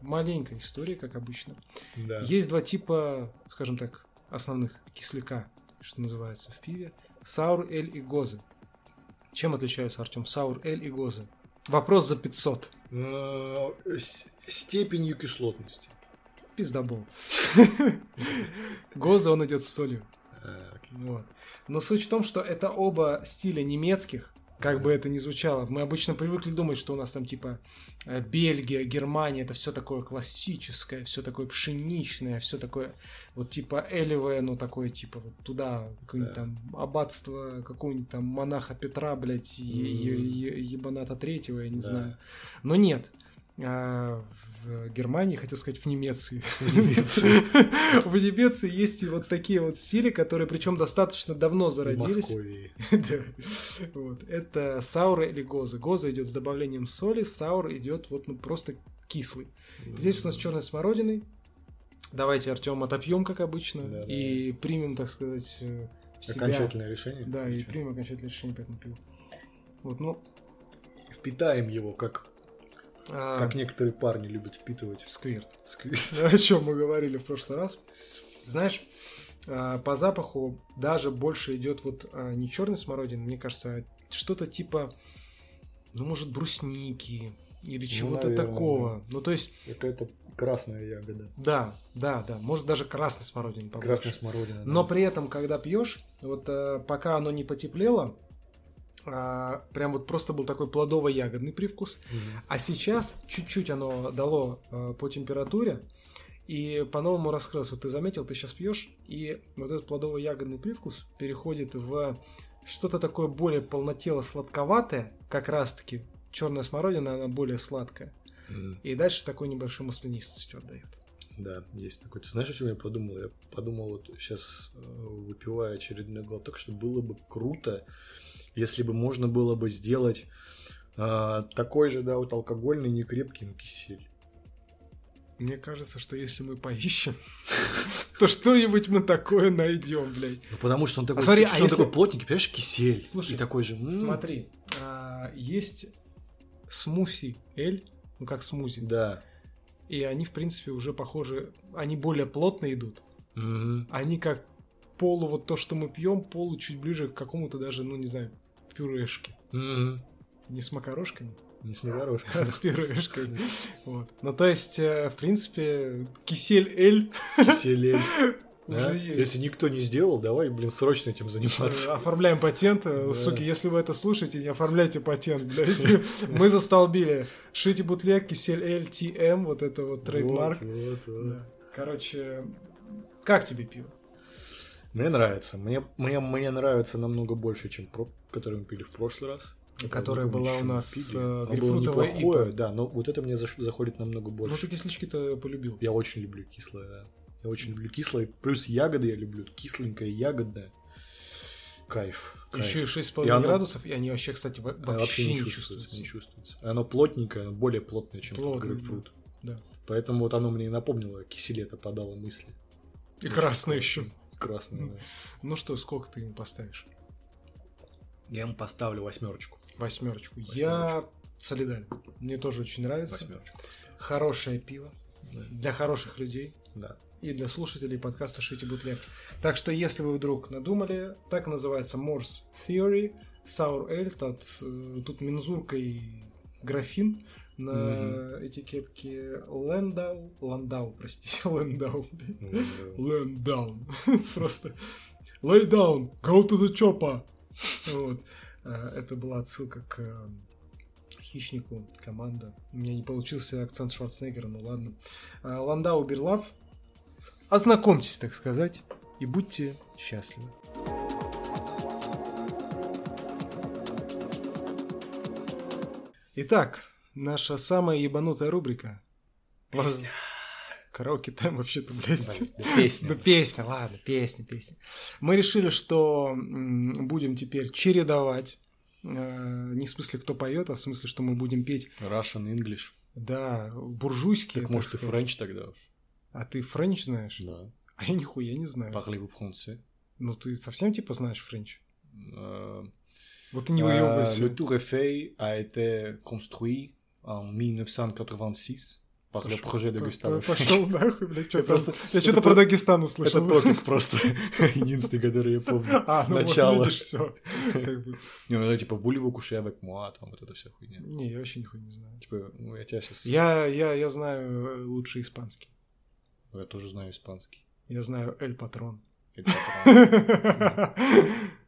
Маленькая история, как обычно.
Да.
Есть два типа, скажем так, основных кисляка, что называется, в пиве. Саур эль и гозы. Чем отличаются, Артем? Саур эль и гозы. Вопрос за 500.
Э, Степенью кислотности.
Пиздобол. Гоза, он идет с солью. Вот. Но суть в том, что это оба стиля немецких, как бы это ни звучало. Мы обычно привыкли думать, что у нас там типа э, Бельгия, Германия, это все такое классическое, все такое пшеничное, все такое вот типа элевое, ну такое типа вот туда, какое-нибудь
Да.
там аббатство какого-нибудь там монаха Петра, блядь, е- ебаната третьего, я не
Да.
знаю. Но нет. А, в Германии, хотел сказать, в Немеции. В Немеции есть и вот такие вот стили, которые причем достаточно давно
В
зародились. Это саура или гоза. Гоза идет с добавлением соли, саур идет вот ну, просто кислый. Здесь у нас черной смородиной. Давайте, Артем, отопьем, как обычно, и примем, так сказать, э, в.
Окончательное решение.
Да, и примем окончательное решение по этому пиву. Вот, ну,
Впитаем его, как,
а,
как некоторые парни любят впитывать.
сквирт.
Сквиз.
о чем мы говорили в прошлый раз. Знаешь, а, по запаху даже больше идет вот а, не черный смородин, мне кажется, а что-то типа, ну, может, брусники или чего-то
наверное,
такого. Ну, то есть,
Какая-то красная ягода.
да, да, да, может, даже красный смородин побольше.
Красная смородина. да.
Но при этом, когда пьешь, вот э, пока оно не потеплело, а, прям вот просто был такой плодово-ягодный привкус.
Мгм.
А сейчас чуть-чуть оно дало э, по температуре и по-новому раскрылось. Вот ты заметил, ты сейчас пьешь, и вот этот плодово-ягодный привкус переходит в что-то такое более полнотело-сладковатое, как раз-таки черная смородина, она более сладкая. И дальше такой небольшой маслянистостью отдает.
Да, есть такой. Ты знаешь, о чем я подумал? Я подумал, вот сейчас выпивая очередной глоток, что было бы круто, если бы можно было бы сделать а, такой же, да, вот алкогольный, некрепкий, но кисель.
Мне кажется, что если мы поищем, то что-нибудь мы такое найдем, блядь.
Ну, потому что он такой,
смотри,
что
а
он
если-
такой плотненький, понимаешь, кисель.
Слушай,
и такой же. м,
Смотри, а, есть смуси эль, ну как смузи,
Да.
и они, в принципе, уже похожи, они более плотно идут.
Мгм.
Они как полу, вот то, что мы пьем, полу чуть ближе к какому-то даже, ну не знаю, пюрешке.
Мгм.
Не с макарошками,
Не смегарошка.
а с пюрешкой. Вот. Ну, то есть, э, в принципе, кисель эль
Кисель.
уже
Да? Если никто не сделал, давай, блин, срочно этим
Э,
заниматься.
Оформляем патент. Э,
Да.
Суки, если вы это слушаете, не оформляйте патент, блядь. Мы застолбили. Шите бутлег, кисель эль TM, вот это вот trademark.
Вот, вот, вот.
Да. Короче, как тебе пиво?
Мне нравится. Мне, мне, мне нравится намного больше, чем про, который мы пили в прошлый раз.
Которая была у
не
нас, э, грейпфрутовая
неплохое,
ипа.
да, но вот это мне заш- заходит намного больше.
Ну, ты кислички-то полюбил.
Я очень люблю кислое, да. Я очень люблю кислое. Плюс ягоды я люблю. Кисленькое, ягодное. Кайф. кайф.
Еще и 6,5
И оно-
градусов, и они вообще, кстати, во-
Оно
вообще, не
чувствуется.
чувствуются.
Не чувствуется. Оно плотненькое, оно более плотное, чем тот
Плотное,
грейпфрут.
да.
Поэтому вот оно мне и напомнило, киселе это подало мысли.
И красное еще.
Красное, да.
Ну что, сколько ты ему поставишь?
Я ему поставлю восьмерочку.
Восьмерочку. Я солидарен. Мне тоже очень нравится.
Восьмерочку поставлю.
Хорошее пиво
Да.
для хороших людей.
Да.
и для слушателей подкаста Шити Бутлег. Так что, если вы вдруг надумали, так называется Morse Theory, Sour Ale, тут, э, тут мензурка и графин на этикетке Лендау, Ландау, прости, Лендау, Лендау, просто Lay down, go to the chopper. Вот. Э, Это была отсылка к э, хищнику, команда. У меня не получился акцент Шварценеггера, ну ладно. Э, Ландау Берлав. Ознакомьтесь, так сказать, и будьте счастливы. Итак, наша самая ебанутая рубрика. Песня. Караоке time вообще-то, блядь.
Да, Песня.
Ну, песня, ладно, песня, песня. Мы решили, что будем теперь чередовать. э, Не в смысле, кто поет, а в смысле, что мы будем петь,
Russian English.
да, буржуйские.
Так может и French тогда уж.
А ты French знаешь?
Да.
А я нихуя не знаю.
Parlez-vous français?
Ну, ты совсем типа знаешь French?
Э,
Вот ты не
э,
выебывайся.
Le Tour Eiffel a été construit en 1986 par le
Пошёл-
projet de Gustave
по- Пошел нахуй, блядь, что
просто-
Я что-то
это
про Дагестан
Это
услышал.
топик просто единственный, который я помню.
А, ну
Начало.
вот видишь, все.
Не, ну типа coucher avec moi, там вот эта вся хуйня.
Не, я вообще нихуя не знаю.
Типа, ну я тебя сейчас...
Я, я, я знаю э, лучший испанский.
Я тоже знаю испанский.
Я знаю Эль Патрон.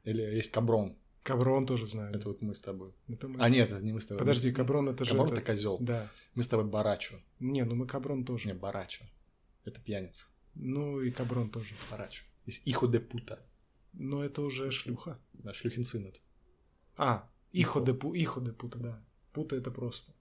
Или есть Каброн.
Каброн тоже знаю.
Это вот мы с тобой.
Это мы.
А нет, это не мы с тобой.
Подожди, Каброн это же...
Каброн
этот-
это козел.
Да.
Мы с тобой Барачо.
Не, ну мы Каброн тоже.
Не, Барачо. Это пьяница.
Ну и Каброн тоже.
Барачо. Есть Ихо де Пута.
Но это уже шлюха.
Да, шлюхин сын это.
А, Ихо де, Пу, Ихо де Пута, да. Пута это просто.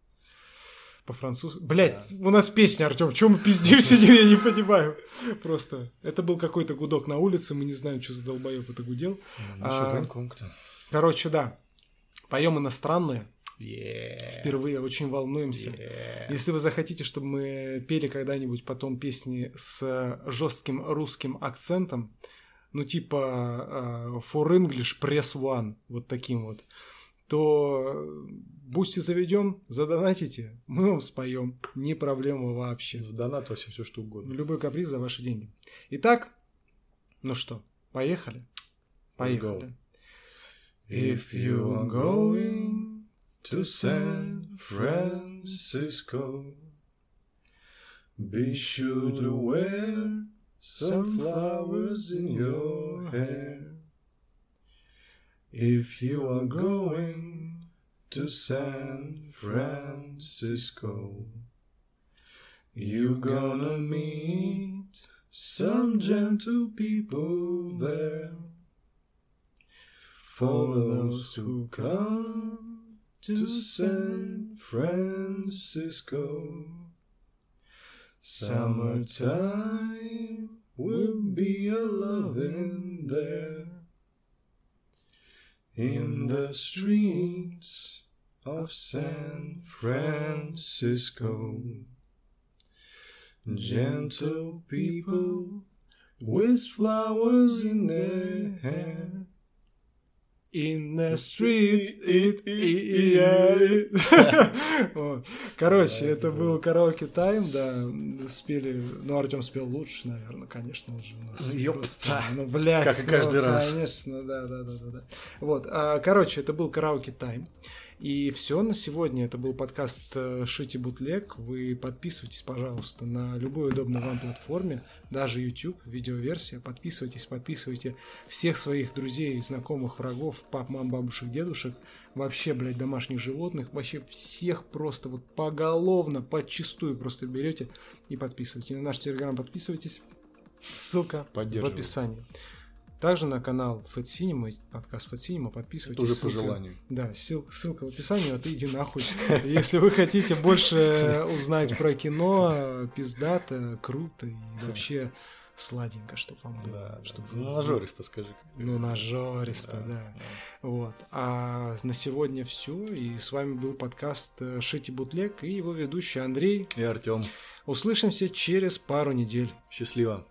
По-французски. Блять,
Да.
у нас песня, Артем. Чем мы пиздим сидим, я не понимаю. Просто. Это был какой-то гудок на улице, мы не знаем, что за долбоеб это гудел.
Ну,
А,
что, Гонконг-то?
Короче, да. Поем иностранные.
Yeah.
Впервые очень волнуемся.
Yeah.
Если вы захотите, чтобы мы пели когда-нибудь потом песни с жестким русским акцентом, ну типа э, For English Press One, вот таким вот, то бусти заведем, задонатите, мы вам споем, не проблема вообще.
За донат вообще все что угодно.
Любой каприз за ваши деньги. Итак, ну что, поехали? Поехали. If you are going
to San Francisco, be sure to wear some flowers in your hair. If you are going to San Francisco, you're gonna meet some gentle people there. For those who come to San Francisco, summertime will be a loving there. In the streets of San Francisco, gentle people with flowers in their hair.
In the street, it, it, it. Вот. Короче, это был караоке тайм, да, спели, ну, Артем спел лучше, наверное, конечно, он же у нас.
Ёпта.
Ну, блядь,
Как и каждый
ну,
раз.
Конечно, да, да, да, да, да. Вот, а, короче, это был караоке тайм. И все на сегодня. Это был подкаст э, Шити Бутлег. Вы подписывайтесь, пожалуйста, на любой удобной вам платформе, даже YouTube, видеоверсия. Подписывайтесь, подписывайте всех своих друзей, знакомых, врагов, пап, мам, бабушек, дедушек, вообще, блядь, домашних животных, вообще всех просто вот поголовно, подчистую просто берете и подписывайте. На наш телеграм подписывайтесь. Ссылка в описании. Также на канал Fat Cinema, подкаст Fat Cinema, подписывайтесь.
уже по желанию.
да, ссыл- ссылка в описании, а ты иди нахуй. Если вы хотите больше узнать про кино, пиздато, круто и вообще сладенько, чтобы вам было.
Да,
чтоб
да. Ну, нажористо скажи.
Ну, нажористо, да. Вот. А на сегодня все. И с вами был подкаст э, Шити Бутлег и его ведущий Андрей.
И Артем.
Услышимся через пару недель.
Счастливо.